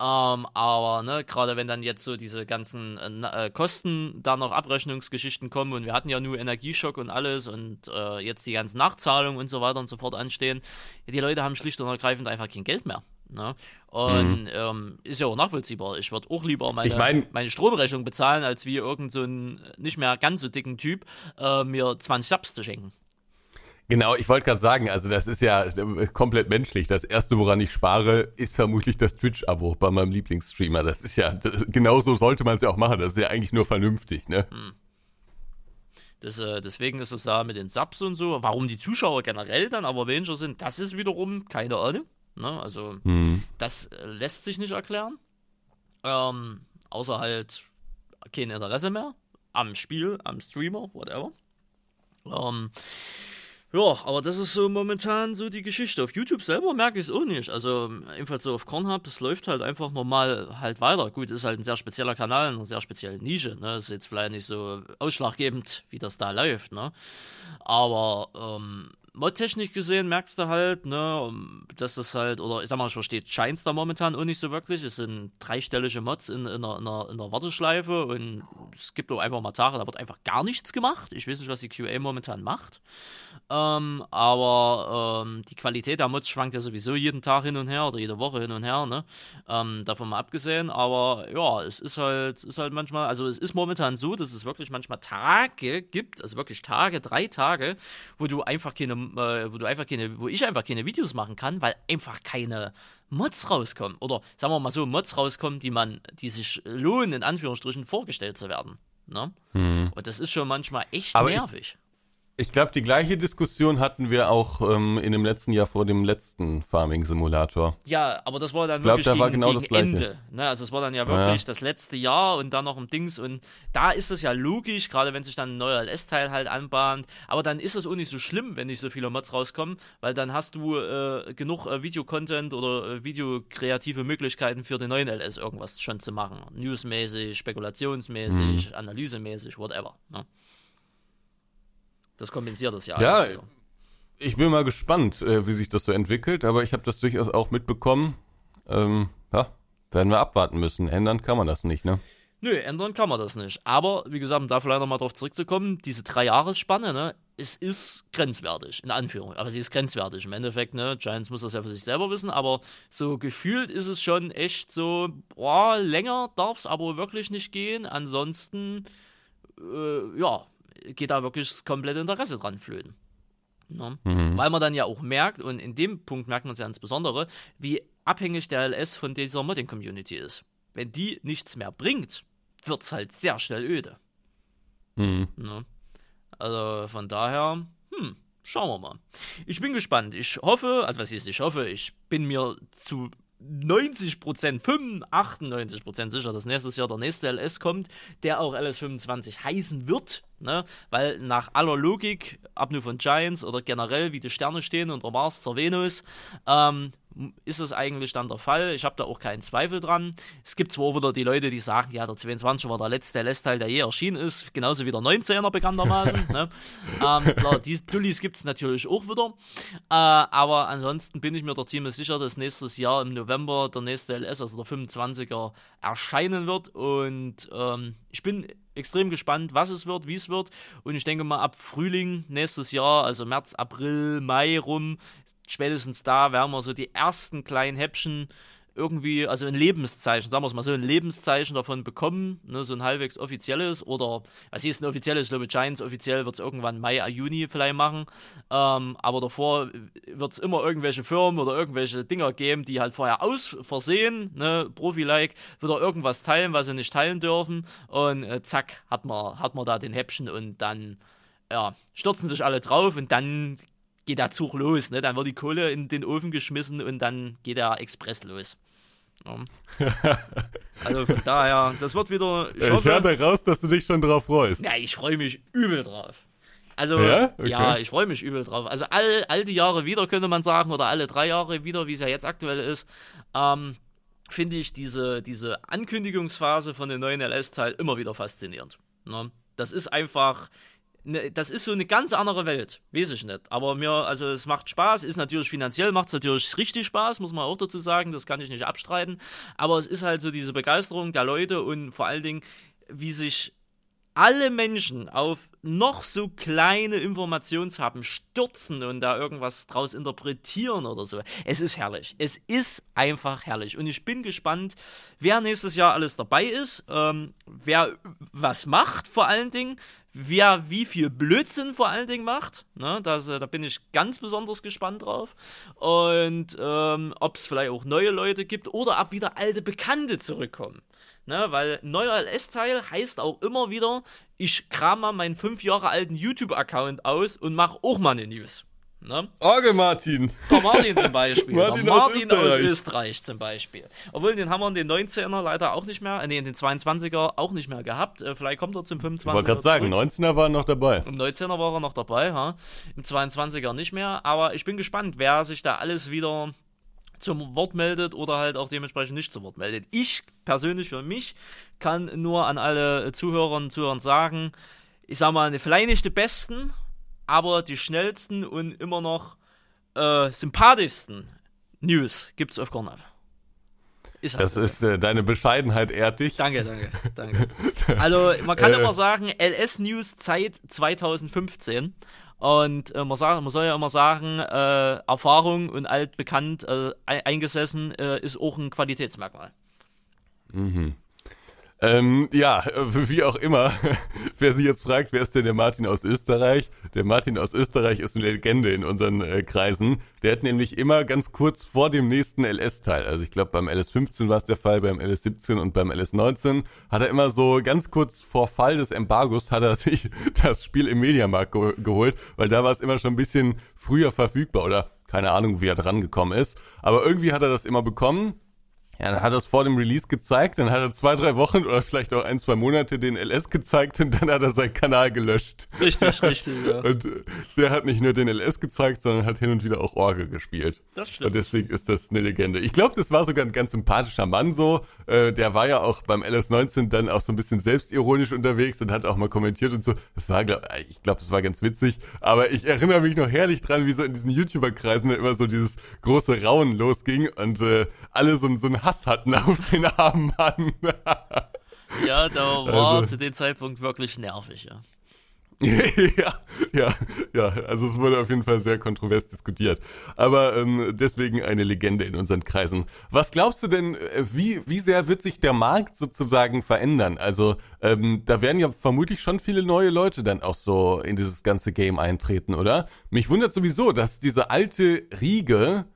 Ähm, aber, ne, gerade wenn dann jetzt so diese ganzen äh, äh, Kosten da noch Abrechnungsgeschichten kommen und wir hatten ja nur Energieschock und alles und äh, jetzt die ganzen Nachzahlungen und so weiter und so fort anstehen, die Leute haben schlicht und ergreifend einfach kein Geld mehr. Ne? Und ähm, ist ja auch nachvollziehbar. Ich würde auch lieber meine, Ich mein- meine Stromrechnung bezahlen, als wie irgend so nicht mehr ganz so dicken Typ äh, mir 20 Subs zu schenken. Genau, ich wollte gerade sagen, also das ist ja äh, komplett menschlich. Das erste, woran ich spare, ist vermutlich das Twitch-Abo bei meinem Lieblingsstreamer. Das ist ja, das, genauso sollte man es ja auch machen. Das ist ja eigentlich nur vernünftig, ne? Das, äh, deswegen ist es da mit den Subs und so. Warum die Zuschauer generell dann aber weniger sind, das ist wiederum keine Ahnung. Ne? Also, Hm. das äh, lässt sich nicht erklären. Ähm, außer halt kein Interesse mehr am Spiel, am Streamer, whatever. Ähm, ja, aber das ist so momentan so die Geschichte. Auf YouTube selber merke ich es auch nicht. Also, ebenfalls so auf Kornhub, das läuft halt einfach normal halt weiter. Gut, ist halt ein sehr spezieller Kanal, eine sehr spezielle Nische. Ne? Ist jetzt vielleicht nicht so ausschlaggebend, wie das da läuft. Ne? Aber, ähm, modtechnisch gesehen merkst du halt, ne, dass das halt, oder ich sag mal, ich verstehe Shines da momentan auch nicht so wirklich. Es sind dreistellige Mods in, in, einer, in, einer, in einer Warteschleife und es gibt auch einfach mal Tage, da wird einfach gar nichts gemacht. Ich weiß nicht, was die QA momentan macht. Ähm, aber ähm, die Qualität der Mods schwankt ja sowieso jeden Tag hin und her oder jede Woche hin und her, ne? Ähm, davon mal abgesehen. Aber ja, es ist halt, ist halt manchmal, also es ist momentan so, dass es wirklich manchmal Tage gibt, also wirklich Tage, drei Tage, wo du einfach keine, äh, wo du einfach keine, wo ich einfach keine Videos machen kann, weil einfach keine Mods rauskommen. Oder sagen wir mal so, Mods rauskommen, die man, die sich lohnen, in Anführungsstrichen, vorgestellt zu werden. Ne? Und das ist schon manchmal echt Aber nervig. Ich glaube, die gleiche Diskussion hatten wir auch ähm, in dem letzten Jahr vor dem letzten Farming-Simulator. Ja, aber das war dann glaub, wirklich da war gegen, genau gegen das Gleiche. Ende. Ne? Also es war dann ja wirklich Ja. das letzte Jahr und dann noch ein Dings und da ist es ja logisch, gerade wenn sich dann ein neuer LS-Teil halt anbahnt. Aber dann ist es auch nicht so schlimm, wenn nicht so viele Mods rauskommen, weil dann hast du äh, genug äh, Videocontent oder äh, videokreative Möglichkeiten für den neuen LS irgendwas schon zu machen. Newsmäßig, spekulationsmäßig, Mhm. analysemäßig, whatever. Ne? Das kompensiert das ja. Ja, alles wieder. ich bin mal gespannt, äh, wie sich das so entwickelt, aber ich habe das durchaus auch mitbekommen. Ähm, ja, werden wir abwarten müssen. Ändern kann man das nicht, ne? Nö, ändern kann man das nicht. Aber, wie gesagt, um da vielleicht nochmal drauf zurückzukommen, diese Drei-Jahres-Spanne, ne, es ist grenzwertig, in Anführung. Aber sie ist grenzwertig. Im Endeffekt, ne, Giants muss das ja für sich selber wissen, aber so gefühlt ist es schon echt so, boah, länger darf es aber wirklich nicht gehen. Ansonsten, äh, ja, geht da wirklich das komplette Interesse dran flöten. Ne? Weil man dann ja auch merkt, und in dem Punkt merkt man es ja insbesondere, wie abhängig der LS von dieser Modding-Community ist. Wenn die nichts mehr bringt, wird es halt sehr schnell öde. Mhm. Ne? Also von daher, hm, schauen wir mal. Ich bin gespannt. Ich hoffe, also was ist, ich hoffe, ich bin mir zu 90 Prozent, 98 Prozent sicher, dass nächstes Jahr der nächste LS kommt, der auch LS25 heißen wird, ne? Weil nach aller Logik, ab nur von Giants oder generell, wie die Sterne stehen und der Mars zur Venus, ähm, ist es eigentlich dann der Fall. Ich habe da auch keinen Zweifel dran. Es gibt zwar auch wieder die Leute, die sagen, ja, der 22 war der letzte LS-Teil, der je erschienen ist, genauso wie der 19er bekanntermaßen. ne? ähm, klar, die Dullis gibt es natürlich auch wieder. Äh, aber ansonsten bin ich mir da ziemlich sicher, dass nächstes Jahr im November der nächste LS, also der 25er, erscheinen wird. Und ähm, ich bin extrem gespannt, was es wird, wie es wird. Und ich denke mal, ab Frühling nächstes Jahr, also März, April, Mai rum, spätestens da werden wir so die ersten kleinen Häppchen irgendwie, also ein Lebenszeichen, sagen wir es mal so, ein Lebenszeichen davon bekommen, ne, so ein halbwegs offizielles oder, was ist ein offizielles? Ich glaube, Giants offiziell wird es irgendwann Mai, Juni vielleicht machen, ähm, aber davor wird es immer irgendwelche Firmen oder irgendwelche Dinger geben, die halt vorher aus Versehen, ne, Profi-like, wieder irgendwas teilen, was sie nicht teilen dürfen und äh, zack, hat man, hat man da den Häppchen und dann, ja, stürzen sich alle drauf und dann geht der Zug los, ne? Dann wird die Kohle in den Ofen geschmissen und dann geht der Express los. Ja. also von daher, das wird wieder. Ich, ich höre raus, dass du dich schon drauf freust. Ja, ich freue mich übel drauf. Also, Ja? Okay. ja, ich freue mich übel drauf. Also, all, all die Jahre wieder, könnte man sagen, oder alle drei Jahre wieder, wie es ja jetzt aktuell ist, ähm, finde ich diese, diese Ankündigungsphase von den neuen LS-Teil immer wieder faszinierend. Ne? Das ist einfach, ne, das ist so eine ganz andere Welt, weiß ich nicht. Aber mir, also es macht Spaß, ist natürlich finanziell, macht es natürlich richtig Spaß, muss man auch dazu sagen, das kann ich nicht abstreiten. Aber es ist halt so diese Begeisterung der Leute und vor allen Dingen, wie sich alle Menschen auf noch so kleine Informationshaben stürzen und da irgendwas draus interpretieren oder so. Es ist herrlich. Es ist einfach herrlich. Und ich bin gespannt, wer nächstes Jahr alles dabei ist, ähm, wer was macht vor allen Dingen, wer wie viel Blödsinn vor allen Dingen macht. Ne, das, da bin ich ganz besonders gespannt drauf. Und ähm, ob es vielleicht auch neue Leute gibt oder ob wieder alte Bekannte zurückkommen. Ne, weil neuer LS-Teil heißt auch immer wieder, ich kram mal meinen fünf Jahre alten YouTube-Account aus und mache auch mal eine News. Ne? Orgel Martin. Der Martin zum Beispiel. Martin der aus Martin aus Österreich. Österreich. zum Beispiel. Obwohl, den haben wir in den 19er leider auch nicht mehr, äh, nee, in den 22er auch nicht mehr gehabt. Äh, vielleicht kommt er zum 25er. Ich wollte gerade sagen, zurück. 19er waren noch dabei. Im 19er war er noch dabei, ha? im 22er nicht mehr. Aber ich bin gespannt, wer sich da alles wieder zum Wort meldet oder halt auch dementsprechend nicht zum Wort meldet. Ich persönlich für mich kann nur an alle Zuhörerinnen und Zuhörer sagen, ich sag mal, vielleicht nicht die besten, aber die schnellsten und immer noch äh, sympathischsten News gibt's auf Cornab. Ist halt Das so. ist äh, deine Bescheidenheit ehrt dich. Danke, danke, danke. Also, man kann Äh. immer sagen, LS News Zeit 2015. Und äh, man, sagt, man soll ja immer sagen, äh, Erfahrung und altbekannt äh, ei- eingesessen äh, ist auch ein Qualitätsmerkmal. Ähm, ja, äh, wie auch immer, wer sich jetzt fragt, wer ist denn der Martin aus Österreich? Der Martin aus Österreich ist eine Legende in unseren äh, Kreisen. Der hat nämlich immer ganz kurz vor dem nächsten LS-Teil, also ich glaube beim LS15 war es der Fall, beim LS17 und beim LS19, hat er immer so ganz kurz vor Fall des Embargos hat er sich das Spiel im Mediamarkt ge geholt, weil da war es immer schon ein bisschen früher verfügbar oder keine Ahnung, wie er dran gekommen ist. Aber irgendwie hat er das immer bekommen. Ja, dann hat er es vor dem Release gezeigt, dann hat er zwei, drei Wochen oder vielleicht auch ein, zwei Monate den LS gezeigt und dann hat er seinen Kanal gelöscht. Richtig, richtig, ja. Und äh, der hat nicht nur den LS gezeigt, sondern hat hin und wieder auch Orgel gespielt. Das stimmt. Und deswegen ist das eine Legende. Ich glaube, das war sogar ein ganz sympathischer Mann so. Äh, der war ja auch beim LS19 dann auch so ein bisschen selbstironisch unterwegs und hat auch mal kommentiert und so. Das war, glaub, ich glaube, das war ganz witzig. Aber ich erinnere mich noch herrlich dran, wie so in diesen YouTuber-Kreisen immer so dieses große Raunen losging und äh, alle so, so ein Hass Hass hatten auf den armen Mann. ja, da war also, zu dem Zeitpunkt wirklich nervig, ja. ja, ja, ja, also es wurde auf jeden Fall sehr kontrovers diskutiert. Aber ähm, deswegen eine Legende in unseren Kreisen. Was glaubst du denn, äh, wie, wie sehr wird sich der Markt sozusagen verändern? Also ähm, da werden ja vermutlich schon viele neue Leute dann auch so in dieses ganze Game eintreten, oder? Mich wundert sowieso, dass diese alte Riege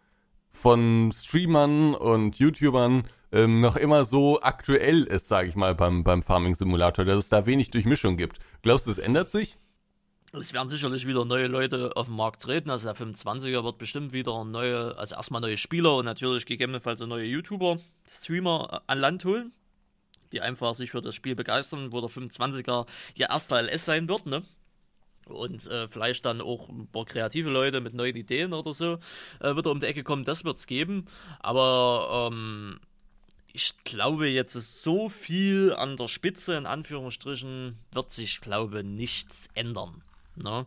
von Streamern und YouTubern ähm, noch immer so aktuell ist, sage ich mal, beim, beim Farming Simulator, dass es da wenig Durchmischung gibt. Glaubst du, es ändert sich? Es werden sicherlich wieder neue Leute auf den Markt treten. Also der 25er wird bestimmt wieder neue, also erstmal neue Spieler und natürlich gegebenenfalls neue YouTuber, Streamer an Land holen, die einfach sich für das Spiel begeistern, wo der 25er ihr erster LS sein wird, ne? Und äh, vielleicht dann auch ein paar kreative Leute mit neuen Ideen oder so äh, wieder um die Ecke kommen, das wird es geben. Aber ähm, ich glaube, jetzt ist so viel an der Spitze, in Anführungsstrichen, wird sich, glaube nichts ändern. Ne?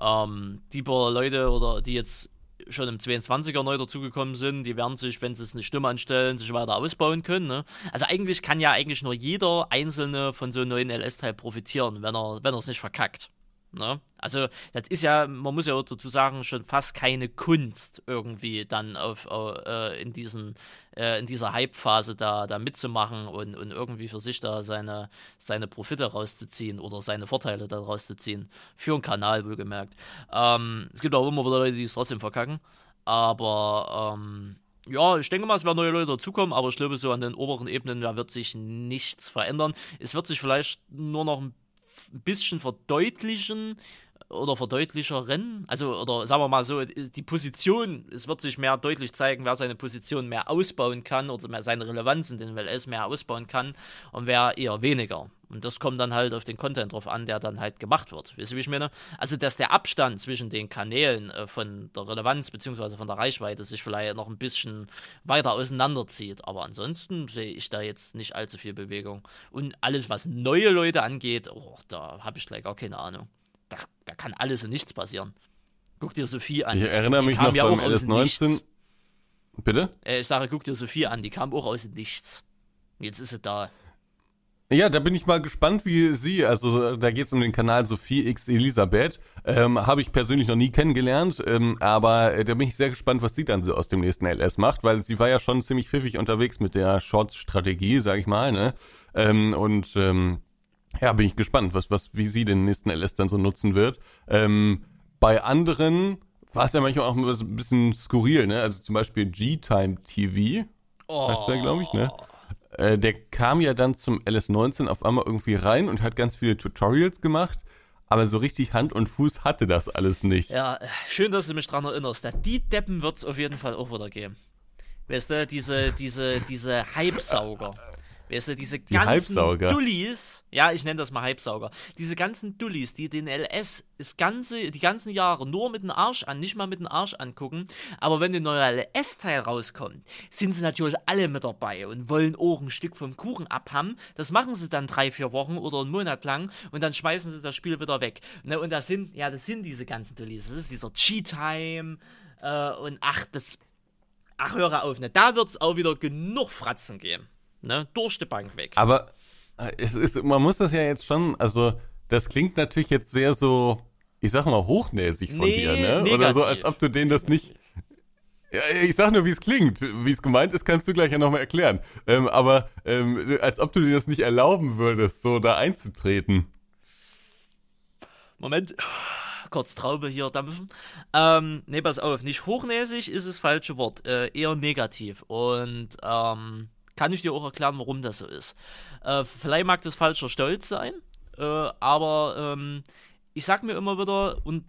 Ähm, die paar Leute oder die jetzt schon im 22er neu dazugekommen sind, die werden sich, wenn sie es eine Stimme anstellen, sich weiter ausbauen können. Ne? Also eigentlich kann ja eigentlich nur jeder Einzelne von so einem neuen LS-Teil profitieren, wenn er wenn es nicht verkackt. Ne? Also, das ist ja, man muss ja auch dazu sagen, schon fast keine Kunst irgendwie dann auf, äh, in, diesen, äh, in dieser Hype-Phase da, da mitzumachen und, und irgendwie für sich da seine, seine Profite rauszuziehen oder seine Vorteile da rauszuziehen. Für einen Kanal, wohlgemerkt. Ähm, es gibt auch immer wieder Leute, die es trotzdem verkacken. Aber ähm, ja, ich denke mal, es werden neue Leute dazukommen, aber ich glaube, so an den oberen Ebenen da wird sich nichts verändern. Es wird sich vielleicht nur noch ein ein bisschen verdeutlichen oder verdeutlicheren, also oder sagen wir mal so, die Position, es wird sich mehr deutlich zeigen, wer seine Position mehr ausbauen kann oder mehr seine Relevanz in den WLS mehr ausbauen kann und wer eher weniger. Und das kommt dann halt auf den Content drauf an, der dann halt gemacht wird. Wisst ihr, wie ich meine? Also, dass der Abstand zwischen den Kanälen äh, von der Relevanz bzw. von der Reichweite sich vielleicht noch ein bisschen weiter auseinanderzieht. Aber ansonsten sehe ich da jetzt nicht allzu viel Bewegung. Und alles, was neue Leute angeht, oh, da habe ich gleich gar keine Ahnung das, da kann alles und nichts passieren. Guck dir Sophie an. Ich erinnere mich noch ja beim LS19. Bitte? Äh, ich sage, guck dir Sophie an, die kam auch aus nichts. Jetzt ist sie da. Ja, da bin ich mal gespannt, wie sie, also da geht es um den Kanal Sophie X Elisabeth, ähm, habe ich persönlich noch nie kennengelernt, ähm, aber äh, da bin ich sehr gespannt, was sie dann so aus dem nächsten LS macht, weil sie war ja schon ziemlich pfiffig unterwegs mit der Shorts-Strategie, sag ich mal, ne? Ähm, und ähm, ja, bin ich gespannt, was, was, wie sie den nächsten LS dann so nutzen wird. Ähm, bei anderen war es ja manchmal auch ein bisschen skurril, ne? Also zum Beispiel G-Time TV. Oh. Heißt der, glaube ich, ne? Äh, der kam ja dann zum LS19 auf einmal irgendwie rein und hat ganz viele Tutorials gemacht. Aber so richtig Hand und Fuß hatte das alles nicht. Ja, schön, dass du mich dran erinnerst. Die Deppen wird es auf jeden Fall auch wieder geben. Weißt du, diese, diese, diese Hype-Sauger. Weißt du, diese die ganzen Dullis, ja, ich nenne das mal Halbsauger, diese ganzen Dullis, die den LS das ganze, die ganzen Jahre nur mit dem Arsch an, nicht mal mit dem Arsch angucken, aber wenn der neue LS-Teil rauskommt, sind sie natürlich alle mit dabei und wollen auch ein Stück vom Kuchen abhaben. Das machen sie dann drei, vier Wochen oder einen Monat lang und dann schmeißen sie das Spiel wieder weg. Ne, und das sind, ja, das sind diese ganzen Dullis. Das ist dieser Cheat-Time äh, und ach, das, ach, höre auf, ne, da wird es auch wieder genug Fratzen geben ne? Durch die Bank weg. Aber äh, es ist, man muss das ja jetzt schon, also das klingt natürlich jetzt sehr so, ich sag mal, hochnäsig von nee, dir, ne? Negativ. Oder so, als ob du denen das nicht. Ja, ich sag nur, wie es klingt. Wie es gemeint ist, kannst du gleich ja nochmal erklären. Ähm, aber ähm, als ob du dir das nicht erlauben würdest, so da einzutreten. Moment kurz Traube hier dampfen. Ähm, ne, pass auf, nicht hochnäsig ist das falsche Wort, äh, eher negativ. Und ähm, kann ich dir auch erklären, warum das so ist. Äh, vielleicht mag das falscher Stolz sein, äh, aber ähm, ich sag mir immer wieder, und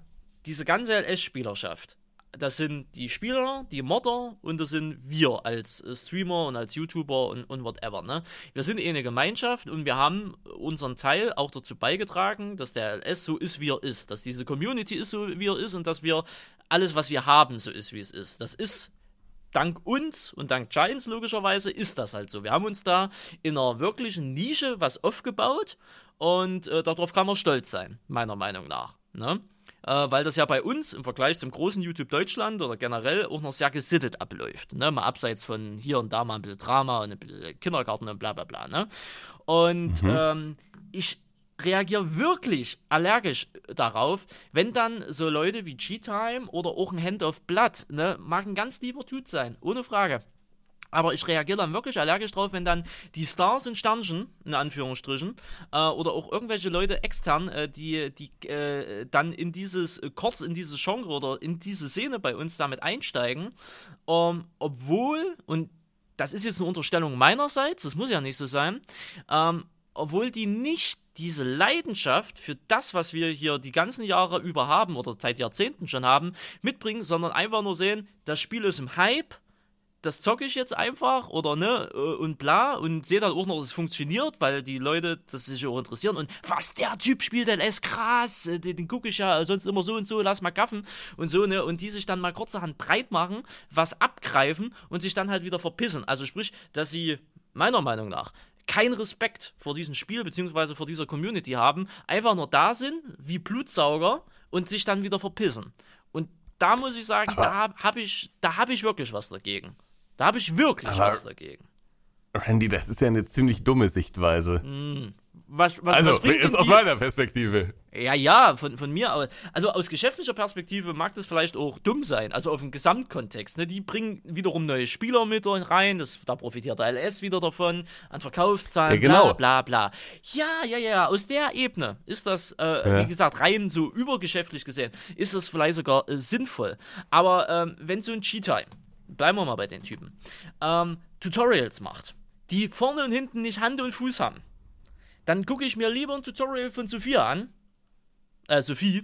diese ganze LS-Spielerschaft, das sind die Spieler, die Modder und das sind wir als äh, Streamer und als YouTuber und, und whatever. Ne? Wir sind eh eine Gemeinschaft und wir haben unseren Teil auch dazu beigetragen, dass der LS so ist, wie er ist, dass diese Community ist, so wie er ist und dass wir alles, was wir haben, so ist, wie es ist. Das ist dank uns und dank Giants logischerweise ist das halt so. Wir haben uns da in einer wirklichen Nische was aufgebaut und äh, darauf kann man stolz sein, meiner Meinung nach. Ne? Äh, weil das ja bei uns im Vergleich zum großen YouTube Deutschland oder generell auch noch sehr gesittet abläuft. Ne? Mal abseits von hier und da mal ein bisschen Drama und ein bisschen Kindergarten und bla bla bla. Ne? Und mhm. ähm, ich reagiere wirklich allergisch darauf, wenn dann so Leute wie G-Time oder auch ein Hand of Blood, ne, mag ein ganz lieber Tut sein, ohne Frage. Aber ich reagiere dann wirklich allergisch drauf, wenn dann die Stars in Sternchen, in Anführungsstrichen, äh, oder auch irgendwelche Leute extern, äh, die, die äh, dann in dieses, äh, kurz in dieses Genre oder in diese Szene bei uns damit einsteigen, ähm, obwohl, und das ist jetzt eine Unterstellung meinerseits, das muss ja nicht so sein, ähm, obwohl die nicht diese Leidenschaft für das, was wir hier die ganzen Jahre über haben oder seit Jahrzehnten schon haben, mitbringen, sondern einfach nur sehen, das Spiel ist im Hype, das zocke ich jetzt einfach oder ne äh, und bla und sehe dann auch noch, dass es funktioniert, weil die Leute das sich auch interessieren und was der Typ spielt, der ist krass, äh, den, den gucke ich ja sonst immer so und so, lass mal gaffen und so ne und die sich dann mal kurzerhand breit machen, was abgreifen und sich dann halt wieder verpissen. Also sprich, dass sie meiner Meinung nach keinen Respekt vor diesem Spiel bzw. vor dieser Community haben, einfach nur da sind wie Blutsauger und sich dann wieder verpissen. Und da muss ich sagen, Aber da habe hab ich, hab ich wirklich was dagegen. Da habe ich wirklich was dagegen. Randy, das ist ja eine ziemlich dumme Sichtweise. Mm. Was, was, also, was ist aus meiner Perspektive. Ja, ja, von, von mir aus. Also aus geschäftlicher Perspektive mag das vielleicht auch dumm sein, also auf dem Gesamtkontext. Ne? Die bringen wiederum neue Spieler mit rein, das, da profitiert der LS wieder davon, an Verkaufszahlen, ja, genau. bla bla bla. Ja, ja, ja, aus der Ebene ist das, äh, ja. wie gesagt, rein so übergeschäftlich gesehen, ist das vielleicht sogar äh, sinnvoll. Aber ähm, wenn so ein Cheetah, bleiben wir mal bei den Typen, ähm, Tutorials macht, die vorne und hinten nicht Hand und Fuß haben, dann gucke ich mir lieber ein Tutorial von Sophia an, äh, Sophie,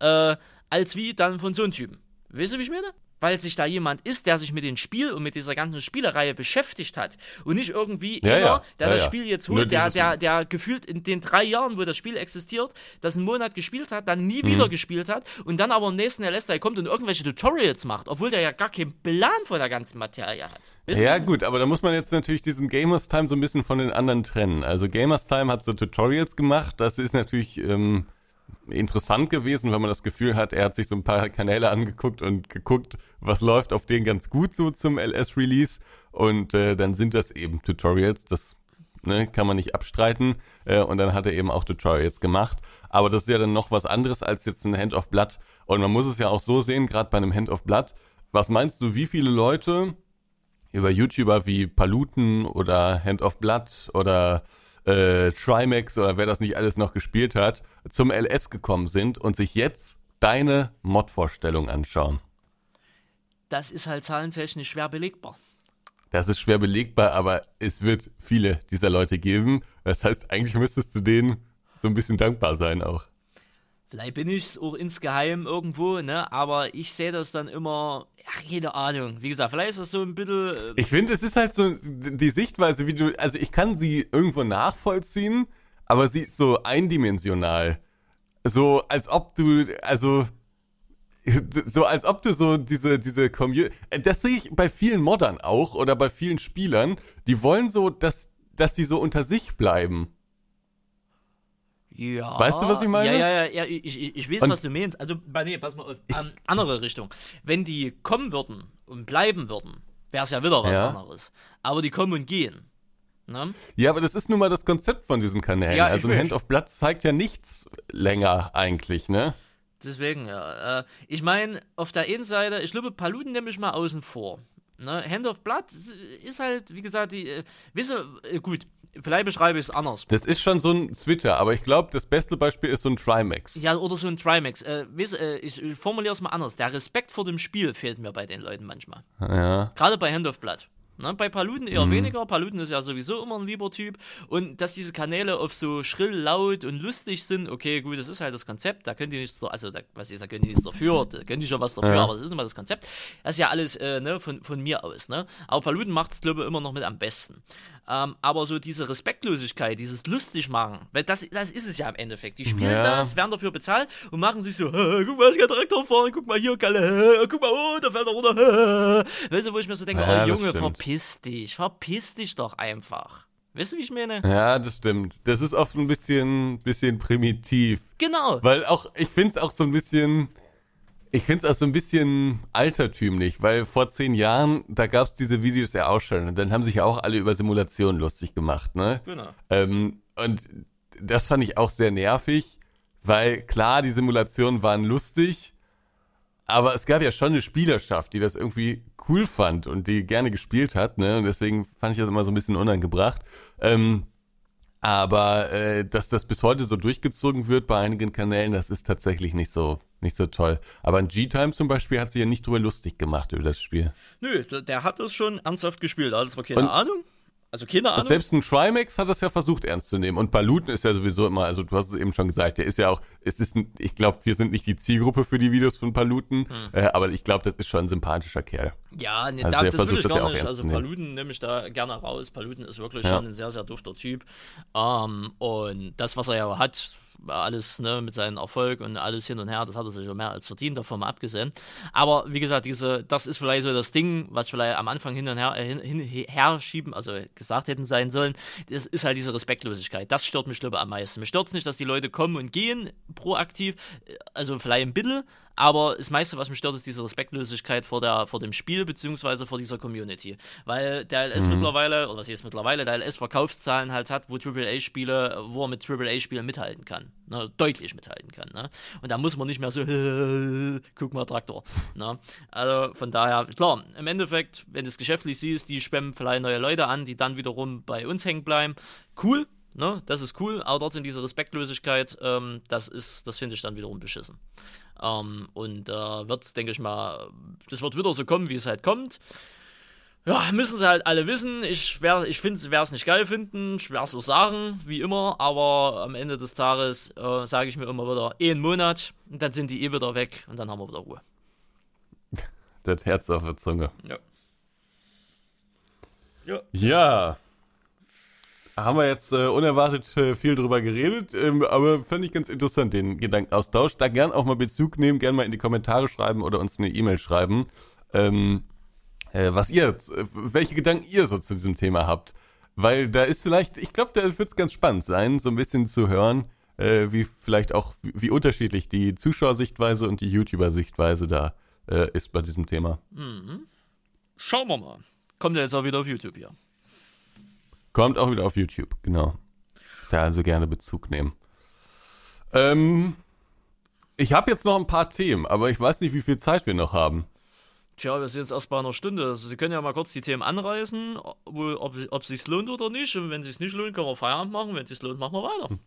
äh, als wie dann von so einem Typen. Wisst ihr, wie ich meine? Weil sich da jemand ist, der sich mit dem Spiel und mit dieser ganzen Spielereihe beschäftigt hat und nicht irgendwie ja, ja, der ja, das Spiel jetzt holt, der, der, der gefühlt in den drei Jahren, wo das Spiel existiert, das einen Monat gespielt hat, dann nie mhm. wieder gespielt hat und dann aber im nächsten LS kommt und irgendwelche Tutorials macht, obwohl der ja gar keinen Plan von der ganzen Materie hat. Wissen ja, gut, aber da muss man jetzt natürlich diesen Gamers Time so ein bisschen von den anderen trennen. Also Gamers Time hat so Tutorials gemacht, das ist natürlich ähm, interessant gewesen, wenn man das Gefühl hat, er hat sich so ein paar Kanäle angeguckt und geguckt, was läuft auf denen ganz gut so zum LS-Release. Und äh, dann sind das eben Tutorials, das ne, kann man nicht abstreiten. Äh, und dann hat er eben auch Tutorials gemacht. Aber das ist ja dann noch was anderes als jetzt ein Hand of Blood. Und man muss es ja auch so sehen, gerade bei einem Hand of Blood. Was meinst du, wie viele Leute über YouTuber wie Paluten oder Hand of Blood oder äh, Trimax oder wer das nicht alles noch gespielt hat, zum LS gekommen sind und sich jetzt deine Mod-Vorstellung anschauen. Das ist halt zahlentechnisch schwer belegbar. Das ist schwer belegbar, aber es wird viele dieser Leute geben. Das heißt, eigentlich müsstest du denen so ein bisschen dankbar sein auch. Vielleicht bin ich es auch insgeheim irgendwo, ne? Aber ich sehe das dann immer, ach, keine Ahnung. Wie gesagt, vielleicht ist das so ein bisschen. Äh ich finde, es ist halt so die Sichtweise, wie du, also ich kann sie irgendwo nachvollziehen, aber sie ist so eindimensional. So, als ob du, also, so als ob du so diese, diese Community, das sehe ich bei vielen Moddern auch oder bei vielen Spielern, die wollen so, dass, dass sie so unter sich bleiben. Ja. Weißt du, was ich meine? Ja, ja, ja, ja ich, ich, weiß, und was du meinst. Also, nee, pass mal auf, an, andere Richtung. Wenn die kommen würden und bleiben würden, wäre es ja wieder was ja. anderes. Aber die kommen und gehen. Ne? Ja, aber das ist nun mal das Konzept von diesen Kanälen. Ja, also ein Hand of Blood zeigt ja nichts länger eigentlich, ne? Deswegen, ja. Äh, ich meine, auf der einen Seite, ich glaube, Paluten nehme ich mal außen vor. Ne? Hand of Blood ist halt, wie gesagt, die, äh, wisse, äh, gut, Vielleicht beschreibe ich es anders. Das ist schon so ein Twitter, aber ich glaube, das beste Beispiel ist so ein Trimax. Ja, oder so ein Trimax. Äh, weißt, äh, ich formuliere es mal anders. Der Respekt vor dem Spiel fehlt mir bei den Leuten manchmal. Ja. Gerade bei Hand of Blood. Ne? Bei Paluten eher Mhm. weniger. Paluten ist ja sowieso immer ein lieber Typ. Und dass diese Kanäle auf so schrill, laut und lustig sind, okay, gut, das ist halt das Konzept. Da könnt ihr nichts, also da, was ist, da könnt ihr nichts dafür, da könnt ihr schon was dafür, Ja. aber das ist immer das Konzept. Das ist ja alles äh, ne, von, von mir aus. Ne? Aber Paluten macht es, glaube ich, immer noch mit am besten. Ähm, aber so diese Respektlosigkeit, dieses lustig machen, weil das, das ist es ja im Endeffekt. Die spielen Ja. das, werden dafür bezahlt und machen sich so, "Hä, guck mal, ich kann Traktor fahren, guck mal hier, Kalle, guck mal, oh, da fällt er runter. hä." Weißt du, wo ich mir so denke, Ja, oh Junge, verpiss dich, verpiss dich doch einfach. Weißt du, wie ich meine? Ja, das stimmt. Das ist oft ein bisschen, bisschen primitiv. Genau. Weil auch, ich find's auch so ein bisschen, ich find's auch so ein bisschen altertümlich, weil vor zehn Jahren, da gab's diese Videos ja auch schon und dann haben sich ja auch alle über Simulationen lustig gemacht, ne? Genau. Ähm, und das fand ich auch sehr nervig, weil klar, die Simulationen waren lustig, aber es gab ja schon eine Spielerschaft, die das irgendwie cool fand und die gerne gespielt hat, ne? Und deswegen fand ich das immer so ein bisschen unangebracht. Ähm, aber äh, dass das bis heute so durchgezogen wird bei einigen Kanälen, das ist tatsächlich nicht so nicht so toll. Aber ein G-Time zum Beispiel hat sich ja nicht drüber lustig gemacht über das Spiel. Nö, der, hat das schon ernsthaft gespielt. Also, zwar keine Und- Ahnung. Also, keine Ahnung. Selbst ein Trimax hat das ja versucht ernst zu nehmen. Und Paluten ist ja sowieso immer, also du hast es eben schon gesagt, der ist ja auch, es ist, ein, ich glaube, wir sind nicht die Zielgruppe für die Videos von Paluten, Hm. äh, aber ich glaube, das ist schon ein sympathischer Kerl. Ja, nee, Also da, das will versucht ich das ja gar auch nicht. Also. Paluten nehme ich da gerne raus. Paluten ist wirklich Ja. schon ein sehr, sehr dufter Typ. Ähm, und das, was er ja hat, alles ne, mit seinem Erfolg und alles hin und her, das hat er sich schon mehr als verdient, davon mal abgesehen. Aber wie gesagt, diese, das ist vielleicht so das Ding, was vielleicht am Anfang hin und her, äh, hin, hin, her schieben, also gesagt hätten sein sollen, das ist halt diese Respektlosigkeit. Das stört mich, glaube am meisten. Mich stört es nicht, dass die Leute kommen und gehen proaktiv, äh, also vielleicht ein bisschen, aber das meiste, was mich stört, ist diese Respektlosigkeit vor, der, vor dem Spiel, beziehungsweise vor dieser Community. Weil der LS mittlerweile, oder was jetzt mittlerweile, der LS Verkaufszahlen halt hat, wo AAA-Spiele, wo er mit AAA-Spielen mithalten kann. Ne, deutlich mithalten kann. Ne? Und da muss man nicht mehr so, guck mal, Traktor. Ne? Also von daher, klar, im Endeffekt, wenn du es geschäftlich siehst, die schwemmen vielleicht neue Leute an, die dann wiederum bei uns hängen bleiben. Cool, ne? Das ist cool, aber trotzdem diese Respektlosigkeit, ähm, das ist, das finde ich dann wiederum beschissen. Ähm, und äh, wird, denke ich mal, das wird wieder so kommen, wie es halt kommt. Ja, müssen sie halt alle wissen. Ich, wär, ich werden es nicht geil finden. Ich werde es so sagen, wie immer. Aber am Ende des Tages äh, sage ich mir immer wieder, eh einen Monat. Und dann sind die eh wieder weg. Und dann haben wir wieder Ruhe. Das Herz auf der Zunge. Ja. Ja. Ja. Haben wir jetzt äh, unerwartet äh, viel drüber geredet, ähm, aber fand ich ganz interessant, den Gedankenaustausch. Da gern auch mal Bezug nehmen, gern mal in die Kommentare schreiben oder uns eine E-Mail schreiben, ähm, äh, was ihr, äh, welche Gedanken ihr so zu diesem Thema habt. Weil da ist vielleicht, ich glaube, da wird es ganz spannend sein, so ein bisschen zu hören, äh, wie vielleicht auch, wie, wie unterschiedlich die Zuschauersichtweise und die YouTuber-Sichtweise da äh, ist bei diesem Thema. Schauen wir mal. Kommt ja jetzt auch wieder auf YouTube hier. Kommt auch wieder auf YouTube, genau. Da also gerne Bezug nehmen. Ähm, ich habe jetzt noch ein paar Themen, aber ich weiß nicht, wie viel Zeit wir noch haben. Tja, wir sind jetzt erst bei einer Stunde. Also, Sie können ja mal kurz die Themen anreißen, ob, ob, ob es sich lohnt oder nicht. Und wenn es sich nicht lohnt, können wir Feierabend machen. Wenn es sich lohnt, machen wir weiter.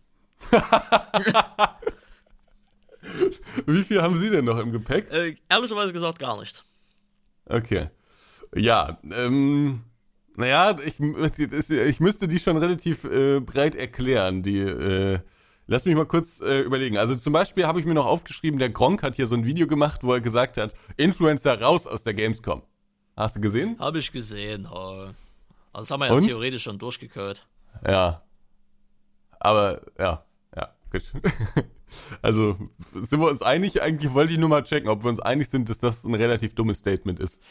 Wie viel haben Sie denn noch im Gepäck? Äh, ehrlicherweise gesagt, gar nicht. Okay. Ja, ähm, naja, ich, ich müsste die schon relativ äh, breit erklären, die, äh, lass mich mal kurz äh, überlegen. Also zum Beispiel habe ich mir noch aufgeschrieben, der Gronk hat hier so ein Video gemacht, wo er gesagt hat, Influencer raus aus der Gamescom. Hast du gesehen? Habe ich gesehen. Oh. Also das haben wir ja Und? theoretisch schon durchgekaut. Ja. Aber, ja, ja, gut. Also, sind wir uns einig? Eigentlich wollte ich nur mal checken, ob wir uns einig sind, dass das ein relativ dummes Statement ist.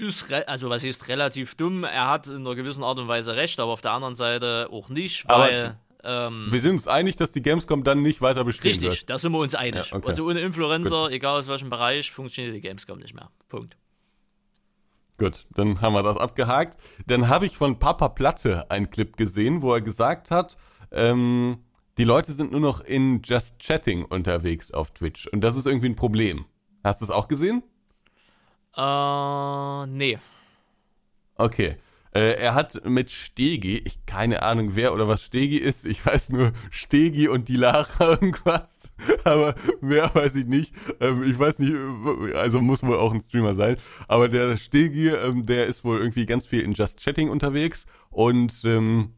Ist re also was ist relativ dumm. Er hat in einer gewissen Art und Weise recht, aber auf der anderen Seite auch nicht, weil ähm, Wir sind uns einig, dass die Gamescom dann nicht weiter bestehen richtig, wird. da sind wir uns einig. Ja, okay. Also ohne Influencer, egal aus welchem Bereich, funktioniert die Gamescom nicht mehr. Punkt. Gut, dann haben wir das abgehakt. Dann habe ich von Papa Platte einen Clip gesehen, wo er gesagt hat, ähm, die Leute sind nur noch in Just Chatting unterwegs auf Twitch. Und das ist irgendwie ein Problem. Hast du es auch gesehen? Äh, nee. Okay. Äh, er hat mit Stegi, ich keine Ahnung wer oder was Stegi ist, ich weiß nur Stegi und die Lara irgendwas, aber mehr weiß ich nicht. Ähm, ich weiß nicht, also muss wohl auch ein Streamer sein. Aber der Stegi, ähm, der ist wohl irgendwie ganz viel in Just Chatting unterwegs und ähm,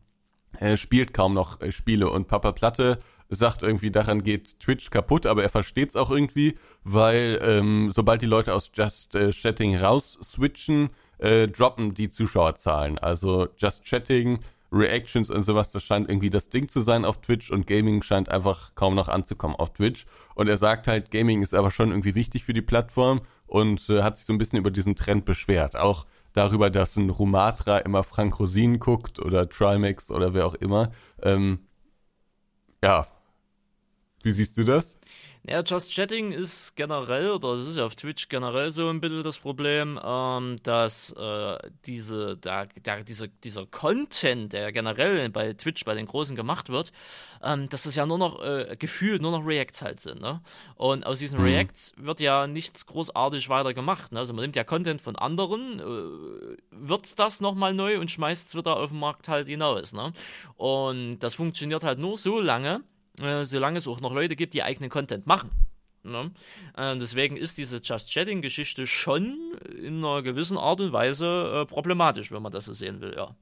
spielt kaum noch äh, Spiele und Papa Platte sagt irgendwie, daran geht Twitch kaputt, aber er versteht es auch irgendwie, weil ähm, sobald die Leute aus Just äh, Chatting raus switchen, äh, droppen die Zuschauerzahlen. Also Just Chatting, Reactions und sowas, das scheint irgendwie das Ding zu sein auf Twitch und Gaming scheint einfach kaum noch anzukommen auf Twitch. Und er sagt halt, Gaming ist aber schon irgendwie wichtig für die Plattform und äh, hat sich so ein bisschen über diesen Trend beschwert. Auch darüber, dass ein Rumatra immer Frank Rosin guckt oder Trimax oder wer auch immer. Ähm, ja. Wie siehst du das? Ja, Just Chatting ist generell, oder es ist ja auf Twitch generell so ein bisschen das Problem, ähm, dass äh, diese, der, der, dieser, dieser Content, der generell bei Twitch, bei den Großen gemacht wird, ähm, dass das ja nur noch äh, gefühlt nur noch Reacts halt sind. Ne? Und aus diesen mhm. Reacts wird ja nichts großartig weiter gemacht. Ne? Also man nimmt ja Content von anderen, äh, würzt das nochmal neu und schmeißt es wieder auf den Markt halt hinaus. Ne? Und das funktioniert halt nur so lange, äh, solange es auch noch Leute gibt, die eigenen Content machen. Ne? Äh, deswegen ist diese Just Chatting-Geschichte schon in einer gewissen Art und Weise äh, problematisch, wenn man das so sehen will, ja.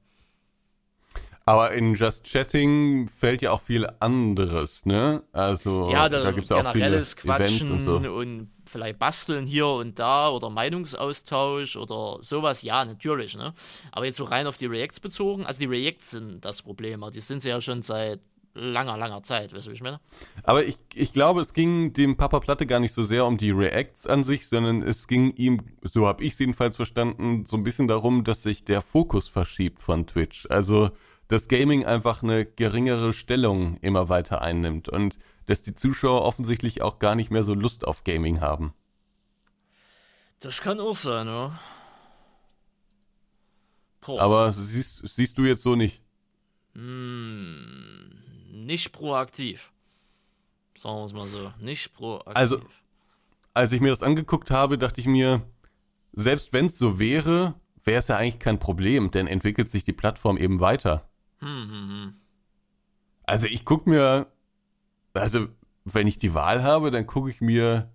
Aber in Just Chatting fällt ja auch viel anderes, ne? Also ja, da, da gibt es ja auch viele Quatschen und, so. und vielleicht basteln hier und da oder Meinungsaustausch oder sowas, ja, natürlich, ne? Aber jetzt so rein auf die Reacts bezogen, also die Reacts sind das Problem, die sind ja schon seit langer, langer Zeit, weißt du, wie ich meine? Aber ich, ich glaube, es ging dem Papa Platte gar nicht so sehr um die Reacts an sich, sondern es ging ihm, so habe ich es jedenfalls verstanden, so ein bisschen darum, dass sich der Fokus verschiebt von Twitch. Also, dass Gaming einfach eine geringere Stellung immer weiter einnimmt und dass die Zuschauer offensichtlich auch gar nicht mehr so Lust auf Gaming haben. Das kann auch sein, ja. Boah. Aber siehst, siehst du jetzt so nicht? Hm, nicht proaktiv. Sagen wir es mal so. Nicht proaktiv. Also, als ich mir das angeguckt habe, dachte ich mir, selbst wenn es so wäre, wäre es ja eigentlich kein Problem, denn entwickelt sich die Plattform eben weiter. Hm, hm, hm. Also ich gucke mir, also wenn ich die Wahl habe, dann gucke ich mir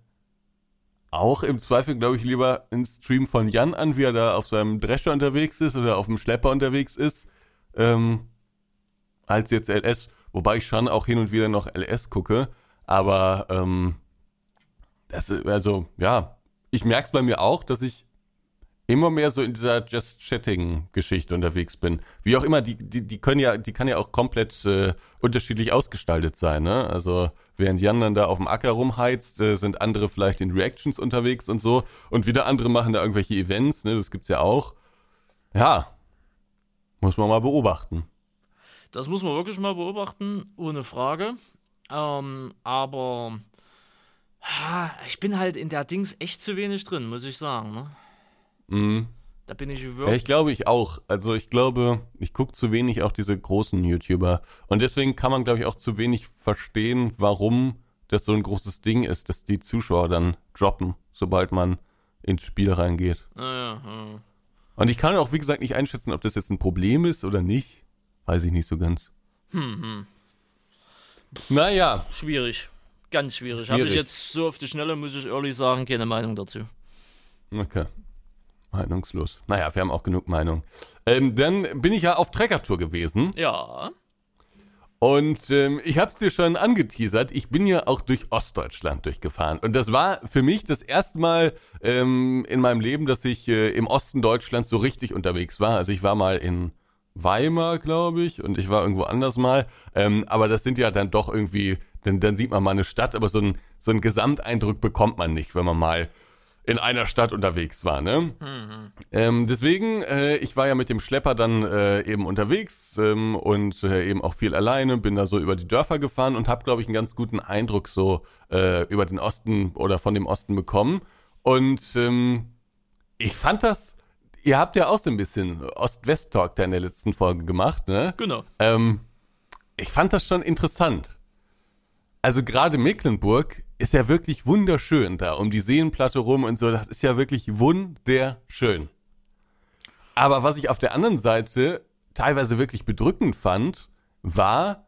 auch im Zweifel, glaube ich, lieber einen Stream von Jan an, wie er da auf seinem Drescher unterwegs ist oder auf dem Schlepper unterwegs ist, ähm, als jetzt LS. Wobei ich schon auch hin und wieder noch LS gucke. Aber ähm, das ist, also, ja, ich merke es bei mir auch, dass ich immer mehr so in dieser Just Chatting-Geschichte unterwegs bin. Wie auch immer, die, die, die können ja, die kann ja auch komplett äh, unterschiedlich ausgestaltet sein, ne? Also während Jan dann da auf dem Acker rumheizt, äh, sind andere vielleicht in Reactions unterwegs und so. Und wieder andere machen da irgendwelche Events, ne? Das gibt's ja auch. Ja. Muss man mal beobachten. Das muss man wirklich mal beobachten, ohne Frage. Ähm, aber ich bin halt in der Dings echt zu wenig drin, muss ich sagen. Ne? Mhm. Da bin ich wirklich. Ja, ich glaube, ich auch. Also ich glaube, ich gucke zu wenig auch diese großen YouTuber. Und deswegen kann man, glaube ich, auch zu wenig verstehen, warum das so ein großes Ding ist, dass die Zuschauer dann droppen, sobald man ins Spiel reingeht. Ja, ja. Und ich kann auch, wie gesagt, nicht einschätzen, ob das jetzt ein Problem ist oder nicht. Weiß ich nicht so ganz. Hm, hm. Naja. Schwierig. Ganz schwierig. schwierig. Habe ich jetzt so auf die Schnelle, muss ich ehrlich sagen, keine Meinung dazu. Okay. Meinungslos. Naja, wir haben auch genug Meinung. Ähm, dann bin ich ja auf Treckertour gewesen. Ja. Und ähm, ich habe es dir schon angeteasert, ich bin ja auch durch Ostdeutschland durchgefahren. Und das war für mich das erste Mal ähm, in meinem Leben, dass ich äh, im Osten Deutschlands so richtig unterwegs war. Also ich war mal in Weimar, glaube ich, und ich war irgendwo anders mal. Ähm, aber das sind ja dann doch irgendwie, dann, dann sieht man mal eine Stadt, aber so ein, so ein Gesamteindruck bekommt man nicht, wenn man mal in einer Stadt unterwegs war, ne? Mhm. Ähm, deswegen, äh, ich war ja mit dem Schlepper dann äh, eben unterwegs ähm, und äh, eben auch viel alleine, bin da so über die Dörfer gefahren und habe, glaube ich, einen ganz guten Eindruck so äh, über den Osten oder von dem Osten bekommen. Und ähm, ich fand das ihr habt ja auch so ein bisschen Ost-West-Talk da in der letzten Folge gemacht, ne? Genau. Ähm, ich fand das schon interessant. Also gerade Mecklenburg ist ja wirklich wunderschön da, um die Seenplatte rum und so. Das ist ja wirklich wunderschön. Aber was ich auf der anderen Seite teilweise wirklich bedrückend fand, war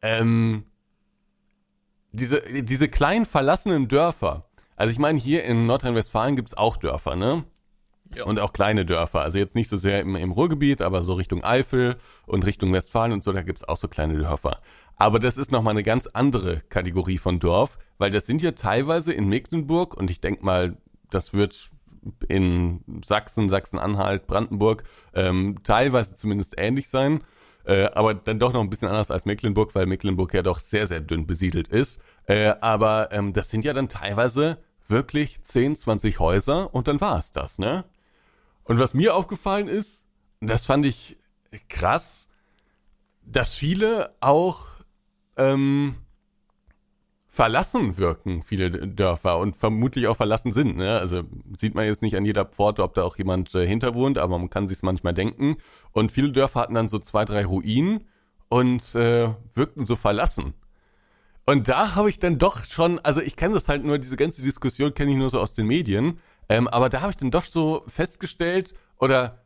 ähm, diese, diese kleinen verlassenen Dörfer. Also ich meine, hier in Nordrhein-Westfalen gibt's auch Dörfer, ne? Ja. Und auch kleine Dörfer. Also jetzt nicht so sehr im, im Ruhrgebiet, aber so Richtung Eifel und Richtung Westfalen und so, da gibt's auch so kleine Dörfer. Aber das ist nochmal eine ganz andere Kategorie von Dorf, weil das sind ja teilweise in Mecklenburg und ich denk mal, das wird in Sachsen, Sachsen-Anhalt, Brandenburg ähm, teilweise zumindest ähnlich sein, äh, aber dann doch noch ein bisschen anders als Mecklenburg, weil Mecklenburg ja doch sehr, sehr dünn besiedelt ist. Äh, aber ähm, das sind ja dann teilweise wirklich 10, 20 Häuser und dann war es das, ne? Und was mir aufgefallen ist, das fand ich krass, dass viele auch ähm, verlassen wirken, viele Dörfer und vermutlich auch verlassen sind. Ne? Also sieht man jetzt nicht an jeder Pforte, ob da auch jemand äh, hinter wohnt, aber man kann sich manchmal denken. Und viele Dörfer hatten dann so zwei, drei Ruinen und äh, wirkten so verlassen. Und da habe ich dann doch schon, also ich kenne das halt nur, diese ganze Diskussion kenne ich nur so aus den Medien, ähm, aber da habe ich dann doch so festgestellt oder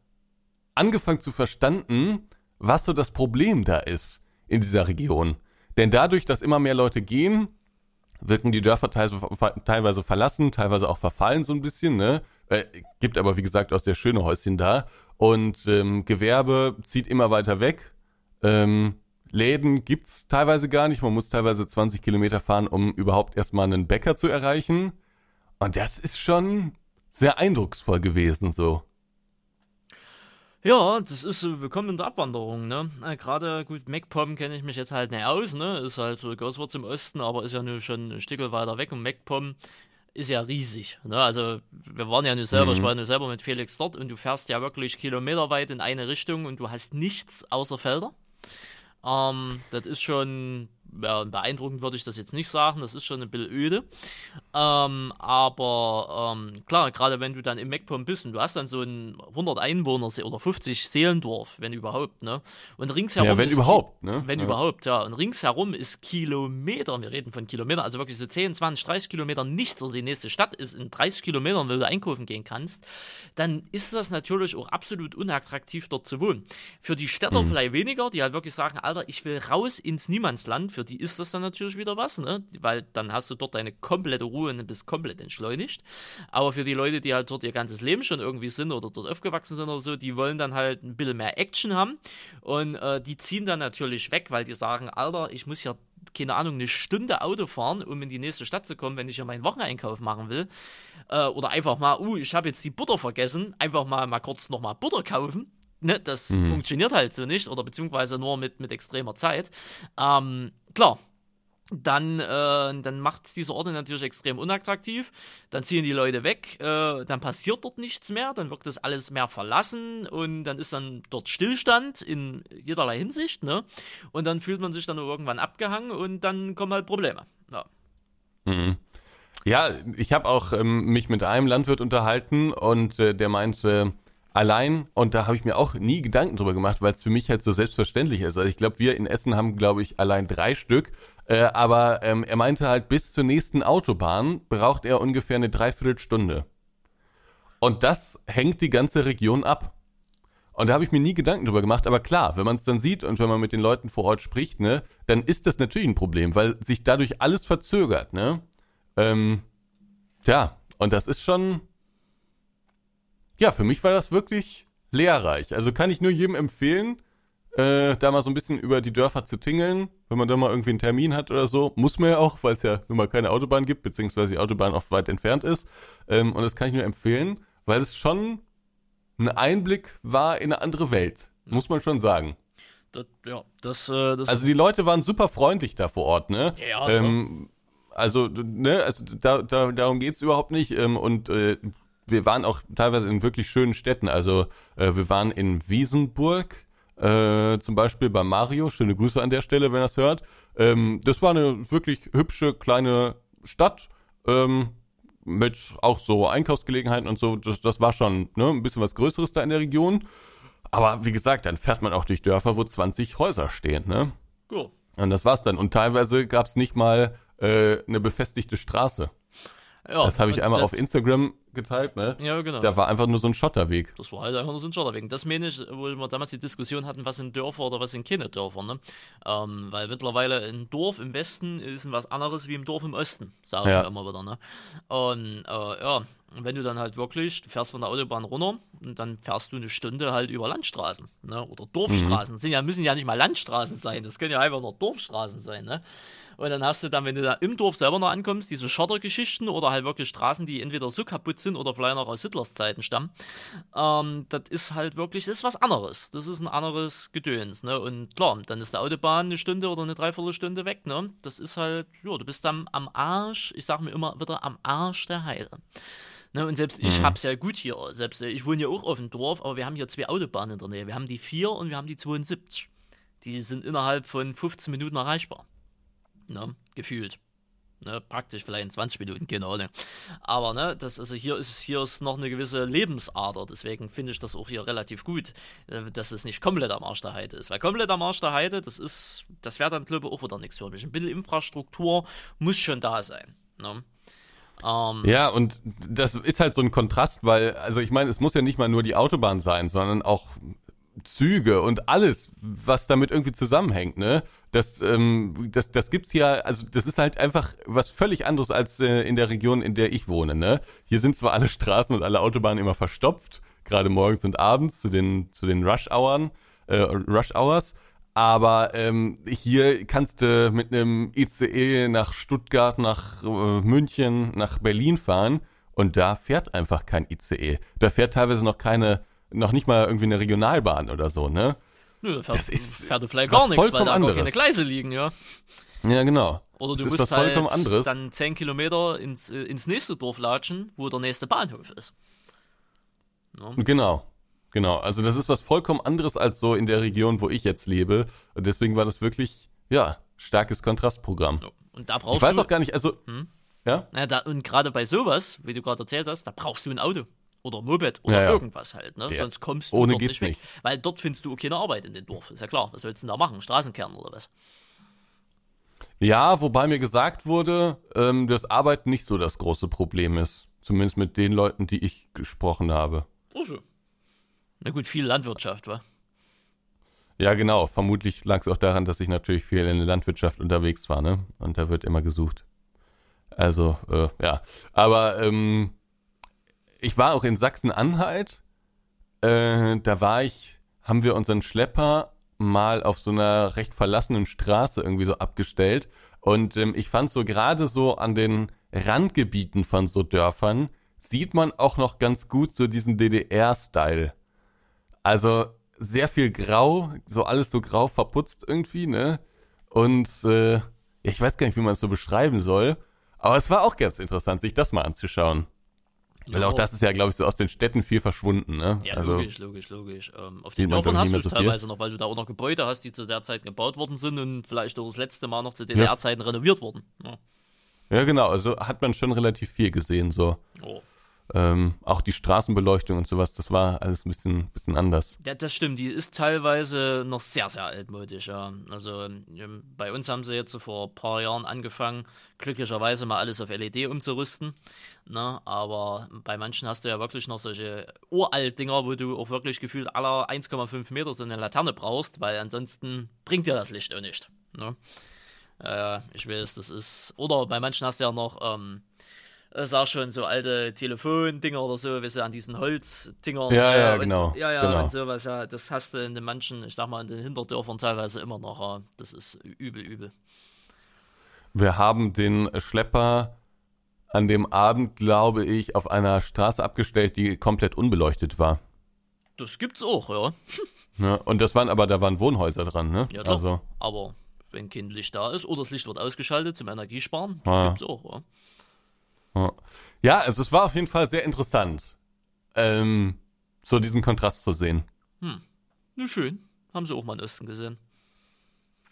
angefangen zu verstanden, was so das Problem da ist in dieser Region. Denn dadurch, dass immer mehr Leute gehen, wirken die Dörfer teilweise verlassen, teilweise auch verfallen so ein bisschen, ne? Äh, gibt aber, wie gesagt, auch sehr schöne Häuschen da. Und ähm, Gewerbe zieht immer weiter weg. Ähm, Läden gibt's teilweise gar nicht. Man muss teilweise 20 Kilometer fahren, um überhaupt erstmal einen Bäcker zu erreichen. Und das ist schon sehr eindrucksvoll gewesen, so. Ja, das ist so willkommen in der Abwanderung, ne? Äh, Gerade gut, MacPom kenne ich mich jetzt halt nicht aus, ne? Ist halt so Goswurz im Osten, aber ist ja nur schon ein Stück weiter weg und MacPom ist ja riesig. Ne? Also wir waren ja nur selber, ich war nur selber mit Felix dort und du fährst ja wirklich kilometerweit in eine Richtung und du hast nichts außer Felder. Ähm, das ist schon ja, beeindruckend, würde ich das jetzt nicht sagen. Das ist schon ein bisschen öde. Ähm, aber ähm, klar, gerade wenn du dann im MacPom bist und du hast dann so ein 100 Einwohner oder 50 Seelendorf, wenn überhaupt, ne? Und ringsherum. Ja, wenn ist überhaupt, ne? Wenn ja. überhaupt, ja. Und ringsherum ist Kilometer, wir reden von Kilometern, also wirklich so 10, 20, 30 Kilometer nichts oder die nächste Stadt ist in 30 Kilometern, wenn du einkaufen gehen kannst, dann ist das natürlich auch absolut unattraktiv, dort zu wohnen. Für die Städter Mhm. vielleicht weniger, die halt wirklich sagen, Alter, ich will raus ins Niemandsland, für die ist das dann natürlich wieder was, ne? Weil dann hast du dort deine komplette Ruhe und bist komplett entschleunigt. Aber für die Leute, die halt dort ihr ganzes Leben schon irgendwie sind oder dort aufgewachsen sind oder so, die wollen dann halt ein bisschen mehr Action haben. Und äh, die ziehen dann natürlich weg, weil die sagen, Alter, ich muss ja keine Ahnung, eine Stunde Auto fahren, um in die nächste Stadt zu kommen, wenn ich ja meinen Wocheneinkauf machen will. Äh, oder einfach mal, uh, ich habe jetzt die Butter vergessen, einfach mal, mal kurz nochmal Butter kaufen. Ne, das funktioniert halt so nicht, oder beziehungsweise nur mit, mit extremer Zeit. Ähm, klar, dann, äh, dann macht diese Orte natürlich extrem unattraktiv. Dann ziehen die Leute weg, äh, dann passiert dort nichts mehr, dann wird das alles mehr verlassen und dann ist dann dort Stillstand in jederlei Hinsicht, ne? Und dann fühlt man sich dann irgendwann abgehangen und dann kommen halt Probleme. Ja. Ja, ich habe auch ähm, mich mit einem Landwirt unterhalten und äh, der meinte, allein, und da habe ich mir auch nie Gedanken drüber gemacht, weil es für mich halt so selbstverständlich ist. Also ich glaube, wir in Essen haben, glaube ich, allein drei Stück. Äh, aber ähm, er meinte halt, bis zur nächsten Autobahn braucht er ungefähr eine Dreiviertelstunde. Und das hängt die ganze Region ab. Und da habe ich mir nie Gedanken drüber gemacht, aber klar, wenn man es dann sieht und wenn man mit den Leuten vor Ort spricht, ne, dann ist das natürlich ein Problem, weil sich dadurch alles verzögert, ne? Ähm, tja, und das ist schon, ja, für mich war das wirklich lehrreich. Also kann ich nur jedem empfehlen, äh, da mal so ein bisschen über die Dörfer zu tingeln, wenn man da mal irgendwie einen Termin hat oder so. Muss man ja auch, weil es ja nun mal keine Autobahn gibt, beziehungsweise die Autobahn oft weit entfernt ist. Ähm, und das kann ich nur empfehlen, weil es schon ein Einblick war in eine andere Welt. Muss man schon sagen. Das, ja, das, äh, das Also die Leute waren super freundlich da vor Ort, ne? Ja, ähm, also, ne, also da, da, darum geht's überhaupt nicht. Ähm, und äh, wir waren auch teilweise in wirklich schönen Städten. Also äh, wir waren in Wiesenburg, äh, zum Beispiel bei Mario. Schöne Grüße an der Stelle, wenn er es hört. Ähm, das war eine wirklich hübsche kleine Stadt. Ähm, mit auch so Einkaufsgelegenheiten und so, das, das war schon ne, ein bisschen was Größeres da in der Region. Aber wie gesagt, dann fährt man auch durch Dörfer, wo 20 Häuser stehen, ne? ja. Und das war's dann. Und teilweise gab's nicht mal äh, eine befestigte Straße. Ja, Das habe ich einmal auf Instagram geteilt, ne? Ja, genau. Da war einfach nur so ein Schotterweg. Das war halt einfach nur so ein Schotterweg. Das meine ich, wo wir damals die Diskussion hatten, was sind Dörfer oder was sind keine Dörfer. Ne? Ähm, weil mittlerweile ein Dorf im Westen ist was anderes wie im Dorf im Osten, sage ich Ja. immer wieder. Ne? Und äh, ja, wenn du dann halt wirklich, du fährst von der Autobahn runter und dann fährst du eine Stunde halt über Landstraßen ne? oder Dorfstraßen. Sind ja, müssen ja nicht mal Landstraßen sein, das können ja einfach nur Dorfstraßen sein. Ne? Und dann hast du dann, wenn du da im Dorf selber noch ankommst, diese Schottergeschichten oder halt wirklich Straßen, die entweder so kaputt sind oder vielleicht noch aus Hitlers Zeiten stammen. Ähm, das ist halt wirklich, das ist was anderes. Das ist ein anderes Gedöns, ne? Und klar, dann ist der Autobahn eine Stunde oder eine Dreiviertelstunde weg, ne? Das ist halt, ja, du bist dann am Arsch, ich sag mir immer wieder, am Arsch der Heide. Ne, und selbst ich hab's ja gut hier. Selbst äh, ich wohne ja auch auf dem Dorf, aber wir haben hier zwei Autobahnen in der Nähe. Wir haben die 4 und wir haben die 72. Die sind innerhalb von 15 Minuten erreichbar. Ne, gefühlt. Ne, praktisch vielleicht in 20 Minuten, genau. Ne. Aber ne, das, also hier ist hier ist noch eine gewisse Lebensader, deswegen finde ich das auch hier relativ gut, äh, dass es nicht komplett am Arsch der Heide ist. Weil komplett am Arsch der Heide, das ist, das wäre dann glaube ich auch wieder nichts für mich. Ein bisschen Infrastruktur muss schon da sein. Ne? Ähm, Ja, und das ist halt so ein Kontrast, weil, also ich meine, es muss ja nicht mal nur die Autobahn sein, sondern auch Züge und alles, was damit irgendwie zusammenhängt, ne? Das, ähm, das, das gibt's ja, also das ist halt einfach was völlig anderes als äh, in der Region, in der ich wohne, ne? Hier sind zwar alle Straßen und alle Autobahnen immer verstopft, gerade morgens und abends zu den, zu den Rush-Hours, äh, Rush-Hours, aber ähm, hier kannst du mit einem ICE nach Stuttgart, nach äh, München, nach Berlin fahren und da fährt einfach kein ICE. Da fährt teilweise noch keine, noch nicht mal irgendwie eine Regionalbahn oder so, ne? Nö, da fährt, Das ist fährt du vielleicht gar nichts, weil da gar keine. Gleise liegen, ja. Ja, genau. Oder du das musst halt anderes. dann 10 Kilometer ins, äh, ins nächste Dorf latschen, wo der nächste Bahnhof ist. Genau. Genau. Also das ist was vollkommen anderes als so in der Region, wo ich jetzt lebe. Und deswegen war das wirklich, ja, starkes Kontrastprogramm. Ja. Und da brauchst Ich weiß du. auch gar nicht, also, ja? Ja, da, und gerade bei sowas, wie du gerade erzählt hast, da brauchst du ein Auto. Oder Moped oder Ja, irgendwas halt, ne? Ja. Sonst kommst du Ohne dort nicht weg. nicht. Weil dort findest du keine Arbeit in dem Dorf. Ist ja klar. Was sollst du denn da machen? Straßenkern oder was? Ja, wobei mir gesagt wurde, ähm, dass Arbeit nicht so das große Problem ist. Zumindest mit den Leuten, die ich gesprochen habe. Also. Na gut, viel Landwirtschaft, wa? Ja, genau. Vermutlich lag es auch daran, dass ich natürlich viel in der Landwirtschaft unterwegs war, ne? Und da wird immer gesucht. Also, äh, ja. Aber ähm, ich war auch in Sachsen-Anhalt. Äh, da war ich, haben wir unseren Schlepper mal auf so einer recht verlassenen Straße irgendwie so abgestellt. Und ähm, ich fand so gerade so an den Randgebieten von so Dörfern sieht man auch noch ganz gut so diesen DDR-Style. Also sehr viel grau, so alles so grau verputzt irgendwie, ne? Und äh, ich weiß gar nicht, wie man es so beschreiben soll. Aber es war auch ganz interessant, sich das mal anzuschauen. Weil auch das ist ja, glaube ich, so aus den Städten viel verschwunden, ne? Ja, also, logisch, logisch, logisch. Ähm, auf den Dörfern hast du es so viel. teilweise noch, weil du da auch noch Gebäude hast, die zu der Zeit gebaut worden sind und vielleicht auch das letzte Mal noch zu DDR-Zeiten renoviert wurden. Ja. ja, genau, also hat man schon relativ viel gesehen, so. Oh. Ähm, auch die Straßenbeleuchtung und sowas, das war alles ein bisschen, bisschen anders. Ja, das stimmt, die ist teilweise noch sehr, sehr altmodisch, ja. Also ähm, bei uns haben sie jetzt so vor ein paar Jahren angefangen, glücklicherweise mal alles auf LED umzurüsten. Ne? Aber bei manchen hast du ja wirklich noch solche Uralt-Dinger, wo du auch wirklich gefühlt aller 1,5 Meter so eine Laterne brauchst, weil ansonsten bringt dir das Licht auch nicht. Ne? Äh, ich weiß, das ist. Oder bei manchen hast du ja noch. Ähm, ist auch schon so alte Telefondinger oder so, weißt du, an diesen Holzdingern. Ja, ja, und, genau, Ja, ja, genau. und sowas, ja. Das hast du in den manchen, ich sag mal, in den Hinterdörfern teilweise immer noch. Ja. Das ist übel, übel. Wir haben den Schlepper an dem Abend, glaube ich, auf einer Straße abgestellt, die komplett unbeleuchtet war. Das gibt's auch, ja. Ne? Und das waren aber, da waren Wohnhäuser dran, ne? Ja, doch. also, Aber wenn kein Licht da ist oder das Licht wird ausgeschaltet zum Energiesparen, das Ah. gibt's auch, ja. Ja. also es war auf jeden Fall sehr interessant, ähm, so diesen Kontrast zu sehen. Na schön. Haben sie auch mal in Osten gesehen.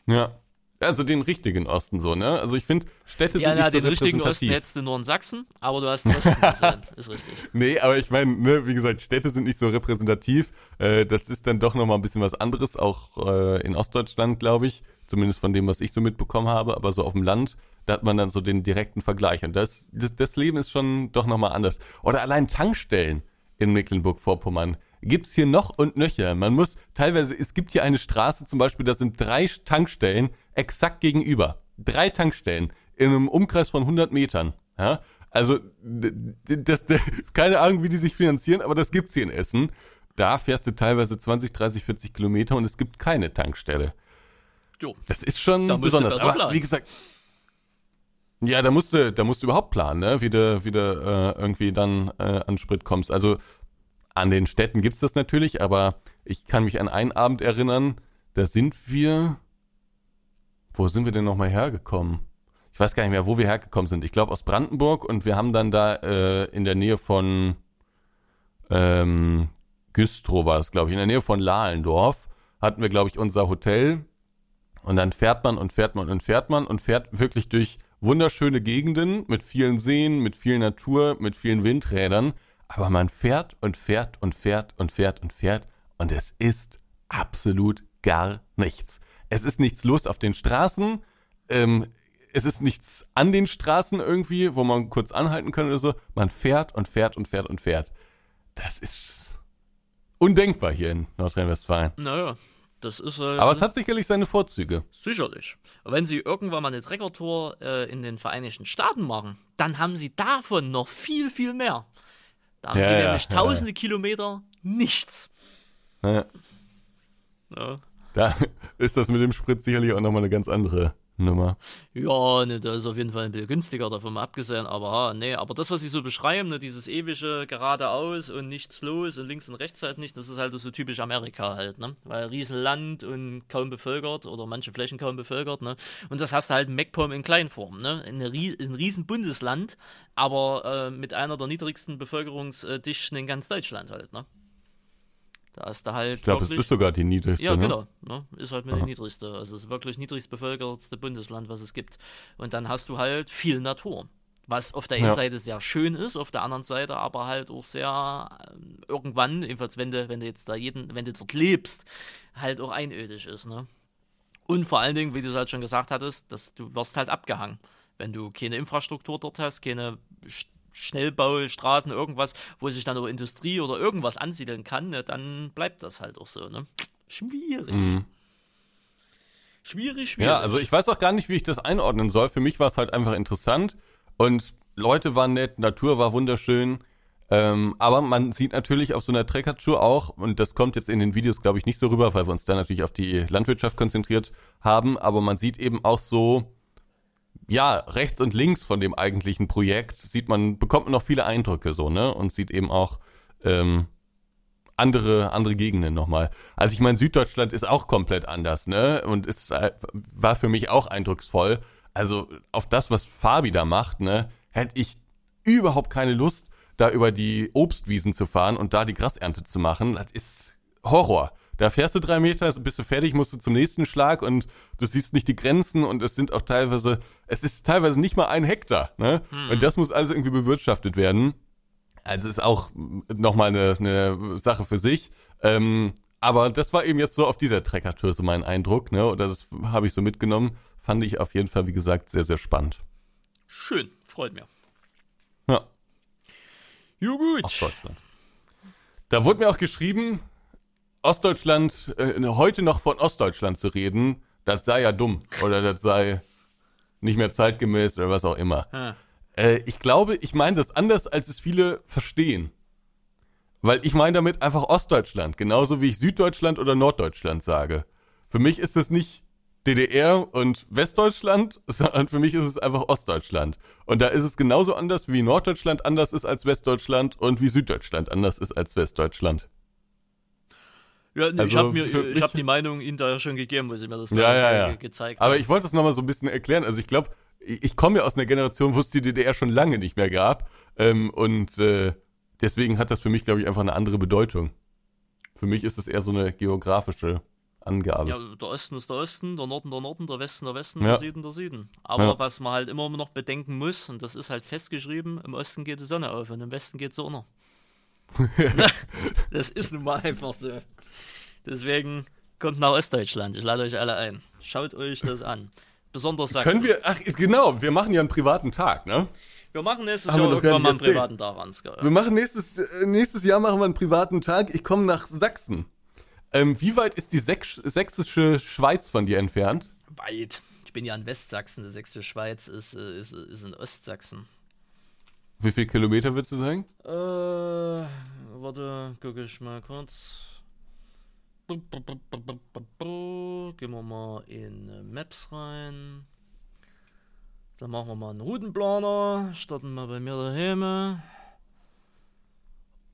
Ja. Also den richtigen Osten so, ne? Also ich finde, Städte Ja, sind na, nicht so den richtigen Osten hättest du nur in Sachsen, aber du hast den Osten gesehen. Ist richtig. Nee, aber ich meine, ne, wie gesagt, Städte sind nicht so repräsentativ. Äh, das ist dann doch nochmal ein bisschen was anderes, auch äh, in Ostdeutschland, glaube ich. Zumindest von dem, was ich so mitbekommen habe. Aber so auf dem Land Da hat man dann so den direkten Vergleich. Und das, das, das Leben ist schon doch nochmal anders. Oder allein Tankstellen in Mecklenburg-Vorpommern gibt's hier noch und nöcher. Man muss teilweise, es gibt hier eine Straße zum Beispiel, da sind drei Tankstellen exakt gegenüber. Drei Tankstellen in einem Umkreis von 100 Metern. Ja? Also, das, das, keine Ahnung, wie die sich finanzieren, aber das gibt's hier in Essen. Da fährst du teilweise 20, 30, 40 Kilometer und es gibt keine Tankstelle. Jo. Das ist schon Da besonders. Aber wie gesagt, ja, da musst du, da musst du überhaupt planen, ne? wie du, wie du äh, irgendwie dann äh, an Sprit kommst. Also an den Städten gibt's das natürlich, aber ich kann mich an einen Abend erinnern, da sind wir, wo sind wir denn nochmal hergekommen? Ich weiß gar nicht mehr, wo wir hergekommen sind. Ich glaube aus Brandenburg und wir haben dann da äh, in der Nähe von ähm, Güstrow war es, glaube ich, in der Nähe von Lahlendorf hatten wir, glaube ich, unser Hotel. Und dann fährt man und fährt man und fährt man und fährt wirklich durch wunderschöne Gegenden mit vielen Seen, mit viel Natur, mit vielen Windrädern. Aber man fährt und fährt und fährt und fährt und fährt und es ist absolut gar nichts. Es ist nichts los auf den Straßen. Ähm, es ist nichts an den Straßen irgendwie, wo man kurz anhalten kann oder so. Man fährt und fährt und fährt und fährt. Das ist undenkbar hier in Nordrhein-Westfalen. Naja, das ist halt. Aber es hat sicherlich seine Vorzüge. Sicherlich. Wenn sie irgendwann mal eine Treckertour äh, in den Vereinigten Staaten machen, dann haben sie davon noch viel, viel mehr. Da haben Ja, sie ja, nämlich ja, tausende Kilometer nichts. Da ist das mit dem Sprit sicherlich auch nochmal eine ganz andere Nummer. ja ne, das ist auf jeden Fall ein bisschen günstiger, davon mal abgesehen. Aber nee, aber das, was sie so beschreiben, ne, dieses ewige geradeaus und nichts los und links und rechts halt nicht, das ist halt so typisch Amerika halt, ne? Weil Riesenland und kaum bevölkert oder manche Flächen kaum bevölkert, ne? Und das hast du halt in MacPom in Kleinform, ne? Rie- ein riesen Bundesland, aber äh, mit einer der niedrigsten Bevölkerungsdichten in ganz Deutschland halt, ne? Da hast du halt Ich glaube, es ist sogar die niedrigste. ja, ne? genau. Ne? Ist halt mit Aha. der niedrigste. Also es ist wirklich niedrigst bevölkertste Bundesland, was es gibt. Und dann hast du halt viel Natur. Was auf der einen Ja. Seite sehr schön ist, auf der anderen Seite aber halt auch sehr ähm, irgendwann, jedenfalls wenn du, wenn du jetzt da jeden, wenn du dort lebst, halt auch einödig ist, ne? Und vor allen Dingen, wie du es halt schon gesagt hattest, dass du wirst halt abgehangen. Wenn du keine Infrastruktur dort hast, keine Sch- Schnellbaustraßen, irgendwas, wo sich dann auch Industrie oder irgendwas ansiedeln kann, ne, dann bleibt das halt auch so, ne? Schwierig. Mhm. Schwierig, schwierig. Ja, also ich weiß auch gar nicht, wie ich das einordnen soll. Für mich war es halt einfach interessant und Leute waren nett, Natur war wunderschön. Ähm, aber man sieht natürlich auf so einer Treckertour auch, und das kommt jetzt in den Videos, glaube ich, nicht so rüber, weil wir uns da natürlich auf die Landwirtschaft konzentriert haben, aber man sieht eben auch so, ja, rechts und links von dem eigentlichen Projekt sieht man, bekommt man noch viele Eindrücke so, ne? Und sieht eben auch ähm, andere, andere Gegenden nochmal. Also ich meine, Süddeutschland ist auch komplett anders, ne? Und ist, äh, war für mich auch eindrucksvoll. Also auf das, was Fabi da macht, ne, hätte ich überhaupt keine Lust, da über die Obstwiesen zu fahren und da die Grasernte zu machen. Das ist Horror. Da fährst du drei Meter, bist du fertig, musst du zum nächsten Schlag und du siehst nicht die Grenzen und es sind auch teilweise, es ist teilweise nicht mal ein Hektar, ne? Und das muss also irgendwie bewirtschaftet werden. Also ist auch nochmal eine, eine Sache für sich. Ähm, aber das war eben jetzt so auf dieser Treckertour so mein Eindruck, ne? Oder das habe ich so mitgenommen. Fand ich auf jeden Fall, wie gesagt, sehr, sehr spannend. Schön, freut mir. Ja, Jo, gut. Ostdeutschland. Da wurde mir auch geschrieben, Ostdeutschland, äh, heute noch von Ostdeutschland zu reden, das sei ja dumm. Oder das sei nicht mehr zeitgemäß oder was auch immer. Ah. Äh, ich glaube, ich meine das anders, als es viele verstehen. Weil ich meine damit einfach Ostdeutschland, genauso wie ich Süddeutschland oder Norddeutschland sage. Für mich ist es nicht DDR und Westdeutschland, sondern für mich ist es einfach Ostdeutschland. Und da ist es genauso anders, wie Norddeutschland anders ist als Westdeutschland und wie Süddeutschland anders ist als Westdeutschland. Ja, nee, ich Also habe mir, ich habe die Meinung Ihnen da ja schon gegeben, wo Sie mir das Ja, da ja, ja. gezeigt Aber haben. ich wollte es nochmal so ein bisschen erklären. Also ich glaube, ich, ich komme ja aus einer Generation, wo es die DDR schon lange nicht mehr gab. Ähm, und äh, deswegen hat das für mich, glaube ich, einfach eine andere Bedeutung. Für mich ist es eher so eine geografische Angabe. Ja, der Osten ist der Osten, der Norden der Norden, der Westen der Westen, Ja. der Süden der Süden. Aber Ja. was man halt immer noch bedenken muss, und das ist halt festgeschrieben, im Osten geht die Sonne auf und im Westen geht sie unter. das ist nun mal einfach so. Deswegen kommt nach Ostdeutschland. Ich lade euch alle ein. Schaut euch das an. besonders Sachsen. Können wir, ach, genau, wir machen ja einen privaten Tag, ne? Wir machen nächstes Haben wir Jahr irgendwann mal einen erzählt. privaten Tag, Ansgar. Wir machen nächstes, äh, nächstes Jahr machen wir einen privaten Tag. Ich komme nach Sachsen. Ähm, wie weit ist die Sächs sächsische Schweiz von dir entfernt? Weit. Ich bin ja in Westsachsen, die sächsische Schweiz ist, äh, ist, ist in Ostsachsen. Wie viel Kilometer würdest du sagen? Äh, warte, gucke ich mal kurz. Gehen wir mal in äh, Maps rein. Dann machen wir mal einen Routenplaner. Starten wir bei mir daheim.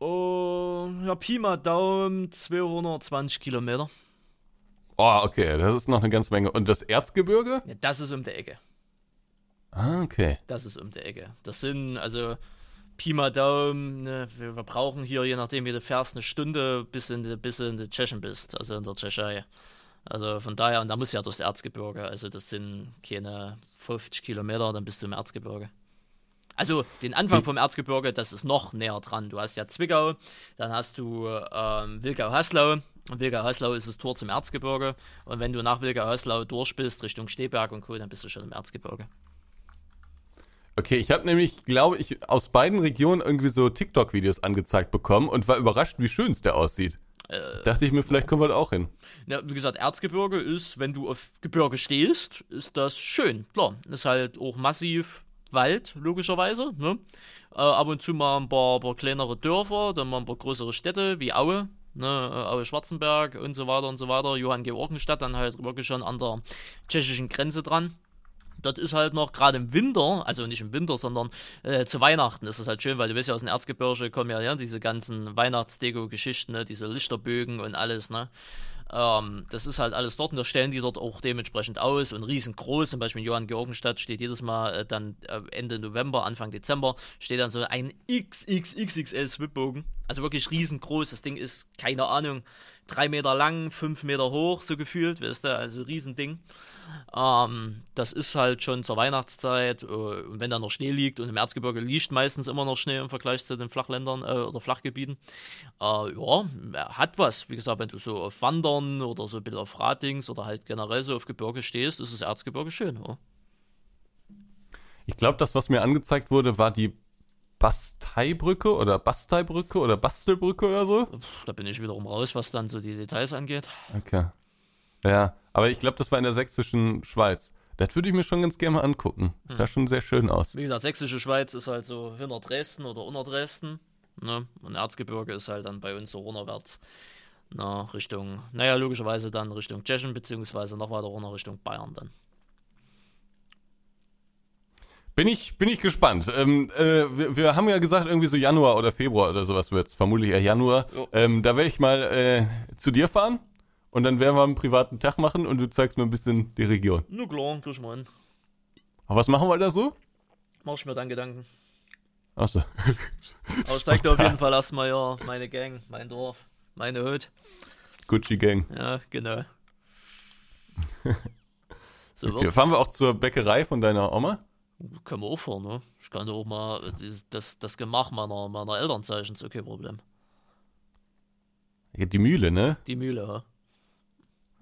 Oh, ja, Pi mal Daumen, 220 Kilometer. Oh, okay, das ist noch eine ganze Menge. Und das Erzgebirge? Ja, das ist um die Ecke. Ah, okay. Das ist um die Ecke. Das sind also Pi mal Daumen. Ne, wir, wir brauchen hier, je nachdem wie du fährst, eine Stunde, bis, in die, bis du in der Tschechien bist, also in der Tschechei. Also von daher, und da muss ja durchs Erzgebirge. Also das sind keine 50 Kilometer, dann bist du im Erzgebirge. Also den Anfang vom Erzgebirge, das ist noch näher dran. Du hast ja Zwickau, dann hast du ähm, Wilgau-Haslau. Und Wilgau-Haslau ist das Tor zum Erzgebirge. Und wenn du nach Wilgau-Haslau durch bist, Richtung Steberg und Co., dann bist du schon im Erzgebirge. Okay, ich habe nämlich, glaube ich, aus beiden Regionen irgendwie so TikTok-Videos angezeigt bekommen und war überrascht, wie schön es der aussieht. Dachte ich mir, vielleicht kommen wir da auch hin. Ja, wie gesagt, Erzgebirge ist, wenn du auf Gebirge stehst, ist das schön. Klar, ist halt auch massiv Wald, logischerweise. Ne? Äh, ab und zu mal ein paar, paar kleinere Dörfer, dann mal ein paar größere Städte wie Aue, ne? äh, Aue Schwarzenberg und so weiter und so weiter. Johann Georgenstadt, dann halt wirklich schon an der tschechischen Grenze dran. Das ist halt noch gerade im Winter, also nicht im Winter, sondern äh, zu Weihnachten ist es halt schön, weil du weißt ja, aus dem Erzgebirge kommen ja, ja diese ganzen Weihnachtsdeko-Geschichten, ne? diese Lichterbögen und alles, ne? Ähm, das ist halt alles dort und das stellen die dort auch dementsprechend aus und riesengroß. Zum Beispiel in Johann Georgenstadt steht jedes Mal äh, dann äh, Ende November, Anfang Dezember, steht dann so ein XXXXL Swipbogen. Also wirklich riesengroß. Das Ding ist, keine Ahnung, drei Meter lang, fünf Meter hoch, so gefühlt, weißt du, also Riesending. Ähm, das ist halt schon zur Weihnachtszeit. Äh, wenn da noch Schnee liegt und im Erzgebirge liegt meistens immer noch Schnee im Vergleich zu den Flachländern äh, oder Flachgebieten. Äh, ja, hat was. Wie gesagt, wenn du so auf Wandern oder so ein bisschen auf Radings oder halt generell so auf Gebirge stehst, ist das Erzgebirge schön. Ja. Ich glaube, das, was mir angezeigt wurde, war die Basteibrücke oder Basteibrücke oder Bastelbrücke oder so. Da bin ich wiederum raus, was dann so die Details angeht. Okay. Ja, aber ich glaube, das war in der sächsischen Schweiz. Das würde ich mir schon ganz gerne mal angucken. Das sah schon sehr schön aus. Wie gesagt, sächsische Schweiz ist halt so hinter Dresden oder unter Dresden. Ne? Und Erzgebirge ist halt dann bei uns so runterwärts. Na, Richtung, naja, logischerweise dann Richtung Tschechien, beziehungsweise noch weiter runter Richtung Bayern dann. Bin ich, bin ich gespannt. Ähm, äh, wir, wir haben ja gesagt, irgendwie so Januar oder Februar oder sowas wird's. Vermutlich eher Januar. Jo. Ähm, da werde ich mal äh, zu dir fahren und dann werden wir einen privaten Tag machen und du zeigst mir ein bisschen die Region. Nur klar, krieg ich mal hin. Aber was machen wir da so? Mach ich mir dann Gedanken. Achso. Aber ich zeig dir auf jeden Fall erstmal ja meine Gang, mein Dorf, meine Hut. Gucci Gang. Ja, genau. So Okay, fahren wir auch zur Bäckerei von deiner Oma? Können wir auch fahren, ne? Ich kann auch mal äh, das, das Gemach meiner, meiner Eltern zeichnen, ist okay Problem. Ja, Die Mühle, ne? Die Mühle,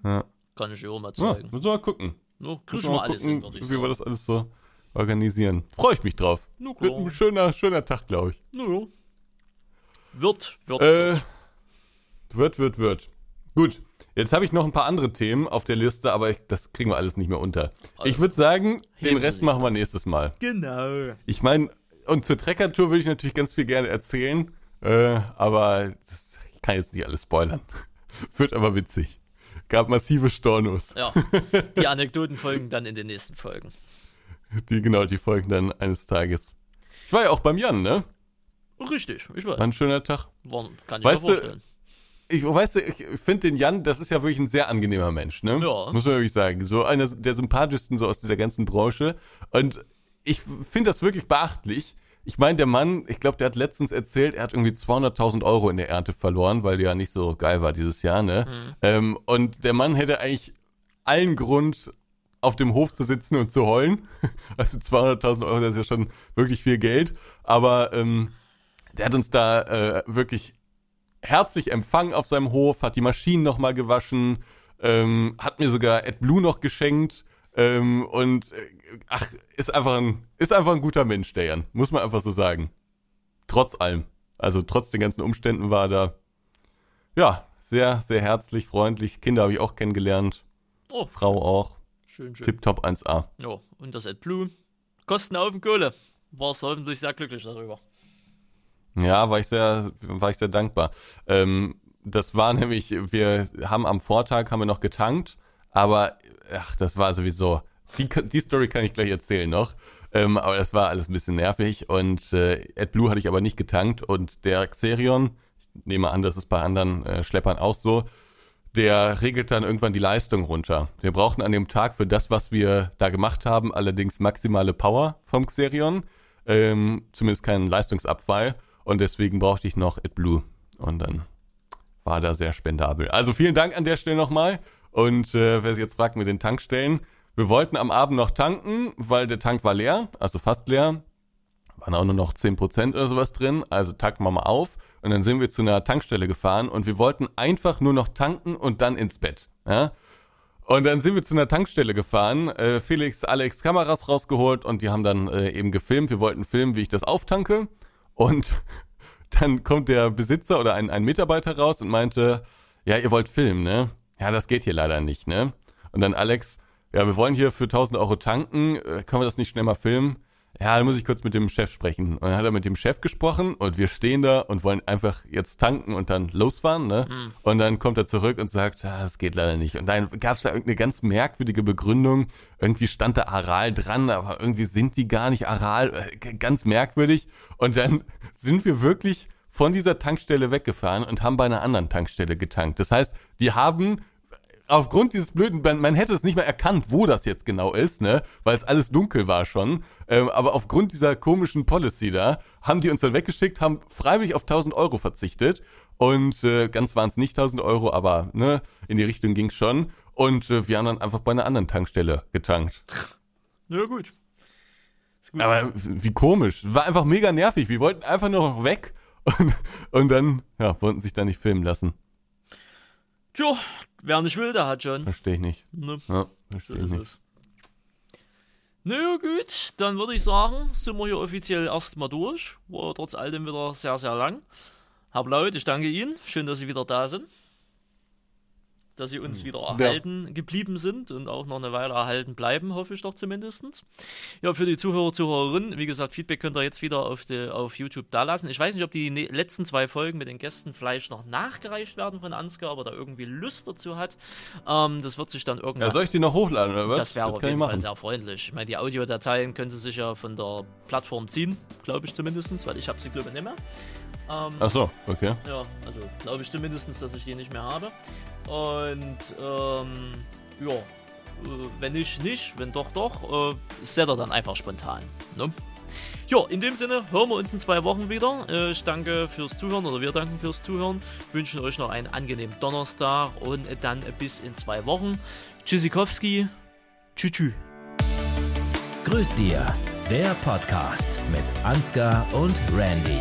ja. Ja. Kann ich dir auch mal ja zeigen. müssen wir mal gucken. No, krieg ich Müssen wir mal alles hin, gucken, ich wie wir das alles so organisieren. Freue ich mich drauf. Na Wird ein schöner, schöner Tag, glaube ich. Ja. Wird, wird, Äh, wird. wird, wird, wird. Gut, jetzt habe ich noch ein paar andere Themen auf der Liste, aber ich, das kriegen wir alles nicht mehr unter. ich würde sagen, den Rest machen wir nächstes Mal. Genau. Ich meine, und zur Trekker-Tour würde ich natürlich ganz viel gerne erzählen, äh, aber das, ich kann jetzt nicht alles spoilern. wird aber witzig. Gab massive Stornos. Ja, die Anekdoten folgen dann in den nächsten Folgen. Die, genau, die folgen dann eines Tages. Ich war ja auch beim Jan, ne? Richtig, ich weiß. War ein schöner Tag. War, kann ich Weißt mir du- vorstellen. Ich weißt du, ich finde den Jan, das ist ja wirklich ein sehr angenehmer Mensch, ne? Ja. Muss man wirklich sagen. So einer der sympathischsten so aus dieser ganzen Branche. Und ich finde das wirklich beachtlich. Ich meine, der Mann, ich glaube, der hat letztens erzählt, er hat irgendwie 200.000 Euro in der Ernte verloren, weil die ja nicht so geil war dieses Jahr, ne? Mhm. Ähm, und der Mann hätte eigentlich allen Grund, auf dem Hof zu sitzen und zu heulen. Also 200.000 Euro, das ist ja schon wirklich viel Geld. Aber ähm, der hat uns da äh, wirklich herzlich empfangen auf seinem Hof, hat die Maschinen nochmal gewaschen, ähm, hat mir sogar AdBlue noch geschenkt. Ähm, und äh, ach, ist einfach ein, ist einfach ein guter Mensch, der Jan. Muss man einfach so sagen. Trotz allem. Also trotz den ganzen Umständen war er da, ja, sehr, sehr herzlich, freundlich. Kinder habe ich auch kennengelernt. Oh, Frau auch. schön, schön. Tipptopp 1A. Ja, und das AdBlue. Kosten auf den Kohle. Warst hoffentlich sehr glücklich darüber. Ja, war ich sehr, war ich sehr dankbar. Ähm, das war nämlich, wir haben am Vortag haben wir noch getankt, aber ach, das war sowieso. Die, die Story kann ich gleich erzählen noch. Ähm, aber das war alles ein bisschen nervig und äh, AdBlue hatte ich aber nicht getankt und der Xerion, ich nehme an, das ist bei anderen äh, Schleppern auch so, der regelt dann irgendwann die Leistung runter. Wir brauchten an dem Tag für das, was wir da gemacht haben, allerdings maximale Power vom Xerion, ähm, zumindest keinen Leistungsabfall und deswegen brauchte ich noch AdBlue und dann war da sehr spendabel. Also vielen Dank an der Stelle nochmal und äh, wer sich jetzt fragt mit den Tankstellen, wir wollten am Abend noch tanken, weil der Tank war leer, also fast leer. Waren auch nur noch 10% oder sowas drin, also tanken wir mal auf. Und dann sind wir zu einer Tankstelle gefahren und wir wollten einfach nur noch tanken und dann ins Bett. Ja? Und dann sind wir zu einer Tankstelle gefahren, äh, Felix, Alex Kameras rausgeholt und die haben dann äh, eben gefilmt. Wir wollten filmen, wie ich das auftanke. Und dann kommt der Besitzer oder ein, ein Mitarbeiter raus und meinte, ja, ihr wollt filmen, ne? Ja, das geht hier leider nicht, ne? Und dann Alex, ja, wir wollen hier für 1000 Euro tanken, äh, können wir das nicht schnell mal filmen? Ja, dann muss ich kurz mit dem Chef sprechen. Und dann hat er mit dem Chef gesprochen und wir stehen da und wollen einfach jetzt tanken und dann losfahren, ne? Und dann kommt er zurück und sagt, ja, das geht leider nicht. Und dann gab es da irgendeine ganz merkwürdige Begründung. Irgendwie stand da Aral dran, aber irgendwie sind die gar nicht Aral. Äh, Ganz merkwürdig. Und dann sind wir wirklich von dieser Tankstelle weggefahren und haben bei einer anderen Tankstelle getankt. Das heißt, die haben aufgrund dieses blöden, man, man hätte es nicht mehr erkannt, wo das jetzt genau ist, ne, weil es alles dunkel war schon. Ähm, aber aufgrund dieser komischen Policy da haben die uns dann weggeschickt, haben freiwillig auf 1000 Euro verzichtet und äh, ganz waren es nicht 1000 Euro, aber ne, in die Richtung ging schon. Und äh, wir haben dann einfach bei einer anderen Tankstelle getankt. Ja, gut. Gut. Aber wie komisch. War einfach mega nervig. Wir wollten einfach nur noch weg und, und dann, ja, wollten sich da nicht filmen lassen. Tja, wer nicht will, der hat schon. Verstehe ich nicht. Ne? Ja, So verstehe ich ist nicht. es. Na ja, gut, dann würde ich sagen, sind wir hier offiziell erstmal durch. War trotz all dem wieder sehr, sehr lang. Herr Blaut, ich danke Ihnen. Schön, dass Sie wieder da sind. Dass Sie uns wieder erhalten geblieben sind und auch noch eine Weile erhalten bleiben, hoffe ich doch zumindest. Ja, für die Zuhörer, Zuhörerinnen, wie gesagt, Feedback könnt ihr jetzt wieder auf, die, auf YouTube da lassen. Ich weiß nicht, ob die ne letzten zwei Folgen mit den Gästen vielleicht noch nachgereicht werden von Ansgar, aber da irgendwie Lust dazu hat. Ähm, das wird sich dann irgendwann. Ja, soll ich die noch hochladen oder was? Das wäre auf jeden Fall sehr freundlich. Ich meine, die Audiodateien können Sie sich ja von der Plattform ziehen, glaube ich zumindest, weil ich habe sie, glaube ich, nicht mehr. Ähm, Ach so, okay. ja, also glaube ich zumindest, dass ich die nicht mehr habe. Und ähm, ja, äh, wenn nicht, nicht, wenn doch, doch, äh, ihr dann einfach spontan. Ne? Ja, in dem Sinne hören wir uns in zwei Wochen wieder. Äh, ich danke fürs Zuhören oder wir danken fürs Zuhören. Wünschen euch noch einen angenehmen Donnerstag und dann bis in zwei Wochen. Tschüssikowski. Tschü tschü. Grüß dir, der Podcast mit Ansgar und Randy.